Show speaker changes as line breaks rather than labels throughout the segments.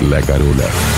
La Carola.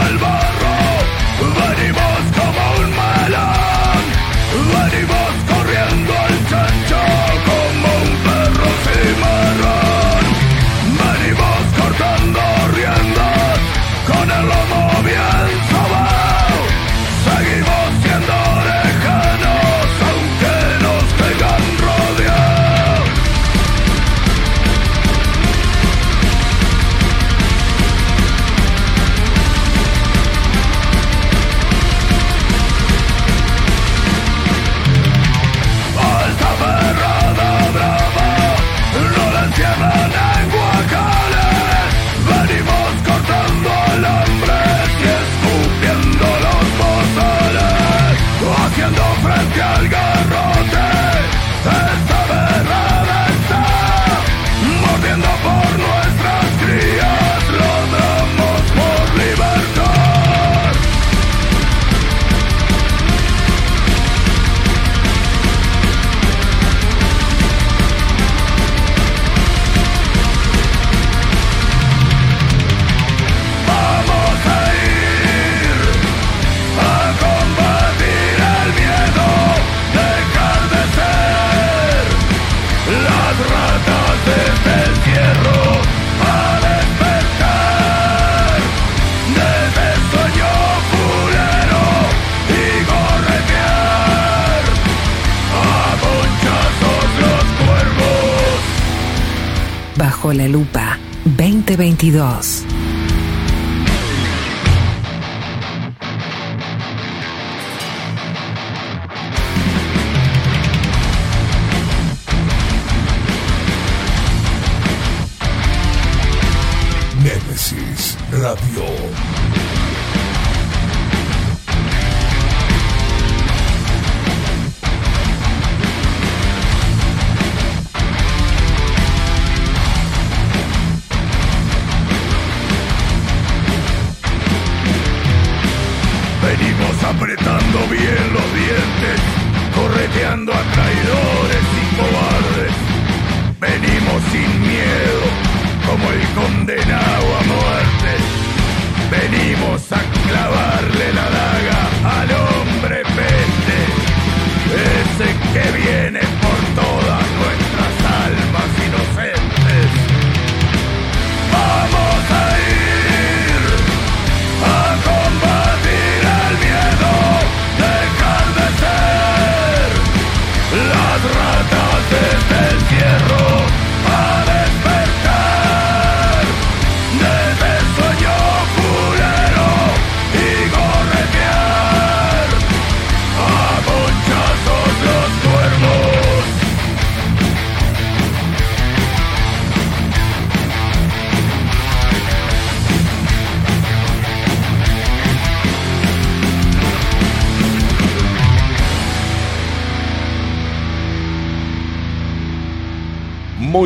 salvar.
Bajo la Lupa 2022.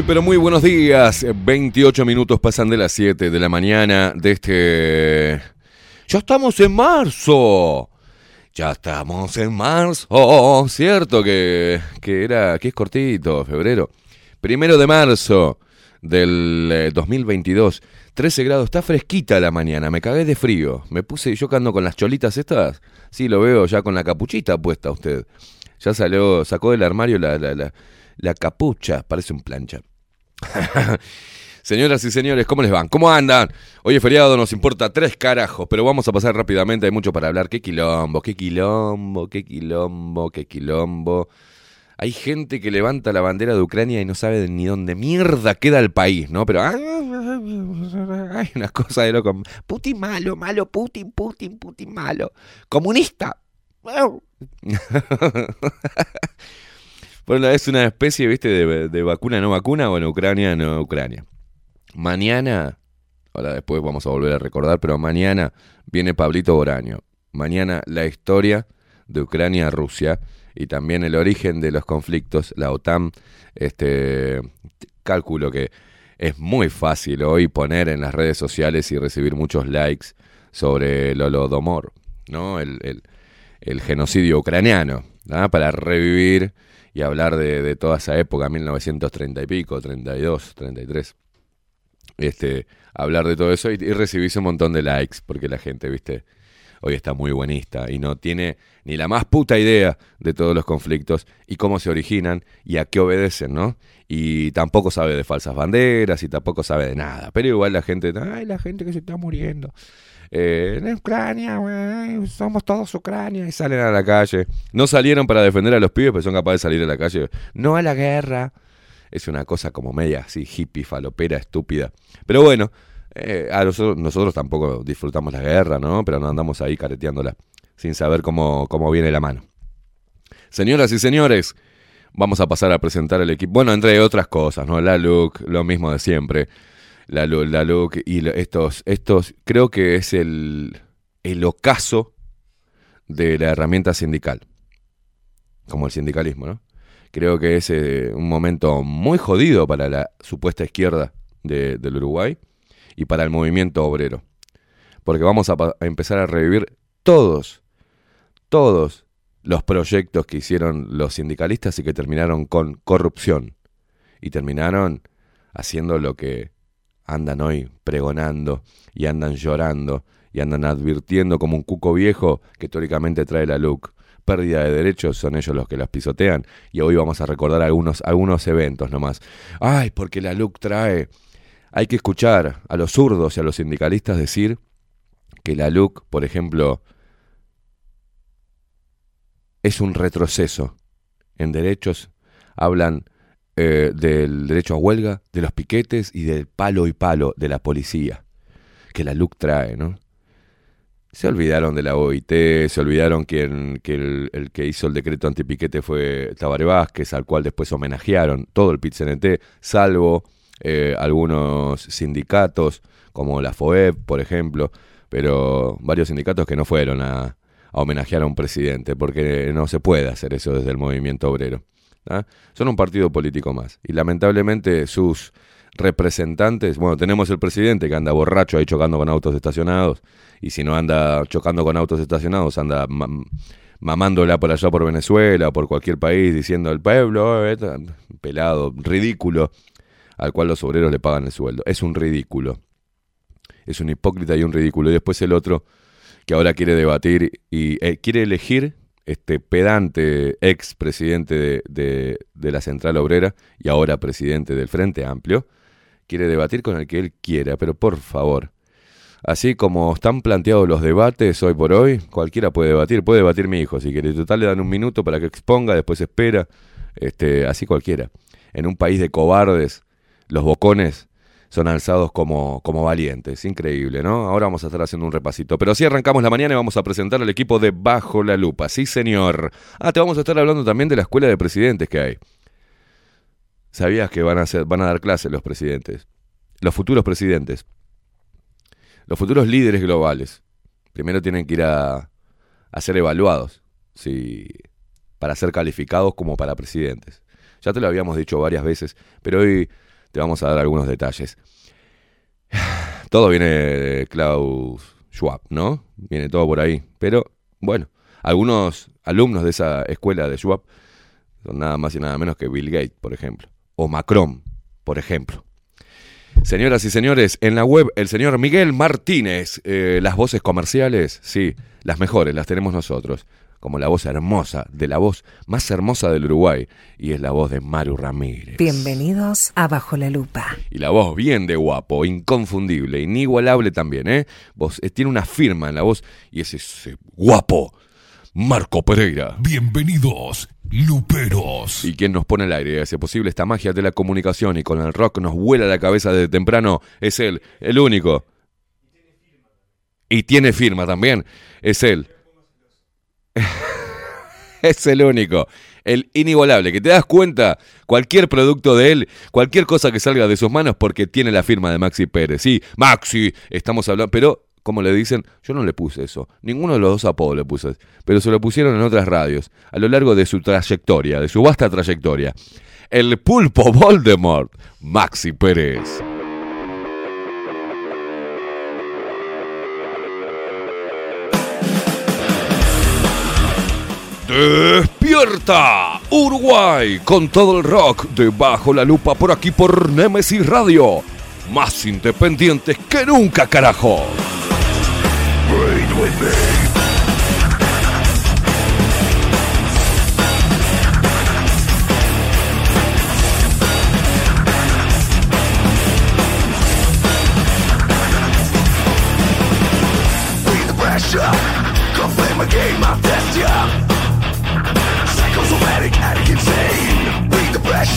Pero muy buenos días. 28 minutos pasan de las 7 de la mañana de este... Ya estamos en marzo. Ya estamos en marzo. Cierto que, que era, que es cortito, febrero. Primero de marzo del 2022. Eh, 13 grados, está fresquita la mañana, me cagué de frío. Me puse, yo ando con las cholitas estas. Sí, lo veo ya con la capuchita puesta usted. Ya salió, sacó del armario la, la, la, la capucha, parece un plancha. Señoras y señores, ¿cómo les van? ¿Cómo andan? Hoy es feriado, nos importa tres carajos, pero vamos a pasar rápidamente, hay mucho para hablar. ¿Qué quilombo? ¿Qué quilombo? ¿Qué quilombo? ¿Qué quilombo? Hay gente que levanta la bandera de Ucrania y no sabe ni dónde mierda queda el país, ¿no? Pero hay una cosa de loco. Putin malo, malo, Putin, Putin, Putin malo. Comunista. bueno, es una especie, viste, de, vacuna no vacuna. Bueno, Ucrania no Ucrania. Mañana, ahora después vamos a volver a recordar, pero mañana viene Pablito Boraño. Mañana la historia de Ucrania-Rusia y también el origen de los conflictos, la OTAN, este, cálculo que es muy fácil hoy poner en las redes sociales y recibir muchos likes sobre el Holodomor, ¿no? El, el, genocidio ucraniano, para revivir y hablar de, de, toda esa época, 1930 y pico, 32, 33. Este, hablar de todo eso y, y recibirse un montón de likes, porque la gente, viste, hoy está muy buenista y no tiene ni la más puta idea de todos los conflictos y cómo se originan y a qué obedecen, ¿no? Y tampoco sabe de falsas banderas y tampoco sabe de nada. Pero igual la gente, ay, la gente que se está muriendo. Eh, en Ucrania, somos todos Ucrania y salen a la calle. No salieron para defender a los pibes, pero son capaces de salir a la calle. No a la guerra. Es una cosa como media así, hippie, falopera, estúpida. Pero bueno, eh, a nosotros, nosotros tampoco disfrutamos la guerra, ¿no? Pero no andamos ahí careteándola sin saber cómo, cómo viene la mano. Señoras y señores, vamos a pasar a presentar el equipo. Bueno, entre otras cosas, ¿no? La look, lo mismo de siempre. La, la look y estos, estos, creo que es el, el ocaso de la herramienta sindical. Como el sindicalismo, ¿no? Creo que es eh, un momento muy jodido para la supuesta izquierda del Uruguay y para el movimiento obrero. Porque vamos a, empezar a revivir todos, todos los proyectos que hicieron los sindicalistas y que terminaron con corrupción. Y terminaron haciendo lo que andan hoy pregonando y andan llorando y andan advirtiendo como un cuco viejo que teóricamente trae la LUC. Pérdida de derechos son ellos los que las pisotean y hoy vamos a recordar algunos, algunos eventos nomás. Ay, porque la LUC trae hay que escuchar a los zurdos y a los sindicalistas decir que la LUC, por ejemplo, es un retroceso en derechos. Hablan eh, del derecho a huelga, de los piquetes y del palo y palo de la policía que la LUC trae, ¿no? Se olvidaron de la OIT, se olvidaron que, el, que hizo el decreto antipiquete fue Tabaré Vázquez, al cual después homenajearon todo el pit salvo eh, algunos sindicatos, como la FOEB, por ejemplo, pero varios sindicatos que no fueron a, homenajear a un presidente, porque no se puede hacer eso desde el movimiento obrero. Son un partido político más. Y lamentablemente sus representantes, bueno, tenemos el presidente que anda borracho ahí chocando con autos estacionados, y si no anda chocando con autos estacionados, anda mamándola por allá por Venezuela, por cualquier país, diciendo el pueblo, eh, pelado, ridículo al cual los obreros le pagan el sueldo. Es un ridículo. Es un hipócrita y un ridículo. Y después el otro que ahora quiere debatir y eh, quiere elegir este pedante ex presidente de, de, la Central Obrera y ahora presidente del Frente Amplio, quiere debatir con el que él quiera, pero por favor, así como están planteados los debates hoy por hoy, cualquiera puede debatir, puede debatir mi hijo, si quiere, total le dan un minuto para que exponga, después espera, este, así cualquiera. En un país de cobardes, los bocones son alzados como, como valientes. Increíble, ¿no? Ahora vamos a estar haciendo un repasito. Pero sí arrancamos la mañana y vamos a presentar al equipo de Bajo la Lupa. Sí, señor. Ah, te vamos a estar hablando también de la escuela de presidentes que hay. ¿Sabías que van a, van a dar clases los presidentes? Los futuros presidentes. Los futuros líderes globales. Primero tienen que ir a, a ser evaluados. Sí, para ser calificados como para presidentes. Ya te lo habíamos dicho varias veces, pero hoy te vamos a dar algunos detalles. Todo viene de Klaus Schwab, ¿no? Viene todo por ahí. Pero, bueno, algunos alumnos de esa escuela de Schwab son nada más y nada menos que Bill Gates, por ejemplo. O Macron, por ejemplo. Señoras y señores, en la web el señor Miguel Martínez, eh, las voces comerciales, sí, las mejores las tenemos nosotros, como la voz hermosa de la voz más hermosa del Uruguay, y es la voz de Maru Ramírez.
Bienvenidos a Bajo la Lupa.
Y la voz bien de guapo, inconfundible, inigualable también, ¿eh? Vos, eh, tiene una firma en la voz y es ese guapo, Marco Pereira.
Bienvenidos, Luperos.
Y quien nos pone al aire y hace posible esta magia de la comunicación y con el rock nos vuela la cabeza desde temprano es él, el único. Y tiene firma también, es él. es el único, el inigualable, que te das cuenta, cualquier producto de él, cualquier cosa que salga de sus manos porque tiene la firma de Maxi Pérez. Sí, Maxi, estamos hablando, pero como le dicen, yo no le puse eso. Ninguno de los dos apodos le puse, pero se lo pusieron en otras radios, a lo largo de su trayectoria, de su vasta trayectoria. El pulpo Voldemort, Maxi Pérez. Despierta Uruguay con todo el rock debajo la lupa por aquí por Nemesis Radio. Más independientes que nunca, carajo.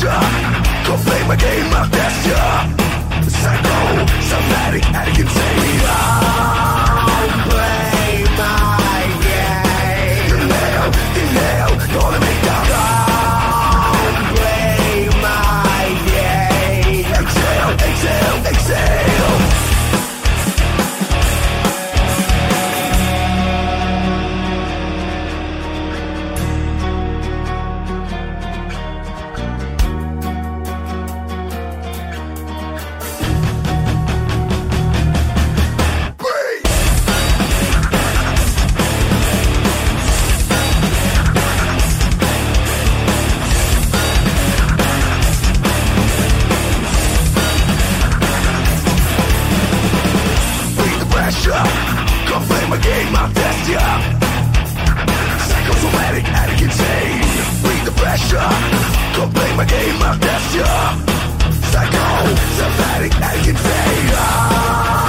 Russia. Play my game of Psycho, somatic, Don't play my game. Gonna make medium Psychosomatic Atkinson Bring the pressure. Don't play my game of amnesia Psycho-somatic Atkinson ah!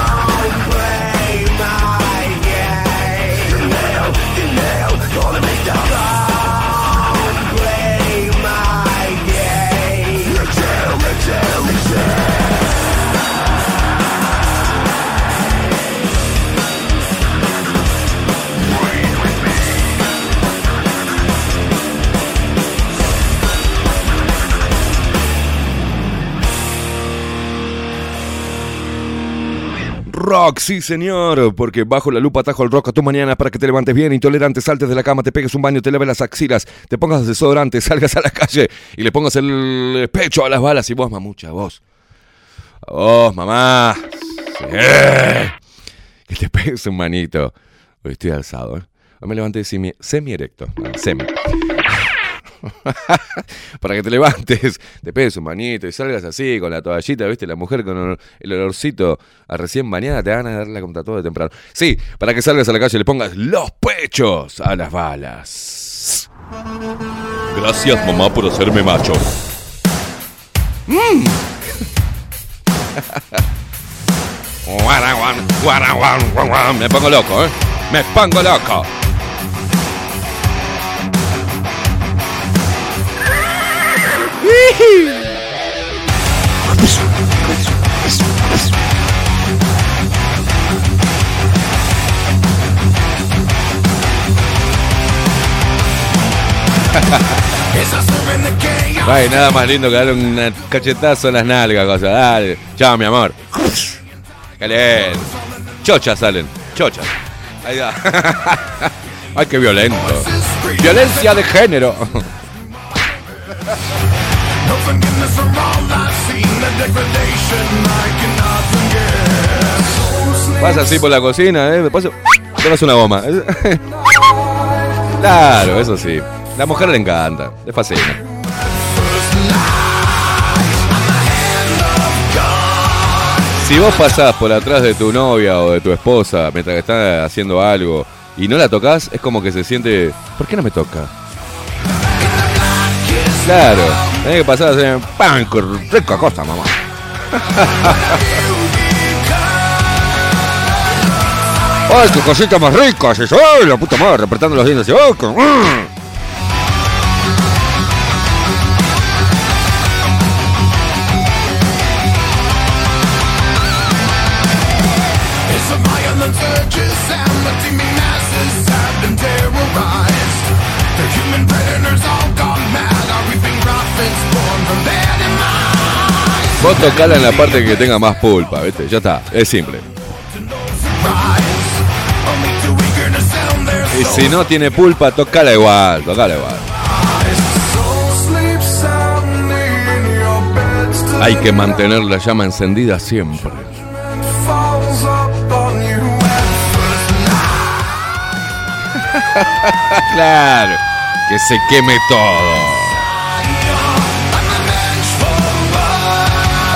Rock, sí señor, porque bajo la lupa atajo el rock a tu mañana para que te levantes bien, intolerante, saltes de la cama, te pegues un baño, te laves las axilas, te pongas desodorante, salgas a la calle y le pongas el pecho a las balas y vos, mamucha, vos. A vos, mamá. Que te pegues un manito. Hoy estoy alzado, ¿eh? Hoy me levanté semi, semi-erecto. ah, Semi. para que te levantes, te pegues un manito y salgas así con la toallita, ¿viste? La mujer con el olorcito a recién bañada te van a dar la contra todo de temprano. Sí, para que salgas a la calle y le pongas los pechos a las balas. Gracias, mamá, por hacerme macho. Mm. Me pongo loco, ¿eh? Me pongo loco. Ay, nada más lindo que dar un cachetazo en las nalgas, cosa. Dale. Chao, mi amor. Lindo. Chochas salen. Chochas. Ahí va. Ay, qué violento. Violencia de género. Vas así por la cocina, ¿eh? Después tomas una goma. claro, eso sí. La mujer le encanta, le fascina. Si vos pasás por atrás de tu novia o de tu esposa mientras que haciendo algo y no la tocas, es como que se siente. ¿Por qué no me toca? Claro, tenés que pasar así. ¡Pam! ¡Qué rica cosa, mamá! ¡Ay, qué cosita más rica! ¡ay, la puta madre! Apretando los dientes. ¡ay, qué- mm! Vos tocala en la parte que tenga más pulpa, ¿viste? Ya está, es simple. Y si no tiene pulpa, tocala igual, tocala igual. Hay que mantener la llama encendida siempre. Claro, que se queme todo.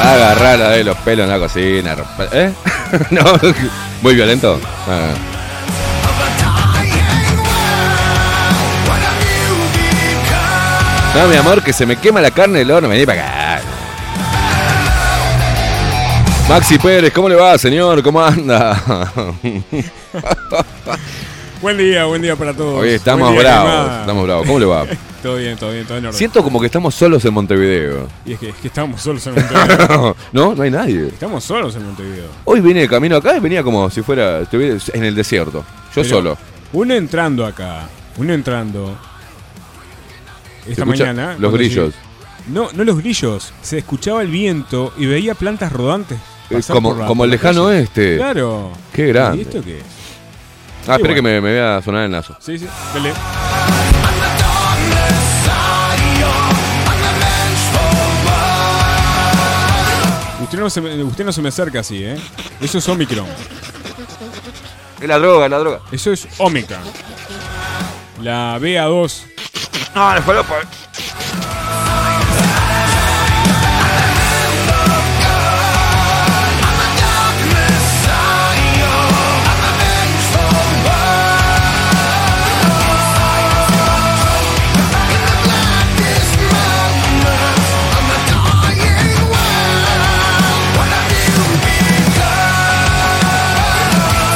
Agarrala de los pelos en la cocina. ¿Eh? no, muy violento. Ah. No, mi amor, que se me quema la carne del horno. Vení para acá. Maxi Pérez, ¿cómo le va, señor? ¿Cómo anda?
Buen día, buen día para todos.
Hoy estamos bravos, estamos bravos. ¿Cómo le va?
Todo bien, todo bien, todo en orden.
Siento como que estamos solos en Montevideo.
Y es que, es que estamos solos en Montevideo.
no, no hay nadie.
estamos solos en Montevideo.
Hoy vine de camino acá y venía como si fuera estuviera en el desierto. Yo
Pero
solo.
Uno entrando acá, uno entrando. Esta mañana.
los grillos.
llegué- No, no los grillos. Se escuchaba el viento y veía plantas rodantes.
Eh, como
la-
como el lejano
calle.
oeste.
Claro.
Qué grande.
¿Y esto qué es?
Ah, espera
bueno.
que me, me voy a sonar el lazo.
Sí, sí, dale. Usted no, se me, usted no se me acerca así, ¿eh? Eso es Omicron.
Es la droga, la droga.
Eso es Omicron. La BA2.
No, la falopa.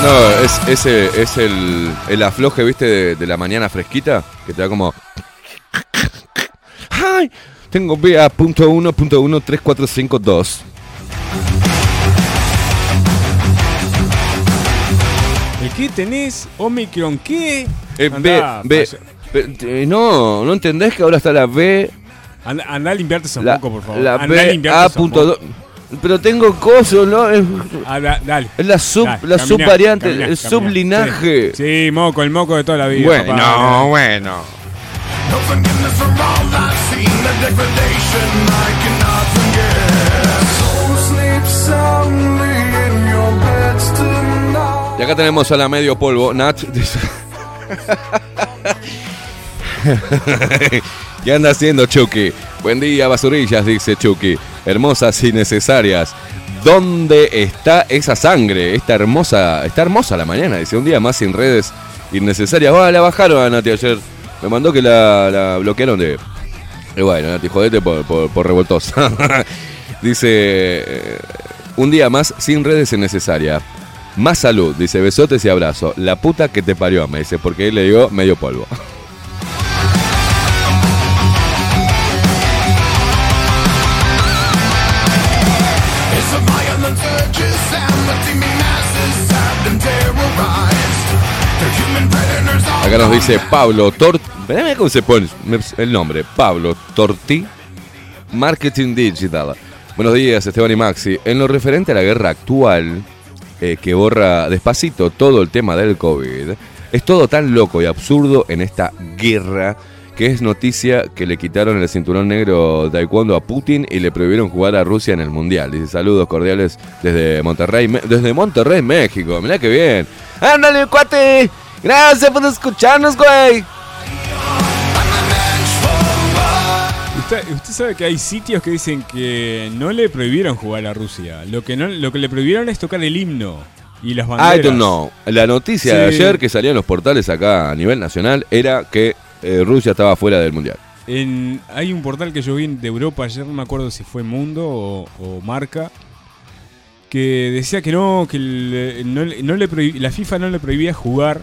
No, es, ese eh, es el, el afloje, viste, de, la mañana fresquita, que te da como. ¡Ay! Tengo BA.1.13452.
¿El qué tenés? ¿Omicron qué?
Eh, B, eh, no, ¿no entendés que ahora está la B?
Andá, andá a limpiarte
un
poco, por favor.
La
andá
B, A.2. Pero tengo coso, ¿no? Es,
Ah, da- dale.
es la sub,
Dale,
la
caminá,
subvariante,
caminá,
el
caminá.
sublinaje.
Sí. Sí, moco, el moco de toda la vida.
bueno,
papá.
bueno. Y acá tenemos a la medio polvo, Nach. ¿Qué anda haciendo Chucky? Buen día, basurillas, dice Chucky. Hermosas y necesarias. ¿Dónde está esa sangre? Está hermosa, está hermosa la mañana. Dice, un día más sin redes innecesarias. La bajaron a Nati ayer. Me mandó que la, la bloquearon de... Y bueno, Nati, jodete por, por, revoltosa. dice, eh, un día más sin redes innecesarias. Más salud, dice, besotes y abrazo. La puta que te parió, me dice, porque él le dio medio polvo. Acá nos dice Pablo Tort... Mirá cómo se pone el nombre. Pablo Torti, Marketing Digital. Buenos días, Esteban y Maxi. En lo referente a la guerra actual, eh, que borra despacito todo el tema del COVID, es todo tan loco y absurdo en esta guerra que es noticia que le quitaron el cinturón negro taekwondo a Putin y le prohibieron jugar a Rusia en el Mundial. Dice saludos cordiales desde Monterrey, desde Monterrey, México. Mirá que bien. ¡Ándale, cuate! Gracias por escucharnos, güey.
Usted, usted sabe que hay sitios que dicen que no le prohibieron jugar a Rusia. Lo que, no, lo que le prohibieron es tocar el himno y las banderas.
I don't know. La noticia de ayer que salía en los portales acá a nivel nacional era que eh, Rusia estaba fuera del Mundial.
En- hay un portal que yo vi de Europa ayer, no me acuerdo si fue Mundo o, o Marca, que decía que no, que el- no, le- no le prohib- la FIFA no le prohibía jugar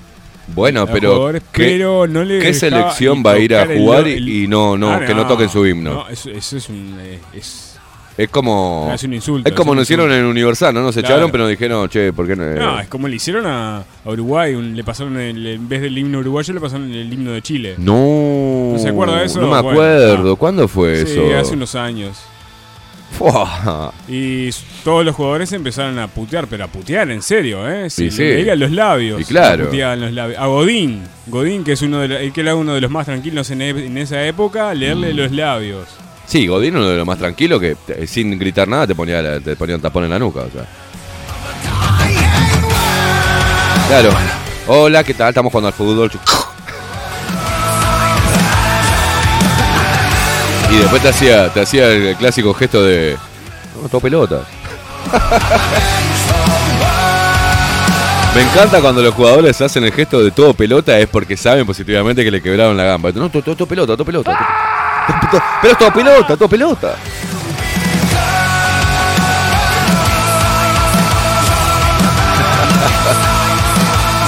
Bueno, pero, ¿qué,
pero no le
qué selección va a ir a
el-
jugar y-
el-
y no, no,
Ah,
que no toquen su himno?
No, eso, eso es un eh, es,
Es como.
es un insulto.
Es como nos hicieron en Universal, ¿no? Nos
Claro.
echaron, pero nos dijeron, che, ¿por qué no?
No, es como le hicieron a, a Uruguay, un- le pasaron el- en vez del himno uruguayo le pasaron el himno de Chile.
No.
¿No se acuerda de eso?
No me
Bueno,
acuerdo. ¿Cuándo fue
Sí,
eso?
hace unos años.
Fua.
Y todos los jugadores empezaron a putear, pero a putear en serio, ¿eh? Le
sí.
veían los labios.
Y claro.
le puteaban los labios. A Godín, Godín, que es uno de los- el que era uno de los más tranquilos en, e- en esa época, leerle
Mm.
los labios.
Sí, Godín, uno de los más tranquilos que eh, sin gritar nada te ponía, la- te ponía un tapón en la nuca, o sea. Claro. Hola, ¿qué tal? Estamos jugando al fútbol. Y después te hacía, te hacía el clásico gesto de. No, todo pelota. Me encanta cuando los jugadores hacen el gesto de todo pelota, es porque saben positivamente que le quebraron la gamba. No, todo, todo- todo pelota, todo pelota. Pero es todo pelota, todo pelota.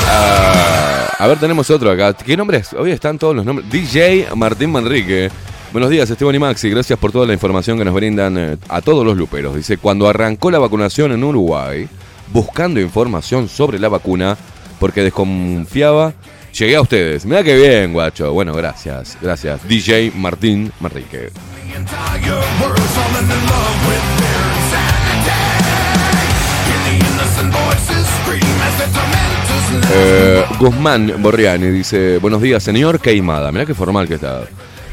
Ah, a ver, tenemos otro acá. ¿Qué nombre es? Hoy están todos los nombres. DJ Martín Manrique. Buenos días, Esteban y Maxi. Gracias por toda la información que nos brindan eh, a todos los luperos. Dice, cuando arrancó la vacunación en Uruguay, buscando información sobre la vacuna, porque desconfiaba, llegué a ustedes. Mira qué bien, guacho. Bueno, gracias. Gracias. DJ Martín Manrique. Eh, Guzmán Borriani dice, buenos días, señor Queimada. Mirá qué formal que está.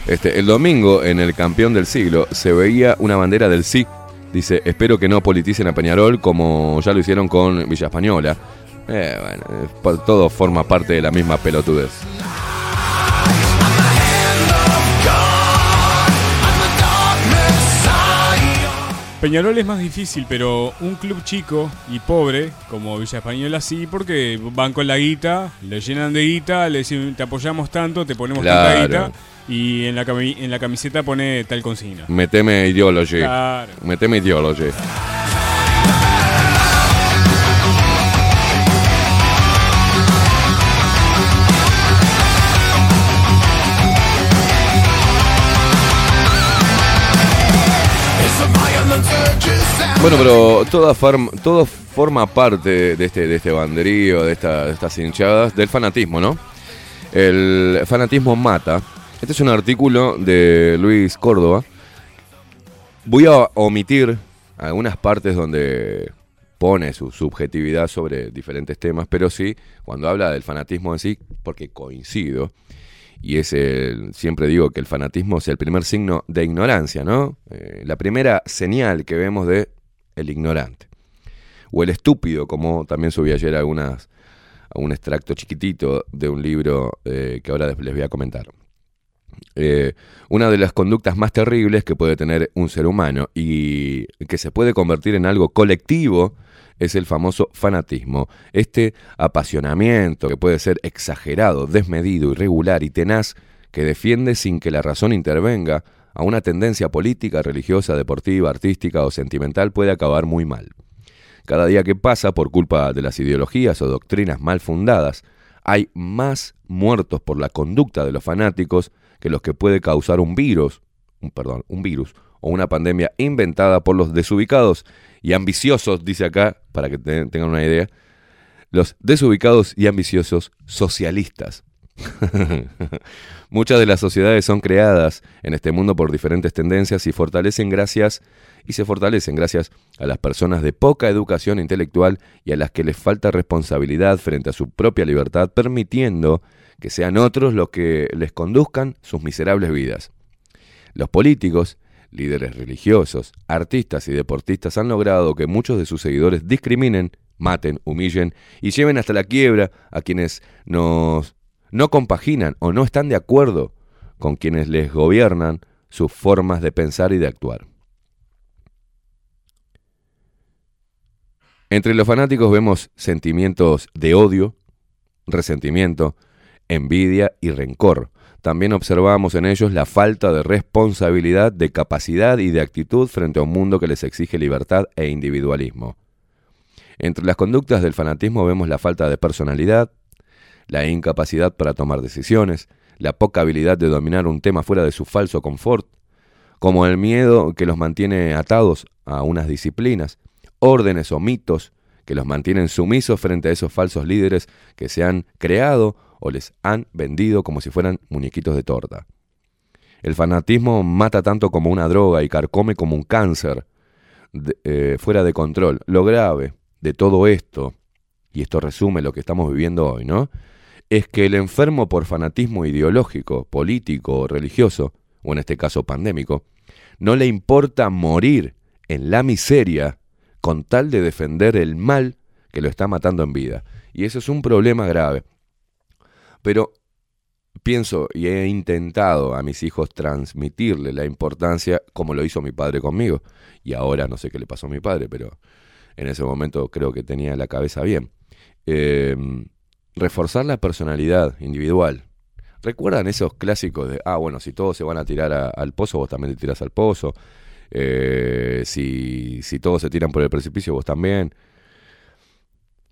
Este, el domingo, en el campeón del siglo, se veía una bandera del sí. Dice, espero que no politicen a Peñarol como ya lo hicieron con Villa Española. Eh, bueno, todo forma parte de la misma pelotudez.
Peñarol es más difícil, pero un club chico y pobre, como Villa Española, sí, porque van con la guita, le llenan de guita, le dicen, te apoyamos tanto, te ponemos tanta
Claro.
guita, y en la, cami- en la camiseta pone tal consigna.
Meteme ideology.
Claro.
Meteme ideology. Bueno, pero toda farm- todo forma parte de este, de este banderío, de, esta- de estas hinchadas, del fanatismo, ¿no? El fanatismo mata. Este es un artículo de Luis Córdoba. Voy a omitir algunas partes donde pone su subjetividad sobre diferentes temas, pero sí, cuando habla del fanatismo en sí, porque coincido, y es el, siempre digo que el fanatismo es el primer signo de ignorancia, ¿no? Eh, la primera señal que vemos de el ignorante. O el estúpido, como también subí ayer algunas, un extracto chiquitito de un libro eh, que ahora les voy a comentar. Eh, una de las conductas más terribles que puede tener un ser humano y que se puede convertir en algo colectivo es el famoso fanatismo. Este apasionamiento que puede ser exagerado, desmedido, irregular y tenaz que defiende sin que la razón intervenga a una tendencia política, religiosa, deportiva, artística o sentimental puede acabar muy mal. Cada día que pasa, por culpa de las ideologías o doctrinas mal fundadas, hay más muertos por la conducta de los fanáticos que los que puede causar un virus, un, perdón, un virus o una pandemia inventada por los desubicados y ambiciosos, dice acá, para que te- tengan una idea, los desubicados y ambiciosos socialistas. Muchas de las sociedades son creadas en este mundo por diferentes tendencias y fortalecen gracias y se fortalecen gracias a las personas de poca educación intelectual y a las que les falta responsabilidad frente a su propia libertad, permitiendo que sean otros los que les conduzcan sus miserables vidas. Los políticos, líderes religiosos, artistas y deportistas han logrado que muchos de sus seguidores discriminen, maten, humillen y lleven hasta la quiebra a quienes nos no compaginan o no están de acuerdo con quienes les gobiernan sus formas de pensar y de actuar. Entre los fanáticos vemos sentimientos de odio, resentimiento, envidia y rencor. También observamos en ellos la falta de responsabilidad, de capacidad y de actitud frente a un mundo que les exige libertad e individualismo. Entre las conductas del fanatismo vemos la falta de personalidad, la incapacidad para tomar decisiones, la poca habilidad de dominar un tema fuera de su falso confort, como el miedo que los mantiene atados a unas disciplinas, órdenes o mitos que los mantienen sumisos frente a esos falsos líderes que se han creado o les han vendido como si fueran muñequitos de torta. El fanatismo mata tanto como una droga y carcome como un cáncer eh, fuera de control. Lo grave de todo esto, y esto resume lo que estamos viviendo hoy, ¿no? Es que el enfermo por fanatismo ideológico, político o religioso, o en este caso pandémico, no le importa morir en la miseria con tal de defender el mal que lo está matando en vida. Y eso es un problema grave. Pero pienso y he intentado a mis hijos transmitirle la importancia como lo hizo mi padre conmigo. Y ahora no sé qué le pasó a mi padre, pero en ese momento creo que tenía la cabeza bien. Em, reforzar la personalidad individual. ¿Recuerdan esos clásicos de, ah, bueno, si todos se van a tirar al pozo, vos también te tiras al pozo? Eh, si, si todos se tiran por el precipicio, vos también.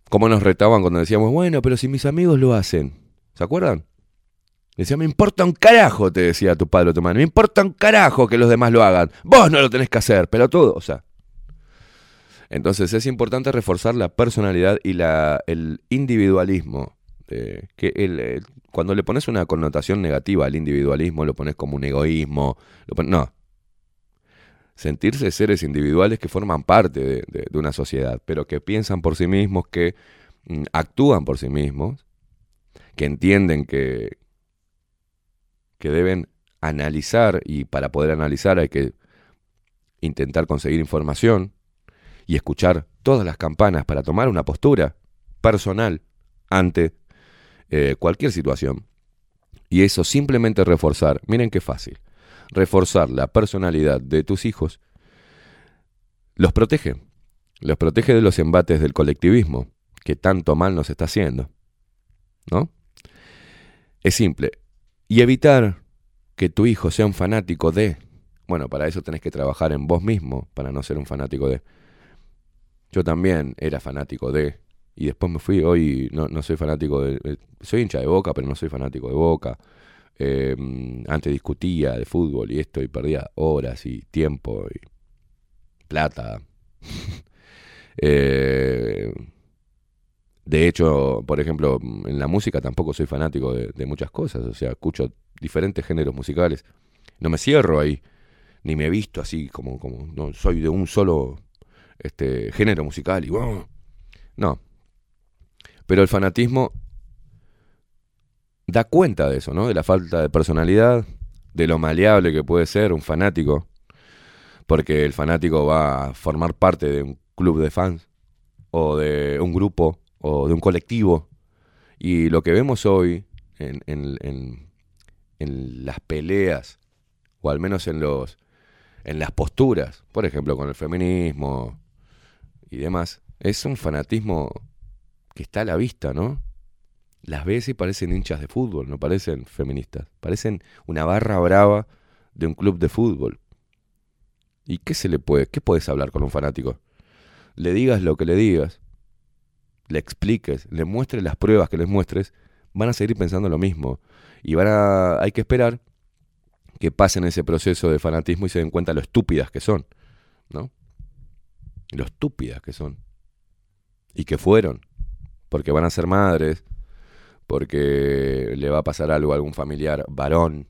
¿Cómo nos retaban cuando decíamos, bueno, pero si mis amigos lo hacen? ¿Se acuerdan? Decía, me importa un carajo, te decía tu padre o tu madre. Me importa un carajo que los demás lo hagan. Vos no lo tenés que hacer, pero todo, o sea. Entonces es importante reforzar la personalidad y la, el individualismo. que el, cuando le pones una connotación negativa al individualismo, lo pones como un egoísmo. Lo no, sentirse seres individuales que forman parte de, una sociedad, pero que piensan por sí mismos, que mm, actúan por sí mismos, que entienden que, que deben analizar y para poder analizar hay que intentar conseguir información y escuchar todas las campanas para tomar una postura personal ante eh, cualquier situación. Y eso simplemente reforzar, miren qué fácil, reforzar la personalidad de tus hijos, los protege. Los protege de los embates del colectivismo, que tanto mal nos está haciendo. ¿No? Es simple. Y evitar que tu hijo sea un fanático de... Bueno, para eso tenés que trabajar en vos mismo, para no ser un fanático de... Yo también era fanático de... Y después me fui, hoy no, no soy fanático de... Soy hincha de boca, pero no soy fanático de boca. Eh, antes discutía de fútbol y esto y perdía horas y tiempo y plata. Eh, de hecho, por ejemplo, en la música tampoco soy fanático de, muchas cosas, o sea, escucho diferentes géneros musicales. No me cierro ahí, ni me he visto así como, como no soy de un solo este, género musical y no. Pero el fanatismo da cuenta de eso, ¿no? De la falta de personalidad, de lo maleable que puede ser un fanático, porque el fanático va a formar parte de un club de fans, o de un grupo, o de un colectivo. Y lo que vemos hoy en, en, en, las peleas, o al menos en, los, en las posturas, por ejemplo, con el feminismo y demás, es un fanatismo que está a la vista, ¿no? las ves parecen hinchas de fútbol, no parecen feministas. Parecen una barra brava de un club de fútbol. ¿Y qué se le puede? ¿Qué puedes hablar con un fanático? Le digas lo que le digas, le expliques, le muestres las pruebas que les muestres, van a seguir pensando lo mismo. Y van a. hay que esperar que pasen ese proceso de fanatismo y se den cuenta lo estúpidas que son. ¿No? Lo estúpidas que son. Y que fueron. Porque van a ser madres, porque le va a pasar algo a algún familiar varón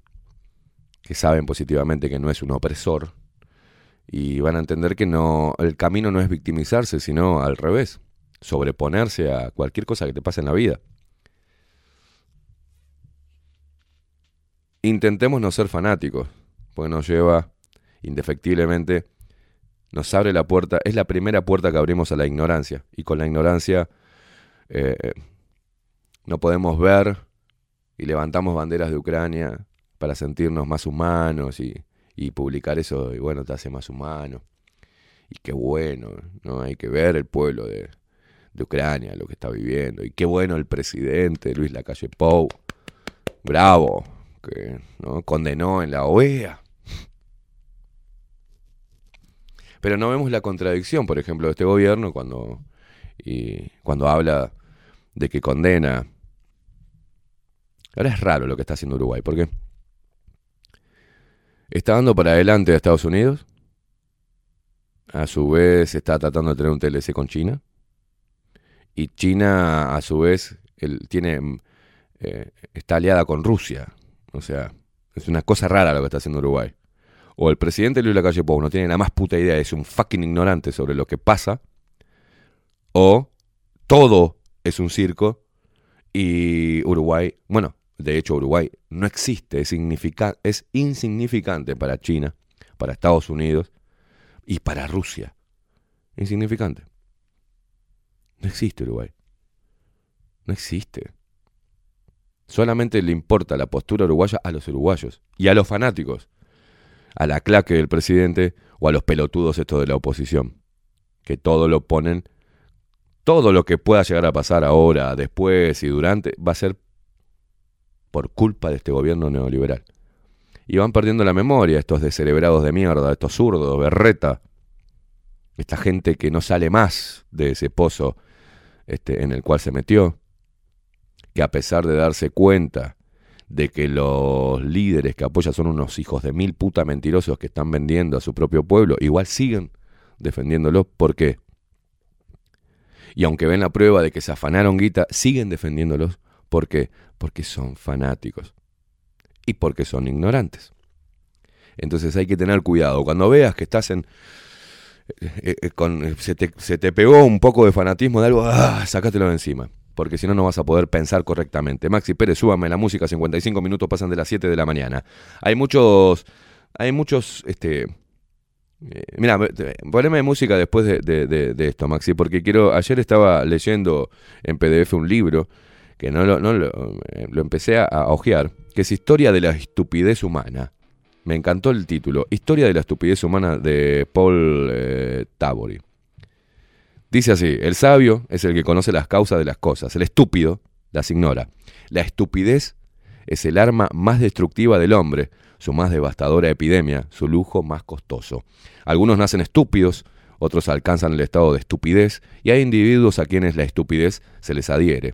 que saben positivamente que no es un opresor y van a entender que no el camino no es victimizarse, sino al revés, sobreponerse a cualquier cosa que te pase en la vida. Intentemos no ser fanáticos, porque nos lleva indefectiblemente nos abre la puerta, es la primera puerta que abrimos a la ignorancia. Y con la ignorancia eh, no podemos ver y levantamos banderas de Ucrania para sentirnos más humanos y, publicar eso, y bueno, te hace más humano. Y qué bueno, ¿no? Hay que ver el pueblo de, Ucrania, lo que está viviendo. Y qué bueno el presidente Luis Lacalle Pou, bravo, que ¿no? condenó en la OEA Pero no vemos la contradicción, por ejemplo, de este gobierno cuando, y, cuando habla de que condena. Ahora es raro lo que está haciendo Uruguay, porque está dando para adelante a Estados Unidos, a su vez está tratando de tener un TLC con China, y China a su vez tiene, eh, está aliada con Rusia. O sea, es una cosa rara lo que está haciendo Uruguay o el presidente Luis Lacalle Pou no tiene la más puta idea, es un fucking ignorante sobre lo que pasa, o todo es un circo y Uruguay, bueno, de hecho Uruguay no existe, es, es insignificante para China, para Estados Unidos y para Rusia. Insignificante. No existe Uruguay. No existe. Solamente le importa la postura uruguaya a los uruguayos y a los fanáticos a la claque del presidente o a los pelotudos estos de la oposición, que todo lo ponen, todo lo que pueda llegar a pasar ahora, después y durante, va a ser por culpa de este gobierno neoliberal. Y van perdiendo la memoria estos descerebrados de mierda, estos zurdos, berreta, esta gente que no sale más de ese pozo este, en el cual se metió, que a pesar de darse cuenta de que los líderes que apoya son unos hijos de mil puta mentirosos que están vendiendo a su propio pueblo, igual siguen defendiéndolo. ¿Por qué? Y aunque ven la prueba de que se afanaron guita, siguen defendiéndolos. ¿Por qué? Porque son fanáticos. Y porque son ignorantes. Entonces hay que tener cuidado. Cuando veas que estás en... Eh, eh, con, se, te, se, te, pegó un poco de fanatismo de algo, ¡ah! sácatelo de encima porque si no, no vas a poder pensar correctamente. Maxi Pérez, súbame la música, 55 minutos pasan de las 7 de la mañana. Hay muchos, hay muchos, este... Eh, mira, poneme música después de, esto, Maxi, porque quiero. Ayer estaba leyendo en PDF un libro que no lo, no lo, eh, empecé a, a, ojear, que es Historia de la estupidez humana. Me encantó el título, Historia de la estupidez humana de Paul eh, Tabori. Dice así, el sabio es el que conoce las causas de las cosas, el estúpido las ignora. La estupidez es el arma más destructiva del hombre, su más devastadora epidemia, su lujo más costoso. Algunos nacen estúpidos, otros alcanzan el estado de estupidez y hay individuos a quienes la estupidez se les adhiere.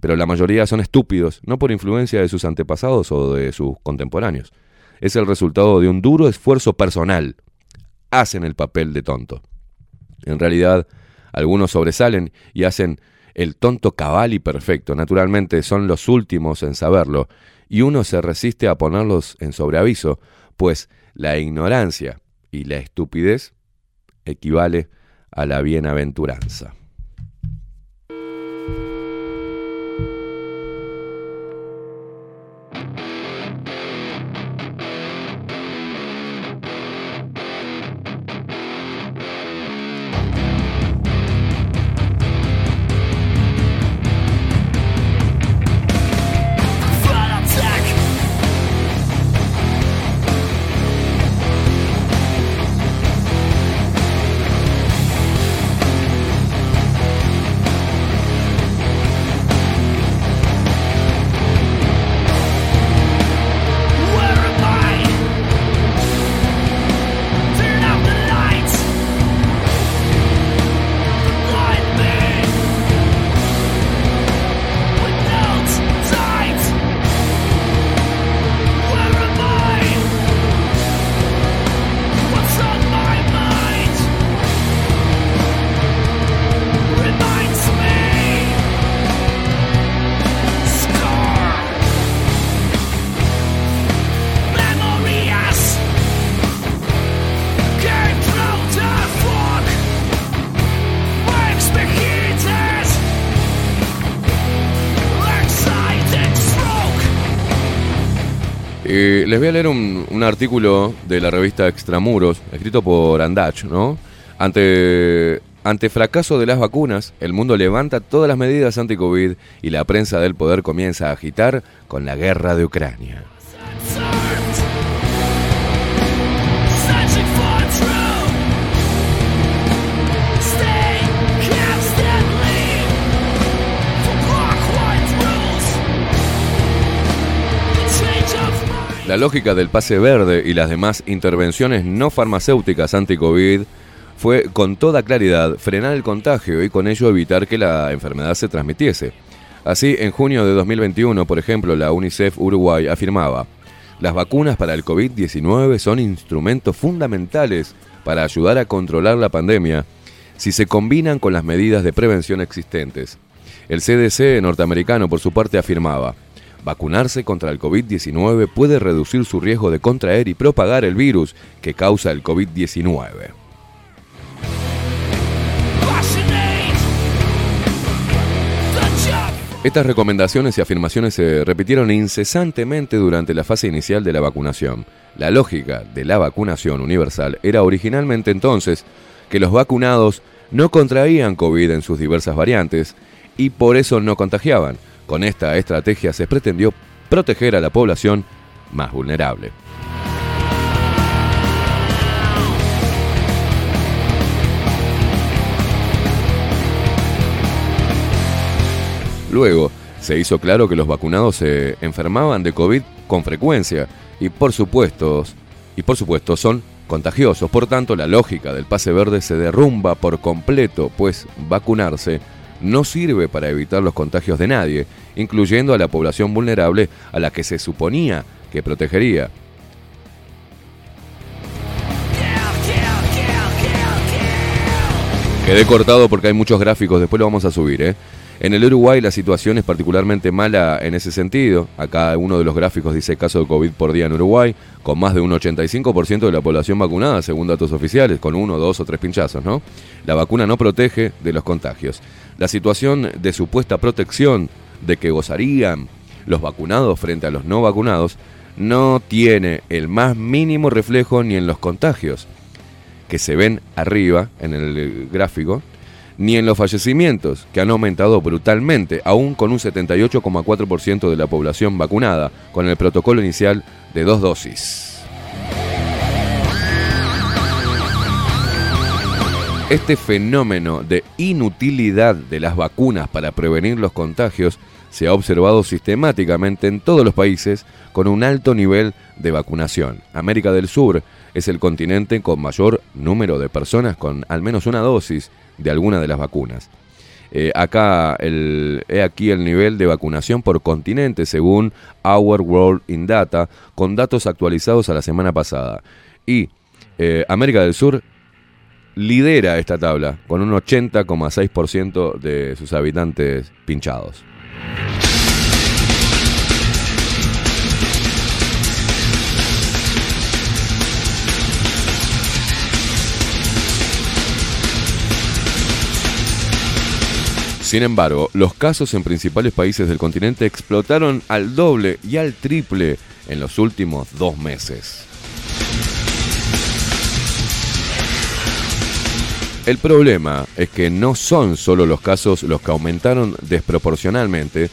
Pero la mayoría son estúpidos, no por influencia de sus antepasados o de sus contemporáneos. Es el resultado de un duro esfuerzo personal. Hacen el papel de tonto. En realidad, algunos sobresalen y hacen el tonto cabal y perfecto. Naturalmente son los últimos en saberlo y uno se resiste a ponerlos en sobreaviso, pues la ignorancia y la estupidez equivale a la bienaventuranza. Les voy a leer un, artículo de la revista Extramuros, escrito por Andach, ¿no? Ante, ante fracaso de las vacunas, el mundo levanta todas las medidas anti-COVID y la prensa del poder comienza a agitar con la guerra de Ucrania. La lógica del pase verde y las demás intervenciones no farmacéuticas anti-COVID fue con toda claridad frenar el contagio y con ello evitar que la enfermedad se transmitiese. Así, en junio de 2021, por ejemplo, la UNICEF Uruguay afirmaba, las vacunas para el COVID-19 son instrumentos fundamentales para ayudar a controlar la pandemia si se combinan con las medidas de prevención existentes. El CDC norteamericano, por su parte, afirmaba, vacunarse contra el COVID-19 puede reducir su riesgo de contraer y propagar el virus que causa el COVID-19.
Passionate. The job.
Estas recomendaciones y afirmaciones se repitieron incesantemente durante la fase inicial de la vacunación. La lógica de la vacunación universal era originalmente entonces que los vacunados no contraían COVID en sus diversas variantes y por eso no contagiaban. Con esta estrategia se pretendió proteger a la población más vulnerable. Luego, se hizo claro que los vacunados se enfermaban de COVID con frecuencia y por supuesto, y por son contagiosos. Por tanto, la lógica del pase verde se derrumba por completo, pues vacunarse no sirve para evitar los contagios de nadie, incluyendo a la población vulnerable a la que se suponía que protegería. Quedé cortado porque hay muchos gráficos, después lo vamos a subir, ¿eh? En el Uruguay la situación es particularmente mala en ese sentido. Acá uno de los gráficos dice caso de COVID por día en Uruguay, con más de un 85% de la población vacunada, según datos oficiales, con uno, dos o tres pinchazos, ¿no? La vacuna no protege de los contagios. La situación de supuesta protección de que gozarían los vacunados frente a los no vacunados no tiene el más mínimo reflejo ni en los contagios que se ven arriba en el gráfico, ni en los fallecimientos, que han aumentado brutalmente, aún con un 78,4% de la población vacunada, con el protocolo inicial de dos dosis. Este fenómeno de inutilidad de las vacunas para prevenir los contagios se ha observado sistemáticamente en todos los países con un alto nivel de vacunación. América del Sur es el continente con mayor número de personas con al menos una dosis de alguna de las vacunas. Eh, acá, el, he aquí el nivel de vacunación por continente según Our World in Data, con datos actualizados a la semana pasada. Y eh, América del Sur lidera esta tabla con un 80,6% de sus habitantes pinchados. Sin embargo, los casos en principales países del continente explotaron al doble y al triple en los últimos dos meses. El problema es que no son solo los casos los que aumentaron desproporcionalmente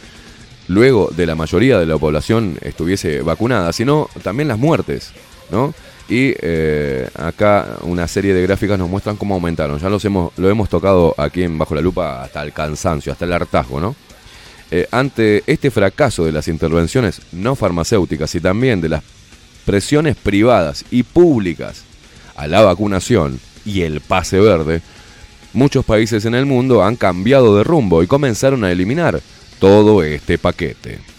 luego de la mayoría de la población estuviese vacunada, sino también las muertes, ¿no? Y eh, acá una serie de gráficas nos muestran cómo aumentaron. Ya los hemos, lo hemos tocado aquí en Bajo la Lupa hasta el cansancio, hasta el hartazgo, ¿no? Eh, ante este fracaso de las intervenciones no farmacéuticas y también de las presiones privadas y públicas a la vacunación y el pase verde, muchos países en el mundo han cambiado de rumbo y comenzaron a eliminar todo este paquete.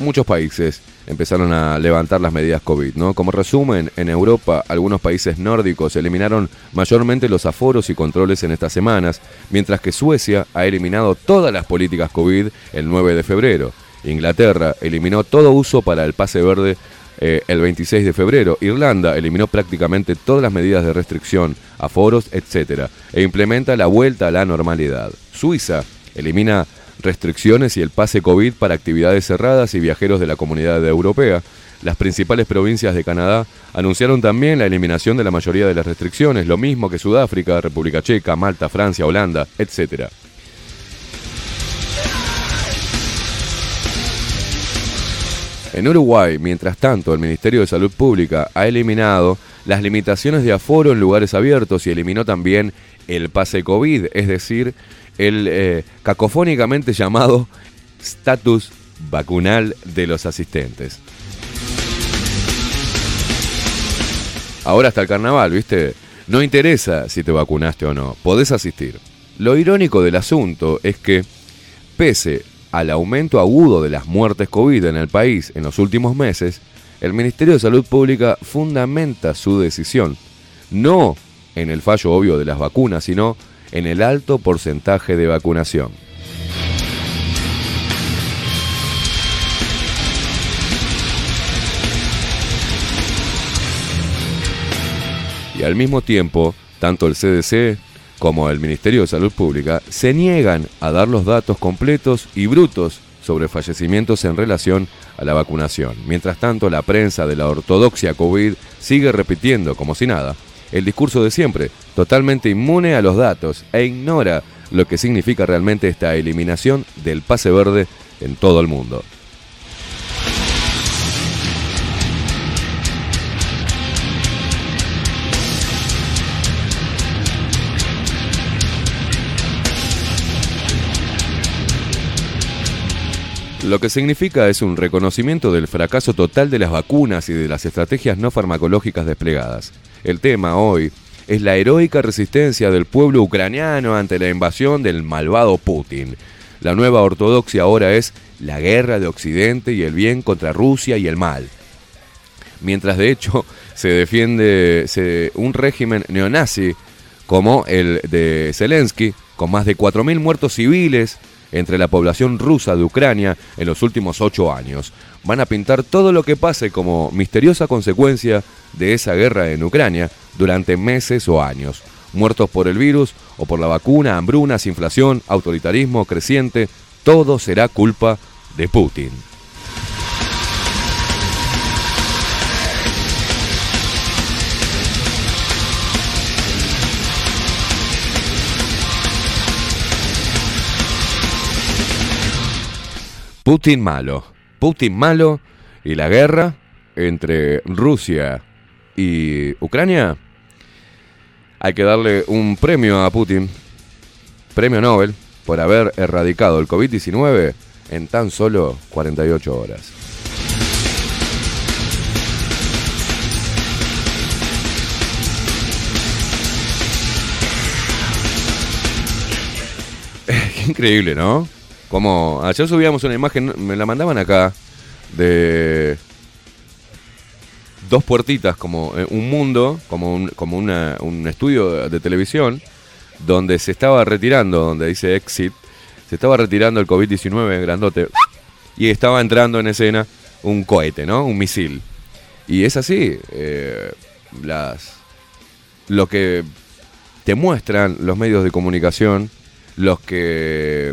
Muchos países empezaron a levantar las medidas COVID, ¿no? Como resumen, en Europa, algunos países nórdicos eliminaron mayormente los aforos y controles en estas semanas, mientras que Suecia ha eliminado todas las políticas COVID el 9 de febrero. Inglaterra eliminó todo uso para el pase verde eh, el 26 de febrero. Irlanda eliminó prácticamente todas las medidas de restricción, aforos, etc. e implementa la vuelta a la normalidad. Suiza elimina restricciones y el pase COVID para actividades cerradas y viajeros de la comunidad europea. Las principales provincias de Canadá anunciaron también la eliminación de la mayoría de las restricciones, lo mismo que Sudáfrica, República Checa, Malta, Francia, Holanda, etc. En Uruguay, mientras tanto, el Ministerio de Salud Pública ha eliminado las limitaciones de aforo en lugares abiertos y eliminó también el pase COVID, es decir, el eh, cacofónicamente llamado estatus vacunal de los asistentes. Ahora hasta el carnaval, ¿viste? No interesa si te vacunaste o no, podés asistir. Lo irónico del asunto es que, pese al aumento agudo de las muertes COVID en el país en los últimos meses, el Ministerio de Salud Pública fundamenta su decisión, no en el fallo obvio de las vacunas, sino en el alto porcentaje de vacunación. Y al mismo tiempo, tanto el CDC como el Ministerio de Salud Pública se niegan a dar los datos completos y brutos sobre fallecimientos en relación a la vacunación. Mientras tanto, la prensa de la ortodoxia COVID sigue repitiendo, como si nada, el discurso de siempre, totalmente inmune a los datos e ignora lo que significa realmente esta eliminación del pase verde en todo el mundo. Lo que significa es un reconocimiento del fracaso total de las vacunas y de las estrategias no farmacológicas desplegadas. El tema hoy es la heroica resistencia del pueblo ucraniano ante la invasión del malvado Putin. La nueva ortodoxia ahora es la guerra de Occidente y el bien contra Rusia y el mal. Mientras de hecho se defiende un régimen neonazi como el de Zelensky, con más de 4.000 muertos civiles entre la población rusa de Ucrania en los últimos ocho años. Van a pintar todo lo que pase como misteriosa consecuencia de esa guerra en Ucrania durante meses o años. Muertos por el virus o por la vacuna, hambrunas, inflación, autoritarismo creciente, todo será culpa de Putin. Putin malo. Putin malo y la guerra entre Rusia y Ucrania. Hay que darle un premio a Putin, premio Nobel, por haber erradicado el COVID-19 en tan solo 48 horas. Increíble, ¿no? Como ayer subíamos una imagen, me la mandaban acá, de dos puertitas, como eh, un mundo, como un, como una- un estudio de televisión, donde se estaba retirando, donde dice exit, se estaba retirando el COVID-19 grandote, y estaba entrando en escena un cohete, ¿no? Un misil. Y es así, eh, las, lo que te muestran los medios de comunicación, los que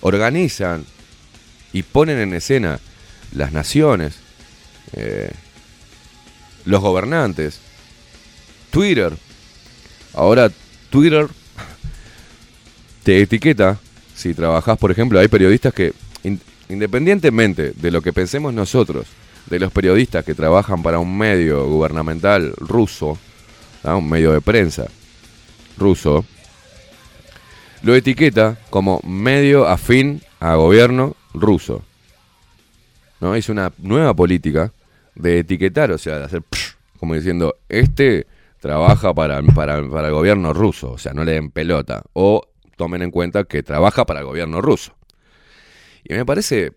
organizan y ponen en escena las naciones, eh, los gobernantes, Twitter. Ahora Twitter te etiqueta si trabajas, por ejemplo, hay periodistas que, in- independientemente de lo que pensemos nosotros, de los periodistas que trabajan para un medio gubernamental ruso, un medio de prensa ruso, lo etiqueta como medio afín a gobierno ruso. ¿No? Es una nueva política de etiquetar, o sea, de hacer como diciendo, este trabaja para, para, para el gobierno ruso, o sea, no le den pelota, o tomen en cuenta que trabaja para el gobierno ruso. Y me parece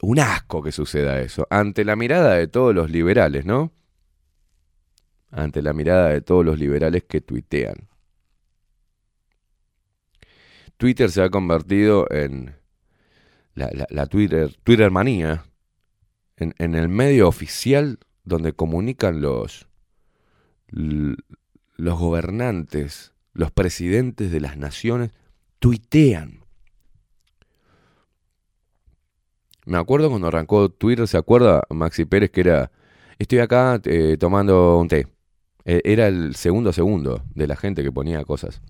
un asco que suceda eso, ante la mirada de todos los liberales, ¿no? Ante la mirada de todos los liberales que tuitean. Twitter se ha convertido en la, Twitter, Twitter manía, en, el medio oficial donde comunican los, los gobernantes, los presidentes de las naciones, tuitean. Me acuerdo cuando arrancó Twitter, ¿se acuerda Maxi Pérez que era, estoy acá eh, tomando un té? Eh, Era el segundo segundo de la gente que ponía cosas.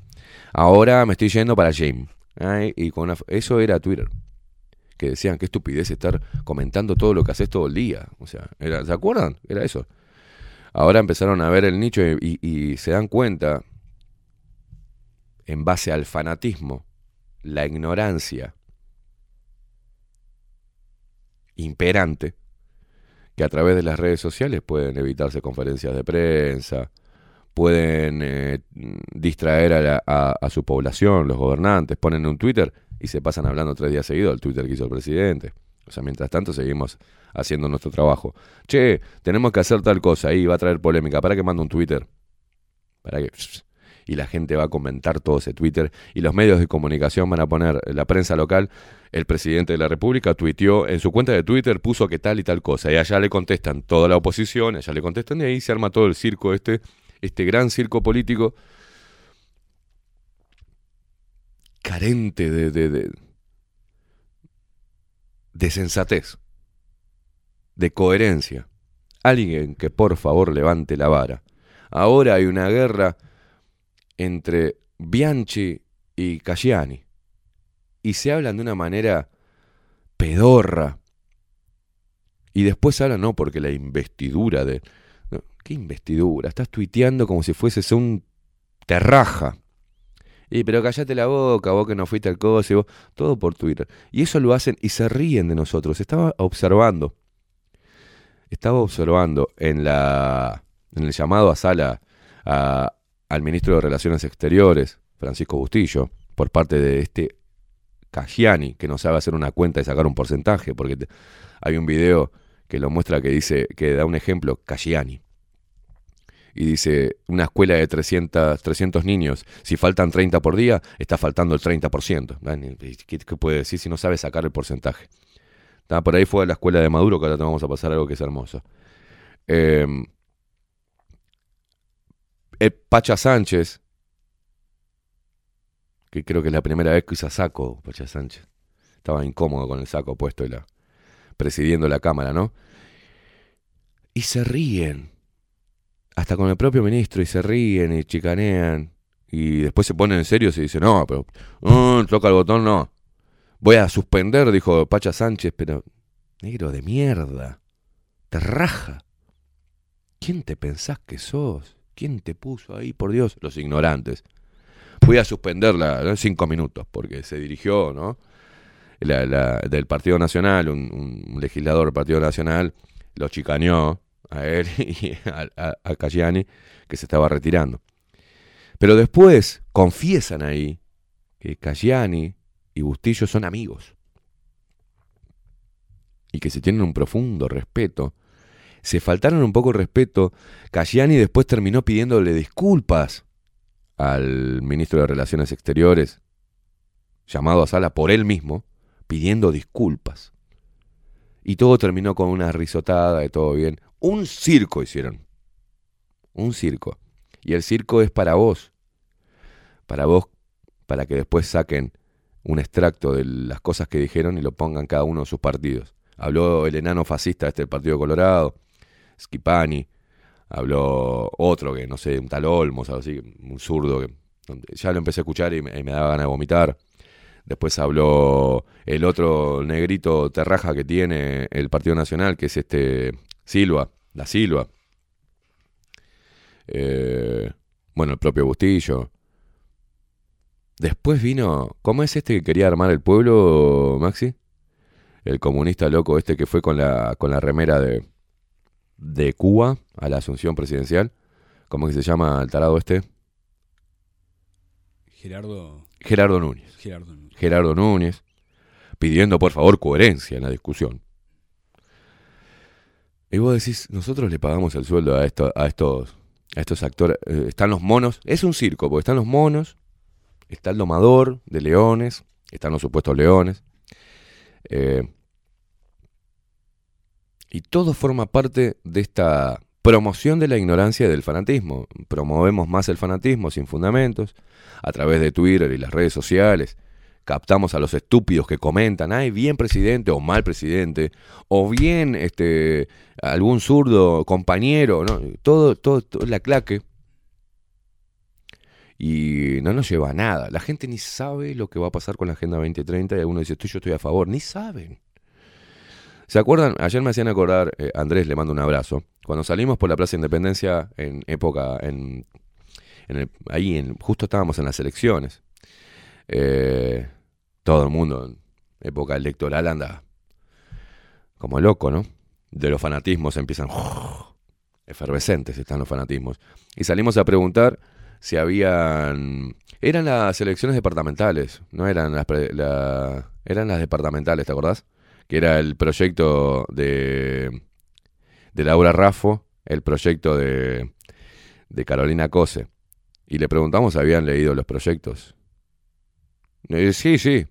Ahora me estoy yendo para James. Ay, y con eso era Twitter. Que decían, qué estupidez estar comentando todo lo que haces todo el día. O sea, era, ¿se acuerdan? Era eso. Ahora empezaron a ver el nicho y se dan cuenta, en base al fanatismo, la ignorancia imperante, que a través de las redes sociales pueden evitarse conferencias de prensa, pueden eh, distraer a, la- a- a su población, los gobernantes, ponen un Twitter y se pasan hablando tres días seguidos del Twitter que hizo el presidente. O sea, mientras tanto seguimos haciendo nuestro trabajo. Che, tenemos que hacer tal cosa, ahí va a traer polémica, ¿para que mando un Twitter? ¿Para que Y la gente va a comentar todo ese Twitter y los medios de comunicación van a poner, la prensa local, el presidente de la República tuiteó en su cuenta de Twitter, puso que tal y tal cosa, y allá le contestan toda la oposición, allá le contestan y ahí se arma todo el circo este, este gran circo político carente de, de, de, sensatez, de coherencia. Alguien que por favor levante la vara. Ahora hay una guerra entre Bianchi y Casciani. Y se hablan de una manera pedorra. Y después hablan, no, porque la investidura de... ¿Qué investidura? Estás tuiteando como si fueses un terraja. Y pero callate la boca, vos que no fuiste al coso, y vos, todo por Twitter. Y eso lo hacen y se ríen de nosotros. Estaba observando, estaba observando en la en el llamado a sala al ministro de Relaciones Exteriores, Francisco Bustillo, por parte de este Casciani, que no sabe hacer una cuenta y sacar un porcentaje, porque hay un video que lo muestra que dice, que da un ejemplo, Casciani. Y dice, una escuela de 300, 300 niños, si faltan 30 por día, está faltando el 30%. Ah, ni- ¿Qué, qué puede decir si no sabe sacar el porcentaje? Ah, por ahí fue a la escuela de Maduro, que ahora te vamos a pasar algo que es hermoso. Eh, el Pacha Sánchez, que creo que es la primera vez que usa saco, Pacha Sánchez. Estaba incómodo con el saco puesto y la, presidiendo la Cámara, ¿no? Y se ríen, hasta con el propio ministro, y se ríen y chicanean. Y después se ponen en serio y dicen, no, pero mm, toca el botón, no. Voy a suspender, dijo Pacha Sánchez, pero negro de mierda, te raja. ¿Quién te pensás que sos? ¿Quién te puso ahí? Por Dios, los ignorantes. Voy a suspenderla ¿no? cinco minutos porque se dirigió, ¿no? La- la- del Partido Nacional, un, un legislador del Partido Nacional, lo chicaneó a él y a, a, que se estaba retirando. Pero después confiesan ahí que Cayani y Bustillo son amigos y que se tienen un profundo respeto. Se faltaron un poco el respeto. Cayani después terminó pidiéndole disculpas al ministro de Relaciones Exteriores, llamado a sala por él mismo, pidiendo disculpas. Y todo terminó con una risotada de todo bien. Un circo hicieron. Un circo. Y el circo es para vos. Para vos, para que después saquen un extracto de las cosas que dijeron y lo pongan cada uno en sus partidos. Habló el enano fascista este del Partido Colorado, Schipani. Habló otro que no sé, un tal Olmos, algo así, un zurdo que ya lo empecé a escuchar y me, y me daba ganas de vomitar. Después habló el otro negrito terraja que tiene el Partido Nacional, que es este Silva, la Silva. Eh, bueno, el propio Bustillo. Después vino, ¿cómo es este que quería armar el pueblo, Maxi? El comunista loco este que fue con la, con la remera de, de Cuba a la asunción presidencial. ¿Cómo que se llama el tarado este?
Gerardo.
Gerardo Núñez.
Gerardo. Núñez.
Gerardo Núñez, pidiendo por favor coherencia en la discusión. Y vos decís, nosotros le pagamos el sueldo a, esto, a, estos, a estos actores. eh, están los monos, es un circo, porque están los monos, está el domador de leones, están los supuestos leones. eh, Y todo forma parte de esta promoción de la ignorancia y del fanatismo. Promovemos más el fanatismo sin fundamentos, a través de Twitter y las redes sociales. Captamos a los estúpidos que comentan, ay, bien presidente o mal presidente, o bien este algún zurdo compañero, ¿no? Todo, todo, todo la claque. Y no nos lleva a nada. La gente ni sabe lo que va a pasar con la Agenda 2030 y alguno dice, "Estoy- yo estoy a favor. Ni saben. ¿Se acuerdan? Ayer me hacían acordar, eh, Andrés, le mando un abrazo. Cuando salimos por la Plaza Independencia en época, en, en ahí en, justo estábamos en las elecciones. Eh, todo el mundo en época electoral anda como loco, ¿no? De los fanatismos empiezan efervescentes están los fanatismos. Y salimos a preguntar si habían... Eran las elecciones departamentales, no eran las... eran las departamentales, ¿te acordás? Que era el proyecto de, de Laura Raffo, el proyecto de, de Carolina Cose. Y le preguntamos si habían leído los proyectos. Sí, sí.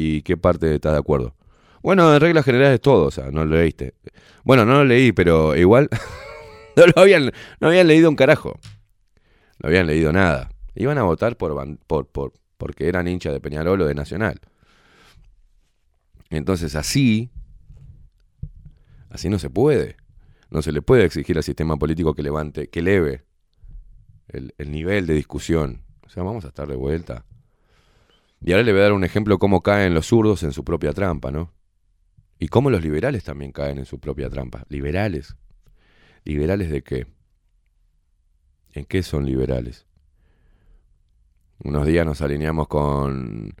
¿Y qué parte estás de acuerdo? Bueno, en reglas generales todo, o sea, no lo leíste. Bueno, no lo leí, pero igual no habían, leído un carajo. No habían leído nada. Iban a votar por, por, por porque eran hinchas de Peñarol o de Nacional. Entonces así, así no se puede. No se le puede exigir al sistema político que levante, que eleve el, el nivel de discusión. O sea, vamos a estar de vuelta. Y ahora le voy a dar un ejemplo cómo caen los zurdos en su propia trampa, ¿no? Y cómo los liberales también caen en su propia trampa. ¿Liberales? ¿Liberales de qué? ¿En qué son liberales? Unos días nos alineamos con,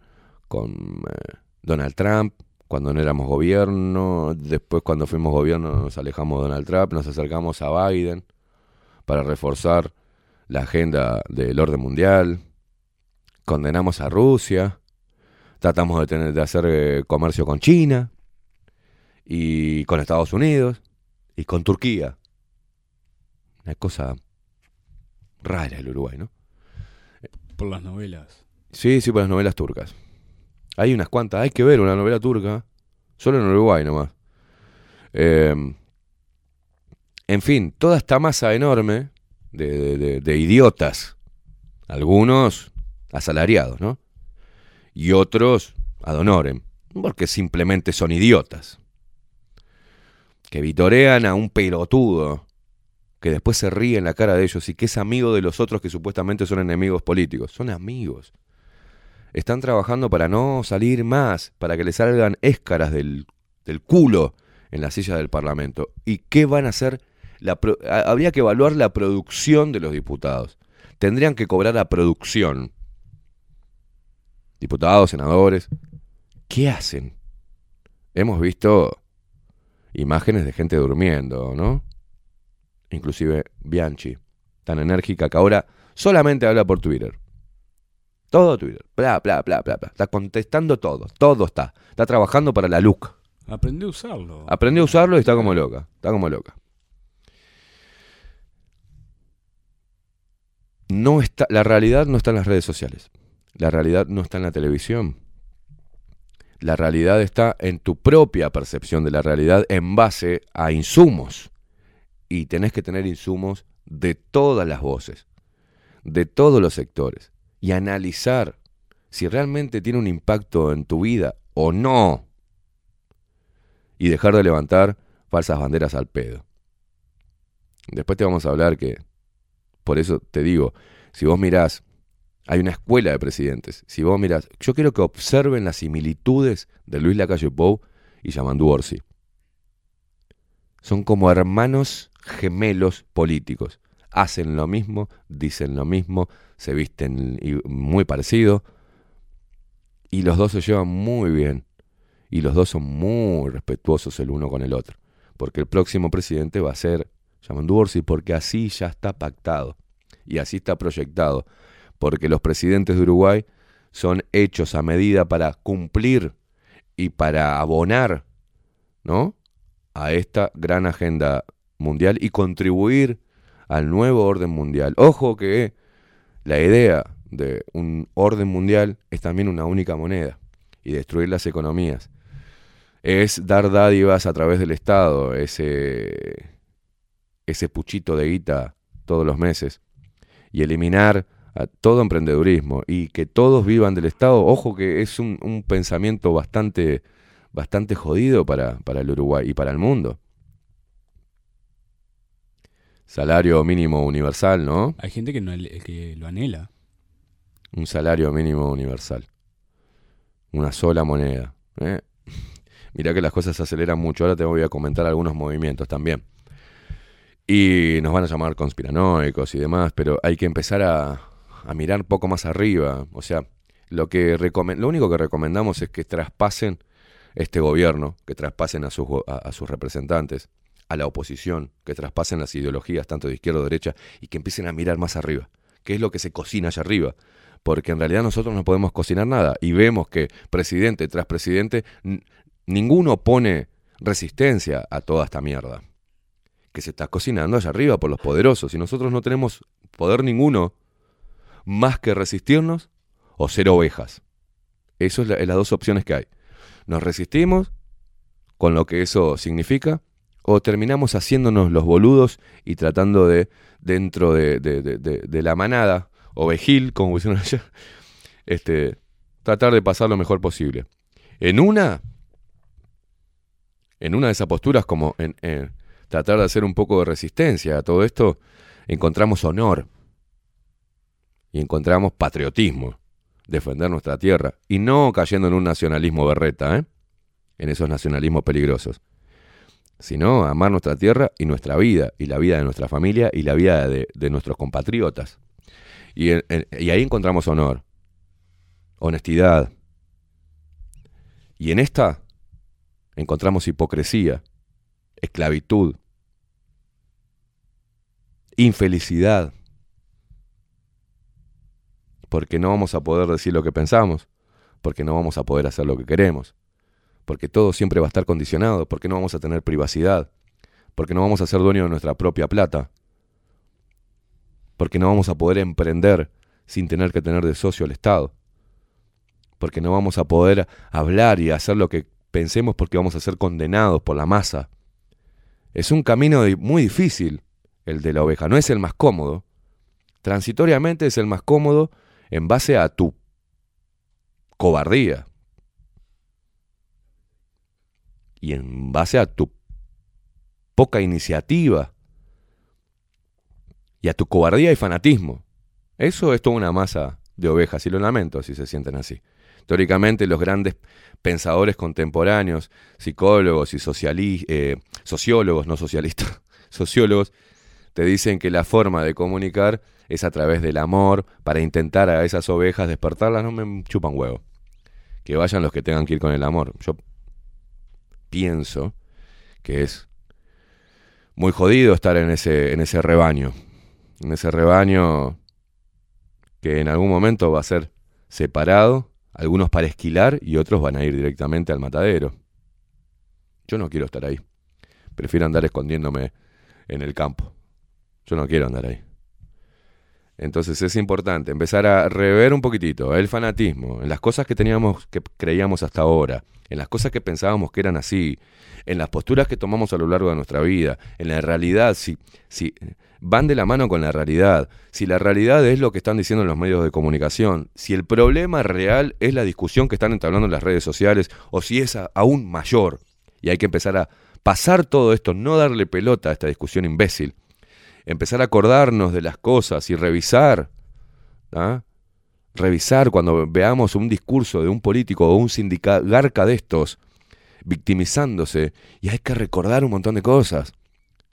con eh, Donald Trump, cuando no éramos gobierno, después cuando fuimos gobierno nos alejamos de Donald Trump, nos acercamos a Biden para reforzar la agenda del orden mundial, condenamos a Rusia, tratamos de, tener, de hacer eh, comercio con China y con Estados Unidos y con Turquía. Una cosa rara el Uruguay, ¿no?
Por las novelas.
Sí, sí, por las novelas turcas. Hay unas cuantas, hay que ver una novela turca, solo en Uruguay nomás. Eh, en fin, toda esta masa enorme de, de- de- de idiotas, algunos asalariados, ¿no? Y otros ad honorem, porque simplemente son idiotas. Que vitorean a un pelotudo que después se ríe en la cara de ellos y que es amigo de los otros que supuestamente son enemigos políticos. Son amigos. Están trabajando para no salir más, para que le salgan éscaras del, del culo en la silla del Parlamento. ¿Y qué van a hacer? La habría que evaluar la producción de los diputados. Tendrían que cobrar a producción. Diputados, senadores. ¿Qué hacen? Hemos visto imágenes de gente durmiendo, ¿no? Inclusive Bianchi, tan enérgica que ahora solamente habla por Twitter. Todo Twitter. Bla, bla, bla, bla, bla. Está contestando todo. Todo está. Está trabajando para la LUC.
Aprendí a usarlo.
Aprendió a usarlo y está como loca. Está como loca. No está, la realidad no está en las redes sociales. La realidad no está en la televisión. La realidad está en tu propia percepción de la realidad en base a insumos. Y tenés que tener insumos de todas las voces, de todos los sectores. Y analizar si realmente tiene un impacto en tu vida o no y dejar de levantar falsas banderas al pedo. Después te vamos a hablar que, por eso te digo, si vos mirás, hay una escuela de presidentes, si vos mirás, yo quiero que observen las similitudes de Luis Lacalle Pou y Yamandu Orsi. Son como hermanos gemelos políticos. Hacen lo mismo, dicen lo mismo, se visten muy parecido y los dos se llevan muy bien y los dos son muy respetuosos el uno con el otro. Porque el próximo presidente va a ser Yamandu Orsi, porque así ya está pactado y así está proyectado. Porque los presidentes de Uruguay son hechos a medida para cumplir y para abonar, ¿no? A esta gran agenda mundial y contribuir al nuevo orden mundial. Ojo que la idea de un orden mundial es también una única moneda y destruir las economías es dar dádivas a través del Estado, ese, ese puchito de guita todos los meses, y eliminar a todo emprendedurismo y que todos vivan del Estado, ojo que es un, un pensamiento bastante, bastante jodido para, para el Uruguay y para el mundo. Salario mínimo universal, ¿no?
Hay gente que, no, que lo anhela.
Un salario mínimo universal. Una sola moneda. ¿eh? Mirá que las cosas se aceleran mucho. Ahora te voy a comentar algunos movimientos también. Y nos van a llamar conspiranoicos y demás, pero hay que empezar a, a mirar un poco más arriba. O sea, lo, que lo único que recomendamos es que traspasen este gobierno, que traspasen a sus, a, sus representantes, a la oposición, que traspasen las ideologías tanto de izquierda o derecha y que empiecen a mirar más arriba. ¿Qué es lo que se cocina allá arriba? Porque en realidad nosotros no podemos cocinar nada y vemos que presidente tras presidente, ninguno pone resistencia a toda esta mierda que se está cocinando allá arriba por los poderosos y nosotros no tenemos poder ninguno más que resistirnos o ser ovejas. Eso es, la- las dos opciones que hay. Nos resistimos con lo que eso significa o terminamos haciéndonos los boludos y tratando de, dentro de, de- la manada, ovejil, como pusieron allá, este, tratar de pasar lo mejor posible. En una, en una de esas posturas, como en, en tratar de hacer un poco de resistencia a todo esto, encontramos honor y encontramos patriotismo, defender nuestra tierra y no cayendo en un nacionalismo berreta, ¿eh? en esos nacionalismos peligrosos, sino amar nuestra tierra y nuestra vida, y la vida de nuestra familia y la vida de, nuestros compatriotas. Y ahí encontramos honor, honestidad. Y en esta encontramos hipocresía, esclavitud, infelicidad, porque no vamos a poder decir lo que pensamos, porque no vamos a poder hacer lo que queremos, porque todo siempre va a estar condicionado, porque no vamos a tener privacidad, porque no vamos a ser dueños de nuestra propia plata, porque no vamos a poder emprender sin tener que tener de socio al Estado, porque no vamos a poder hablar y hacer lo que pensemos porque vamos a ser condenados por la masa. Es un camino muy difícil el de la oveja, no es el más cómodo. Transitoriamente es el más cómodo en base a tu cobardía y en base a tu poca iniciativa y a tu cobardía y fanatismo. Eso es toda una masa de ovejas y lo lamento si se sienten así. Teóricamente los grandes pensadores contemporáneos, psicólogos y eh, sociólogos, no socialistas, sociólogos, te dicen que la forma de comunicar es a través del amor para intentar a esas ovejas despertarlas, no me chupan huevo. Que vayan los que tengan que ir con el amor. Yo pienso que es muy jodido estar en ese, en ese rebaño. En ese rebaño que en algún momento va a ser separado, algunos para esquilar y otros van a ir directamente al matadero. Yo no quiero estar ahí. Prefiero andar escondiéndome en el campo. Yo no quiero andar ahí. Entonces es importante empezar a rever un poquitito el fanatismo, en las cosas que teníamos, que creíamos hasta ahora, en las cosas que pensábamos que eran así, en las posturas que tomamos a lo largo de nuestra vida, en la realidad, si, si van de la mano con la realidad, si la realidad es lo que están diciendo los medios de comunicación, si el problema real es la discusión que están entablando en las redes sociales, o si es aún mayor, y hay que empezar a pasar todo esto, no darle pelota a esta discusión imbécil, empezar a acordarnos de las cosas y revisar, ¿ah? revisar cuando veamos un discurso de un político o un sindicagarca de estos victimizándose y hay que recordar un montón de cosas.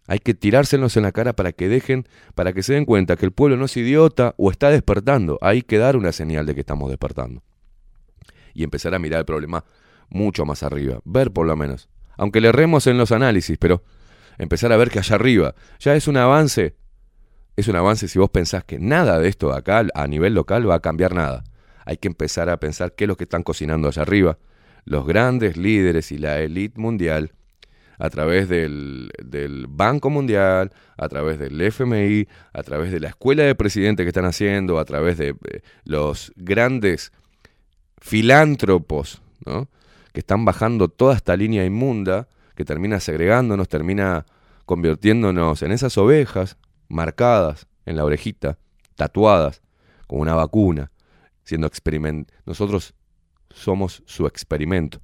Hay que tirárselos en la cara para que dejen, para que se den cuenta que el pueblo no es idiota o está despertando. Hay que dar una señal de que estamos despertando. Y empezar a mirar el problema mucho más arriba. Ver por lo menos. Aunque le erremos en los análisis, pero empezar a ver que allá arriba ya es un avance. Es un avance si vos pensás que nada de esto acá a nivel local va a cambiar nada. Hay que empezar a pensar qué es lo que están cocinando allá arriba. Los grandes líderes y la élite mundial a través del, del Banco Mundial, a través del FMI, a través de la escuela de presidente que están haciendo, a través de eh, los grandes filántropos, ¿no? que están bajando toda esta línea inmunda que termina segregándonos, termina convirtiéndonos en esas ovejas marcadas en la orejita, tatuadas con una vacuna, siendo experiment. Nosotros somos su experimento.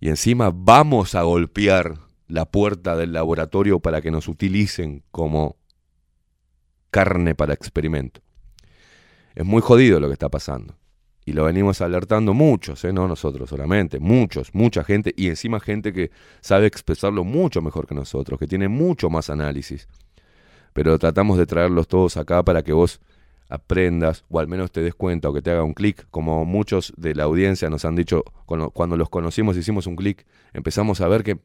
Y encima vamos a golpear la puerta del laboratorio para que nos utilicen como carne para experimento. Es muy jodido lo que está pasando. Y lo venimos alertando muchos, ¿eh? no nosotros solamente, muchos, mucha gente, y encima gente que sabe expresarlo mucho mejor que nosotros, que tiene mucho más análisis. Pero tratamos de traerlos todos acá para que vos aprendas o al menos te des cuenta o que te haga un clic, como muchos de la audiencia nos han dicho cuando, los conocimos hicimos un clic, empezamos a ver que,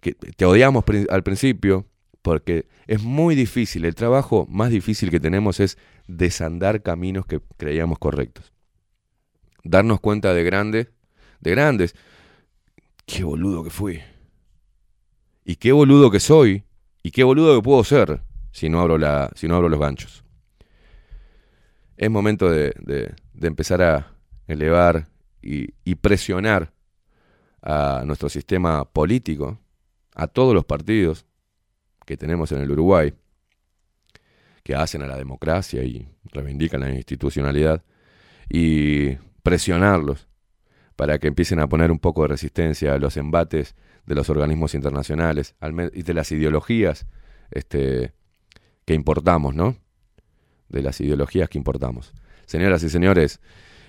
que te odiamos al principio porque es muy difícil, el trabajo más difícil que tenemos es desandar caminos que creíamos correctos. Darnos cuenta de grandes, de grandes, qué boludo que fui. Y qué boludo que soy, y qué boludo que puedo ser si no abro, la, si no abro los ganchos. Es momento de, de- empezar a elevar y, y presionar a nuestro sistema político, a todos los partidos que tenemos en el Uruguay, que hacen a la democracia y reivindican la institucionalidad, y presionarlos para que empiecen a poner un poco de resistencia a los embates de los organismos internacionales y de las ideologías este, que importamos, ¿no? de las ideologías que importamos. Señoras y señores,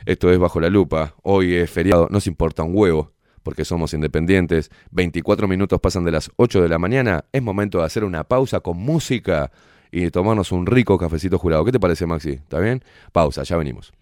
esto es Bajo la Lupa. Hoy es feriado, nos importa un huevo, porque somos independientes. 24 minutos pasan de las 8 de la mañana. Es momento de hacer una pausa con música y tomarnos un rico cafecito jurado. ¿Qué te parece, Maxi? ¿Está bien? Pausa, ya venimos.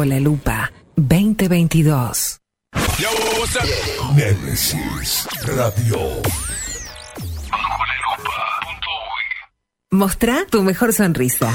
Bajo la lupa 2022.
Nemesis Radio.
Mostrá tu mejor sonrisa.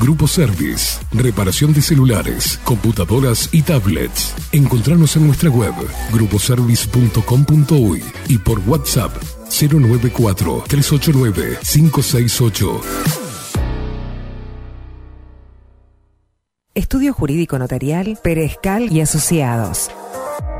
Grupo Service. Reparación de celulares, computadoras y tablets. Encontranos en nuestra web gruposervice.com.uy y por WhatsApp 094 389 568.
Estudio Jurídico Notarial, Perezcal y Asociados.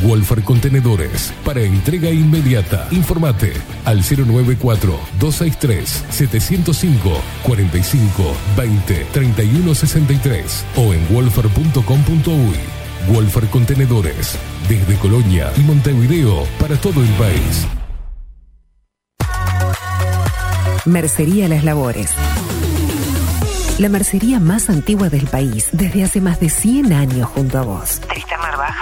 Wolfer Contenedores para entrega inmediata. Informate al 094-263-705 45 20 31 63 o en wolfer.com.uy. Wolfer Contenedores desde Colonia y Montevideo para todo el país.
Mercería Las Labores. La mercería más antigua del país, desde hace más de 100 años junto a vos. Tristamar Baja,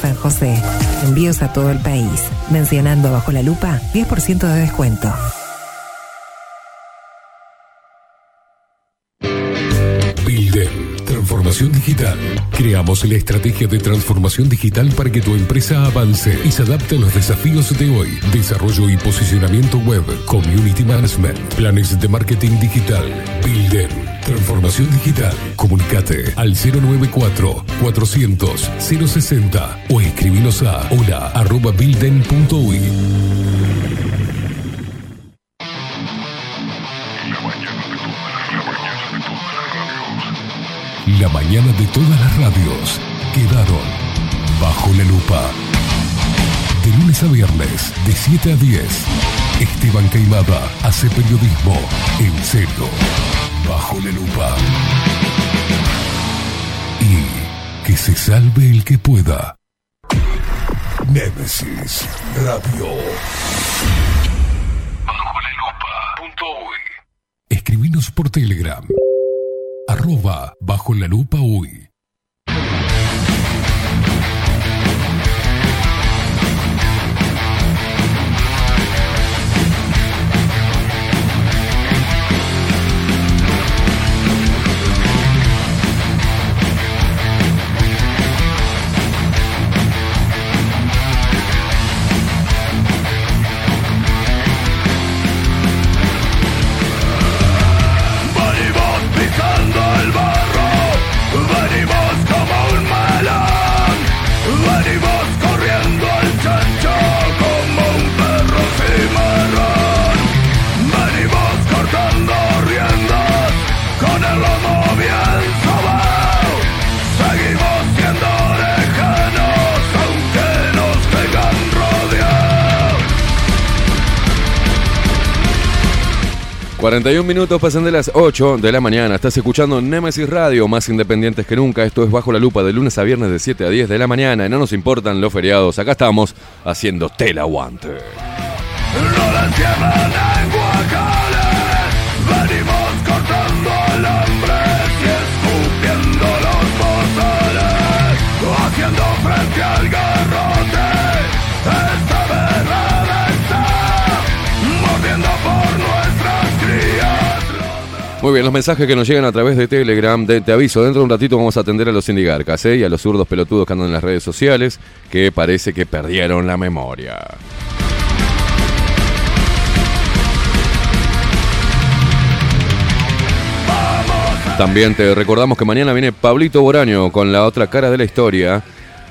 San José. Envíos a todo el país. Mencionando bajo la lupa 10% de descuento.
Bilden, transformación digital. Creamos la estrategia de transformación digital para que tu empresa avance y se adapte a los desafíos de hoy. Desarrollo y posicionamiento web, community management, planes de marketing digital. Bilden, transformación digital. Comunicate al 094 400 060 o escribinos a hola arroba bilden.uy. La mañana de todas las radios quedaron bajo la lupa. De lunes a viernes, de 7 a 10, Esteban Caimada hace periodismo en serio, bajo la lupa. Y que se salve el que pueda. Némesis Radio. Bajo la lupa. Escribinos por Telegram. Arroba bajo la lupa uy.
41 minutos pasan de las 8 de la mañana. Estás escuchando Nemesis Radio, más independientes que nunca. Esto es Bajo la Lupa de lunes a viernes de 7 a 10 de la mañana. Y no nos importan los feriados. Acá estamos haciendo tela aguante. Muy bien, los mensajes que nos llegan a través de Telegram. de- te aviso, dentro de un ratito vamos a atender a los indigarcas ¿eh? y a los zurdos pelotudos que andan en las redes sociales que parece que perdieron la memoria. También te recordamos que mañana viene Pablito Boraño con la otra cara de la historia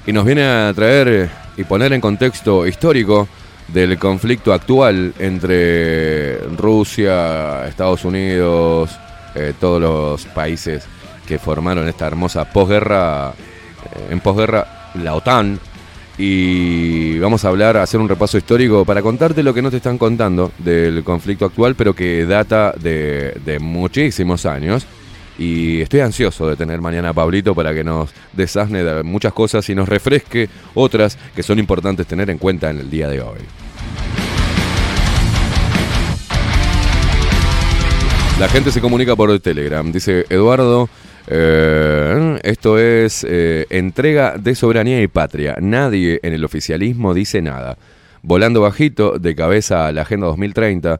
y nos viene a traer y poner en contexto histórico del conflicto actual entre Rusia, Estados Unidos, eh, todos los países que formaron esta hermosa posguerra, eh, en posguerra la OTAN. Y vamos a hablar, a hacer un repaso histórico para contarte lo que no te están contando del conflicto actual, pero que data de, de muchísimos años. Y estoy ansioso de tener mañana a Pablito para que nos desasne de muchas cosas y nos refresque otras que son importantes tener en cuenta en el día de hoy. La gente se comunica por Telegram. Dice Eduardo, Eh, esto es eh, entrega de soberanía y patria. Nadie en el oficialismo dice nada. Volando bajito, de cabeza a la Agenda 2030,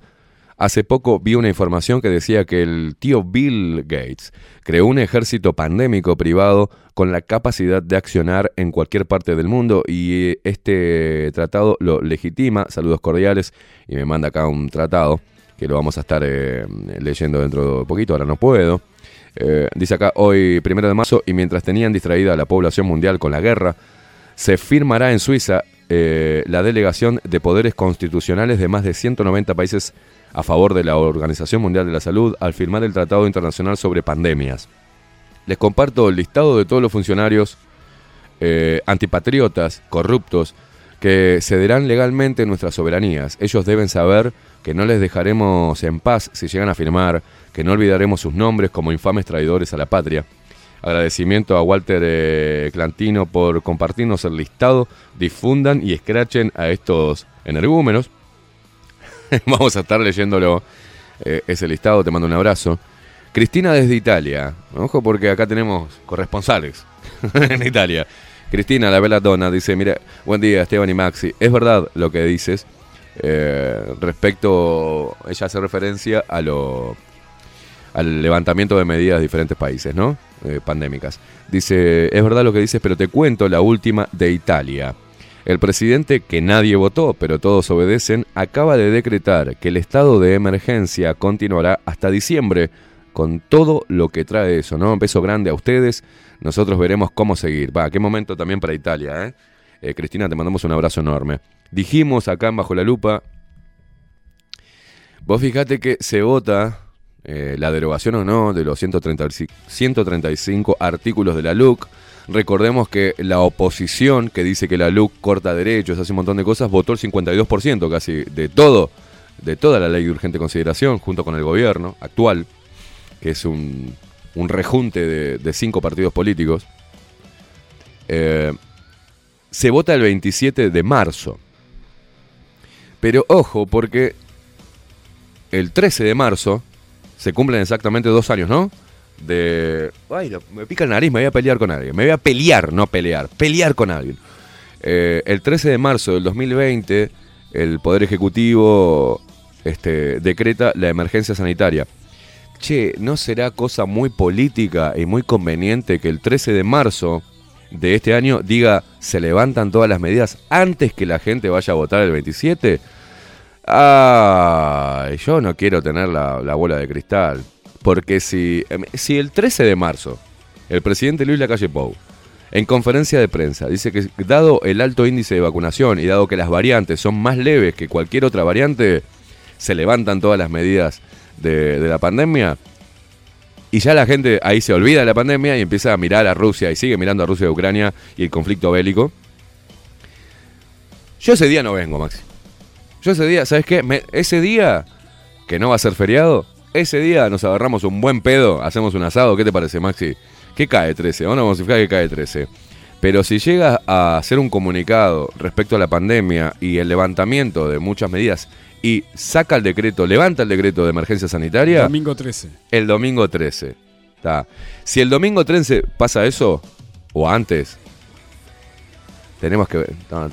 hace poco vi una información que decía que el tío Bill Gates creó un ejército pandémico privado con la capacidad de accionar en cualquier parte del mundo y eh, este tratado lo legitima. Saludos cordiales y me manda acá un tratado que lo vamos a estar eh, leyendo dentro de poquito, ahora no puedo. Eh, dice acá, hoy, primero de marzo, y mientras tenían distraída a la población mundial con la guerra, se firmará en Suiza eh, la delegación de poderes constitucionales de más de 190 países a favor de la Organización Mundial de la Salud al firmar el Tratado Internacional sobre Pandemias. Les comparto el listado de todos los funcionarios eh, antipatriotas, corruptos, que cederán legalmente nuestras soberanías. Ellos deben saber que no les dejaremos en paz si llegan a firmar, que no olvidaremos sus nombres como infames traidores a la patria. Agradecimiento a Walter eh, Clantino por compartirnos el listado, difundan y escrachen a estos energúmenos. Vamos a estar leyéndolo eh, ese listado, te mando un abrazo. Cristina desde Italia, ojo porque acá tenemos corresponsales en Italia. Cristina, la Bella Donna, dice, mira, buen día Esteban y Maxi, es verdad lo que dices eh, respecto, ella hace referencia a lo, al levantamiento de medidas de diferentes países, ¿no? Eh, pandémicas. Dice, es verdad lo que dices, pero te cuento la última de Italia. El presidente, que nadie votó, pero todos obedecen, acaba de decretar que el estado de emergencia continuará hasta diciembre, con todo lo que trae eso, ¿no? Un beso grande a ustedes. Nosotros veremos cómo seguir. Va, qué momento también para Italia, ¿eh? Eh, Cristina, te mandamos un abrazo enorme. Dijimos acá en Bajo la Lupa, vos fijate que se vota eh, la derogación o no de los 130 135 artículos de la LUC. Recordemos que la oposición, que dice que la LUC corta derechos, hace un montón de cosas, votó el 52% casi de todo, de toda la ley de urgente consideración, junto con el gobierno actual, que es un, un rejunte de, de cinco partidos políticos. Eh, se vota el 27 de marzo. Pero ojo, porque el 13 de marzo se cumplen exactamente dos años, ¿no? De. Ay, me pica el nariz, me voy a pelear con alguien. Me voy a pelear, no pelear. Pelear con alguien. Eh, el 13 de marzo del 2020, el Poder Ejecutivo este, decreta la emergencia sanitaria. Che, ¿no será cosa muy política y muy conveniente que el 13 de marzo de este año diga se levantan todas las medidas antes que la gente vaya a votar el 27? Ah, yo no quiero tener la, la bola de cristal. Porque si, em, si el 13 de marzo el presidente Luis Lacalle Pou en conferencia de prensa dice que dado el alto índice de vacunación y dado que las variantes son más leves que cualquier otra variante, se levantan todas las medidas de, de la pandemia. Y ya la gente ahí se olvida de la pandemia y empieza a mirar a Rusia y sigue mirando a Rusia y Ucrania y el conflicto bélico. Yo ese día no vengo, Maxi. Yo ese día, ¿sabes qué? Ese día, que no va a ser feriado, ese día nos agarramos un buen pedo, hacemos un asado. ¿Qué te parece, Maxi? ¿Qué cae 13? Vamos a modificar que cae 13. Pero si llega a hacer un comunicado respecto a la pandemia y el levantamiento de muchas medidas y saca el decreto, levanta el decreto de emergencia sanitaria,
Domingo 13.
el domingo 13. Está. Si el domingo 13 pasa eso, o antes, tenemos que ver. no.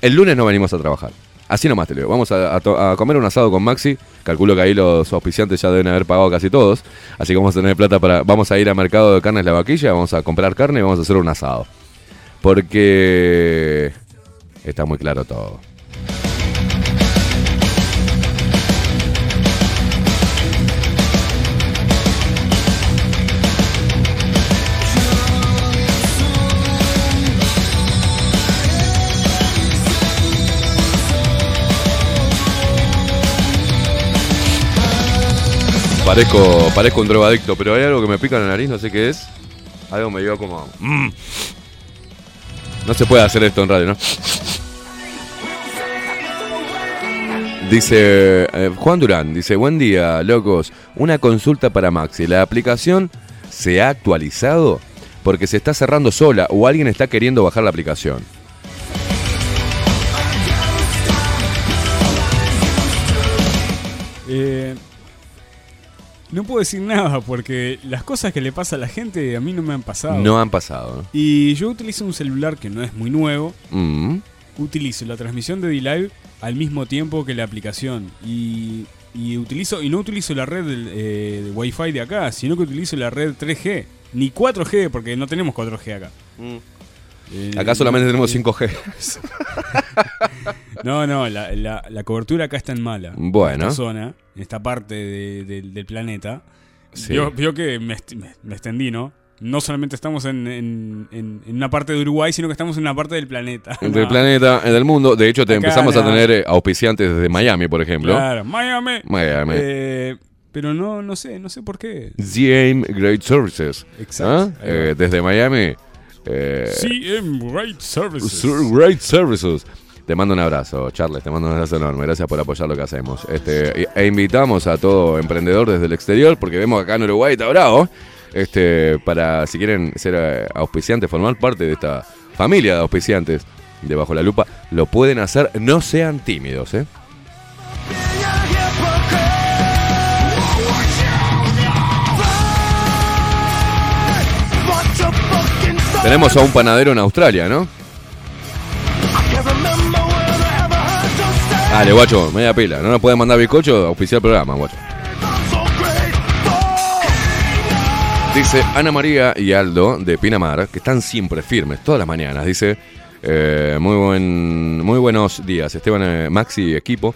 El lunes no venimos a trabajar. Así nomás te lo digo. Vamos a, a comer un asado con Maxi. Calculo que ahí los auspiciantes ya deben haber pagado casi todos. Así que vamos a tener plata para. Vamos a ir al mercado de carnes La Vaquilla, vamos a comprar carne y vamos a hacer un asado. Porque. Está muy claro todo. Parezco, parezco un drogadicto, pero hay algo que me pica en la nariz, no sé qué es. Algo me dio como. mm. No se puede hacer esto en radio, ¿no? Dice eh, Juan Durán, dice, buen día, locos. Una consulta para Maxi. ¿La aplicación se ha actualizado? Porque se está cerrando sola o alguien está queriendo bajar la aplicación.
Eh, No puedo decir nada porque las cosas que le pasa a la gente a mí no me han pasado.
No han pasado.
Y yo utilizo un celular que no es muy nuevo.
Mm.
Utilizo la transmisión de D-Live al mismo tiempo que la aplicación. Y, y utilizo y no utilizo la red del, eh, de Wi-Fi de acá, sino que utilizo la red 3G. Ni 4G, porque no tenemos 4G acá. Eh,
Acá solamente tenemos
eh,
5G.
No, no, la, la- la cobertura acá está en mala.
Bueno.
En esta zona, en esta parte de- de- del planeta.
Sí.
Vio, vio que me, est- me- me extendí, ¿no? No solamente estamos en, en- una parte de Uruguay, sino que estamos en una parte del planeta.
Del
No.
planeta, del mundo. De hecho, te
Acá,
empezamos a tener eh, auspiciantes desde Miami, por ejemplo.
Claro, Miami.
Miami.
Eh, pero no, no sé, no sé por qué.
GM Great Services.
Exacto.
¿Ah? Eh, desde Miami. Eh,
CM Right Services.
Great Services. Te mando un abrazo, Charles, te mando un abrazo enorme. Gracias por apoyar lo que hacemos. Este, e- e invitamos a todo emprendedor desde el exterior, porque vemos acá en Uruguay está bravo. Este, para si quieren ser eh, auspiciantes, formar parte de esta familia de auspiciantes de Bajo la Lupa, lo pueden hacer. No sean tímidos, ¿eh? Tenemos a un panadero en Australia, ¿no? Dale, guacho, media pila. No nos pueden mandar bizcocho, el programa, guacho. Dice Ana María y Aldo de Pinamar, que están siempre firmes, todas las mañanas. Dice, eh, muy, buen, muy buenos días, Esteban, eh, Maxi y equipo.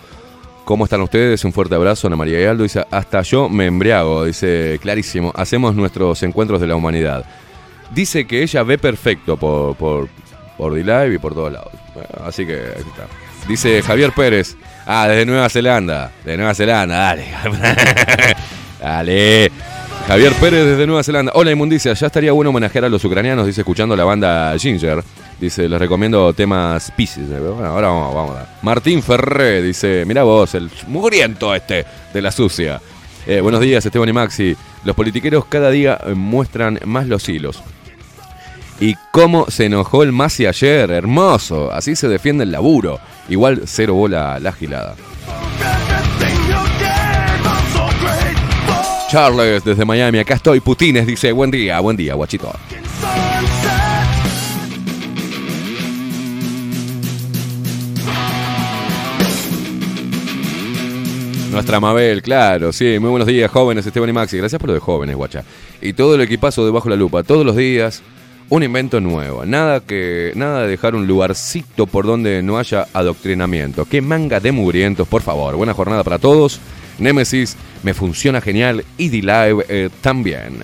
¿Cómo están ustedes? Un fuerte abrazo, Ana María y Aldo. Dice, hasta yo me embriago, dice, clarísimo. Hacemos nuestros encuentros de la humanidad. Dice que ella ve perfecto por, por, por D-Live y por todos lados. Así que ahí está. Dice Javier Pérez. Ah, desde Nueva Zelanda. De Nueva Zelanda, dale. dale. Javier Pérez desde Nueva Zelanda. Hola, inmundicia. Ya estaría bueno homenajear a los ucranianos, dice, escuchando la banda Ginger. Dice, les recomiendo temas Pisces. Bueno, ahora vamos, vamos a dar. Martín Ferré dice, mira vos, el mugriento este de la sucia. Eh, buenos días, Esteban y Maxi. Los politiqueros cada día eh, muestran más los hilos. Y cómo se enojó el Masi ayer, hermoso. Así se defiende el laburo. Igual cero bola la gilada. Charles desde Miami, acá estoy, Putines, dice, buen día, buen día, guachito. Nuestra Mabel, claro, sí, muy buenos días, jóvenes, Esteban y Maxi, gracias por lo de jóvenes, guacha. Y todo el equipazo debajo la lupa, todos los días, un invento nuevo. Nada que nada de dejar un lugarcito por donde no haya adoctrinamiento. Qué manga de mugrientos, por favor. Buena jornada para todos. Nemesis me funciona genial y D-Live eh, también.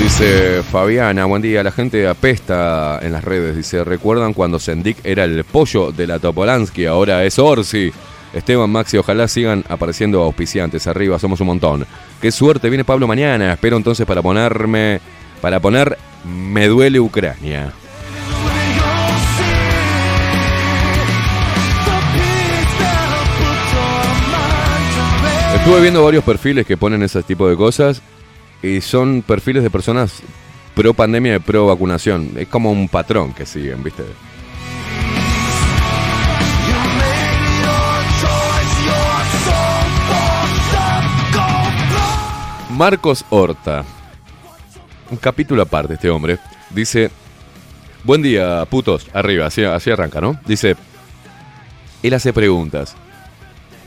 Dice Fabiana, buen día, la gente apesta en las redes. Dice, ¿recuerdan cuando Sendik era el pollo de la Topolansky? Ahora es Orsi. Esteban, Maxi, ojalá sigan apareciendo auspiciantes. Arriba, somos un montón. Qué suerte, viene Pablo mañana. Espero entonces para ponerme, para poner Me duele Ucrania. Estuve viendo varios perfiles que ponen ese tipo de cosas y son perfiles de personas pro pandemia y pro vacunación. Es como un patrón que siguen, ¿viste? Marcos Horta. Un capítulo aparte este hombre. Dice, buen día, putos. Arriba, así, así arranca, ¿no? Dice, él hace preguntas.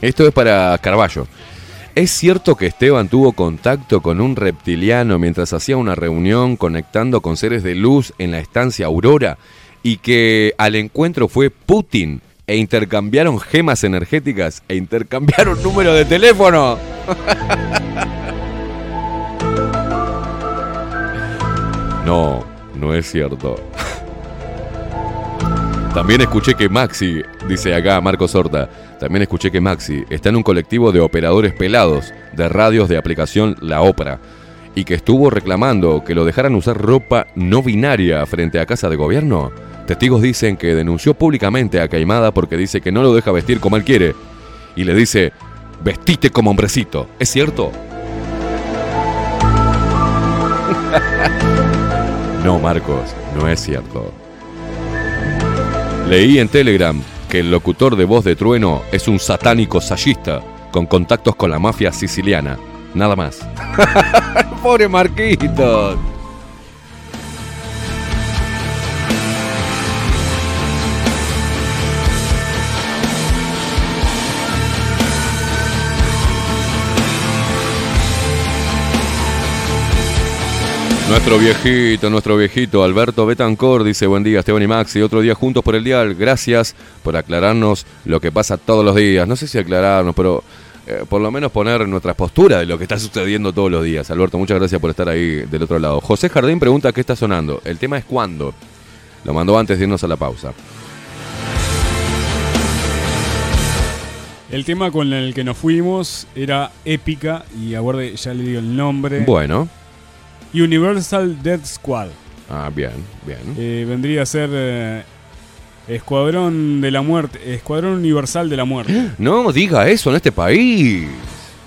Esto es para Carballo. ¿Es cierto que Esteban tuvo contacto con un reptiliano mientras hacía una reunión conectando con seres de luz en la estancia Aurora y que al encuentro fue Putin e intercambiaron gemas energéticas e intercambiaron número de teléfono? No, no es cierto. También escuché que Maxi, dice acá Marcos Horta, también escuché que Maxi está en un colectivo de operadores pelados de radios de aplicación La Ópera y que estuvo reclamando que lo dejaran usar ropa no binaria frente a casa de gobierno. Testigos dicen que denunció públicamente a Caimada porque dice que no lo deja vestir como él quiere y le dice, vestite como hombrecito. ¿Es cierto? no, Marcos, no es cierto. Leí en Telegram que el locutor de voz de trueno es un satánico sayista con contactos con la mafia siciliana. Nada más. Pobre Marquitos. Nuestro viejito, nuestro viejito, Alberto Betancor dice, buen día Esteban y Maxi, otro día juntos por el dial, gracias por aclararnos lo que pasa todos los días. No sé si aclararnos, pero eh, por lo menos poner nuestra postura de lo que está sucediendo todos los días. Alberto, muchas gracias por estar ahí del otro lado. José Jardín pregunta qué está sonando. El tema es cuándo. Lo mandó antes de irnos a la pausa.
El tema con el que nos fuimos era épica y aguarde, ya le digo el nombre.
Bueno,
Universal Death Squad.
ah, bien, bien.
Eh, vendría a ser eh, Escuadrón de la Muerte, Escuadrón Universal de la Muerte.
No diga eso en este país.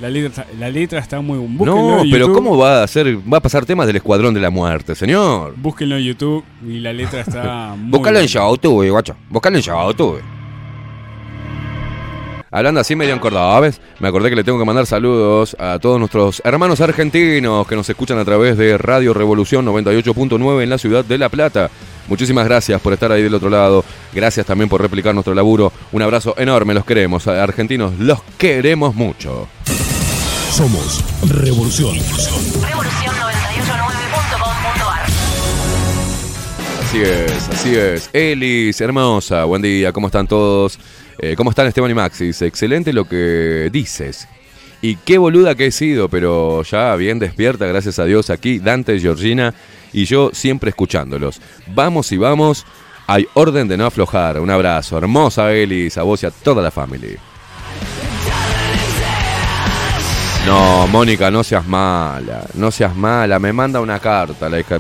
La letra, la letra está muy búsquenlo
No, pero
YouTube,
¿cómo va a ser? Va a pasar temas del Escuadrón de la Muerte, señor.
Búsquenlo en YouTube y la letra está muy
Búscalo en. YouTube, guacho. Búscalo en YouTube. Hablando así medio en cordobés, me acordé que le tengo que mandar saludos a todos nuestros hermanos argentinos que nos escuchan a través de Radio Revolución 98.9 en la ciudad de La Plata. Muchísimas gracias por estar ahí del otro lado. Gracias también por replicar nuestro laburo. Un abrazo enorme, los queremos. A Argentinos, los queremos mucho.
Somos Revolución.
Revolución989.com.ar
Así es, así es. Elis, hermosa, buen día, ¿cómo están todos? Eh, ¿Cómo están Esteban y Maxis? Excelente lo que dices. Y qué boluda que he sido, pero ya bien despierta, gracias a Dios, aquí Dante, Georgina y yo siempre escuchándolos. Vamos y vamos, hay orden de no aflojar. Un abrazo, hermosa Elis, a vos y a toda la familia. No, Mónica, no seas mala, no seas mala, me manda una carta, la hija.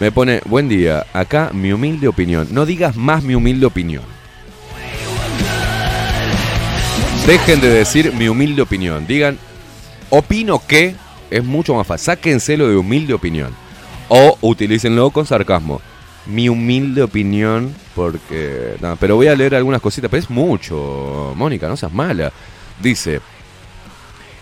Me pone, buen día, acá mi humilde opinión. No digas más mi humilde opinión. Dejen de decir mi humilde opinión. Digan, opino que es mucho más fácil. Sáquenselo de humilde opinión. O utilícenlo con sarcasmo. Mi humilde opinión, porque. pero voy a leer algunas cositas, pero es mucho. Mónica, no seas mala. Dice.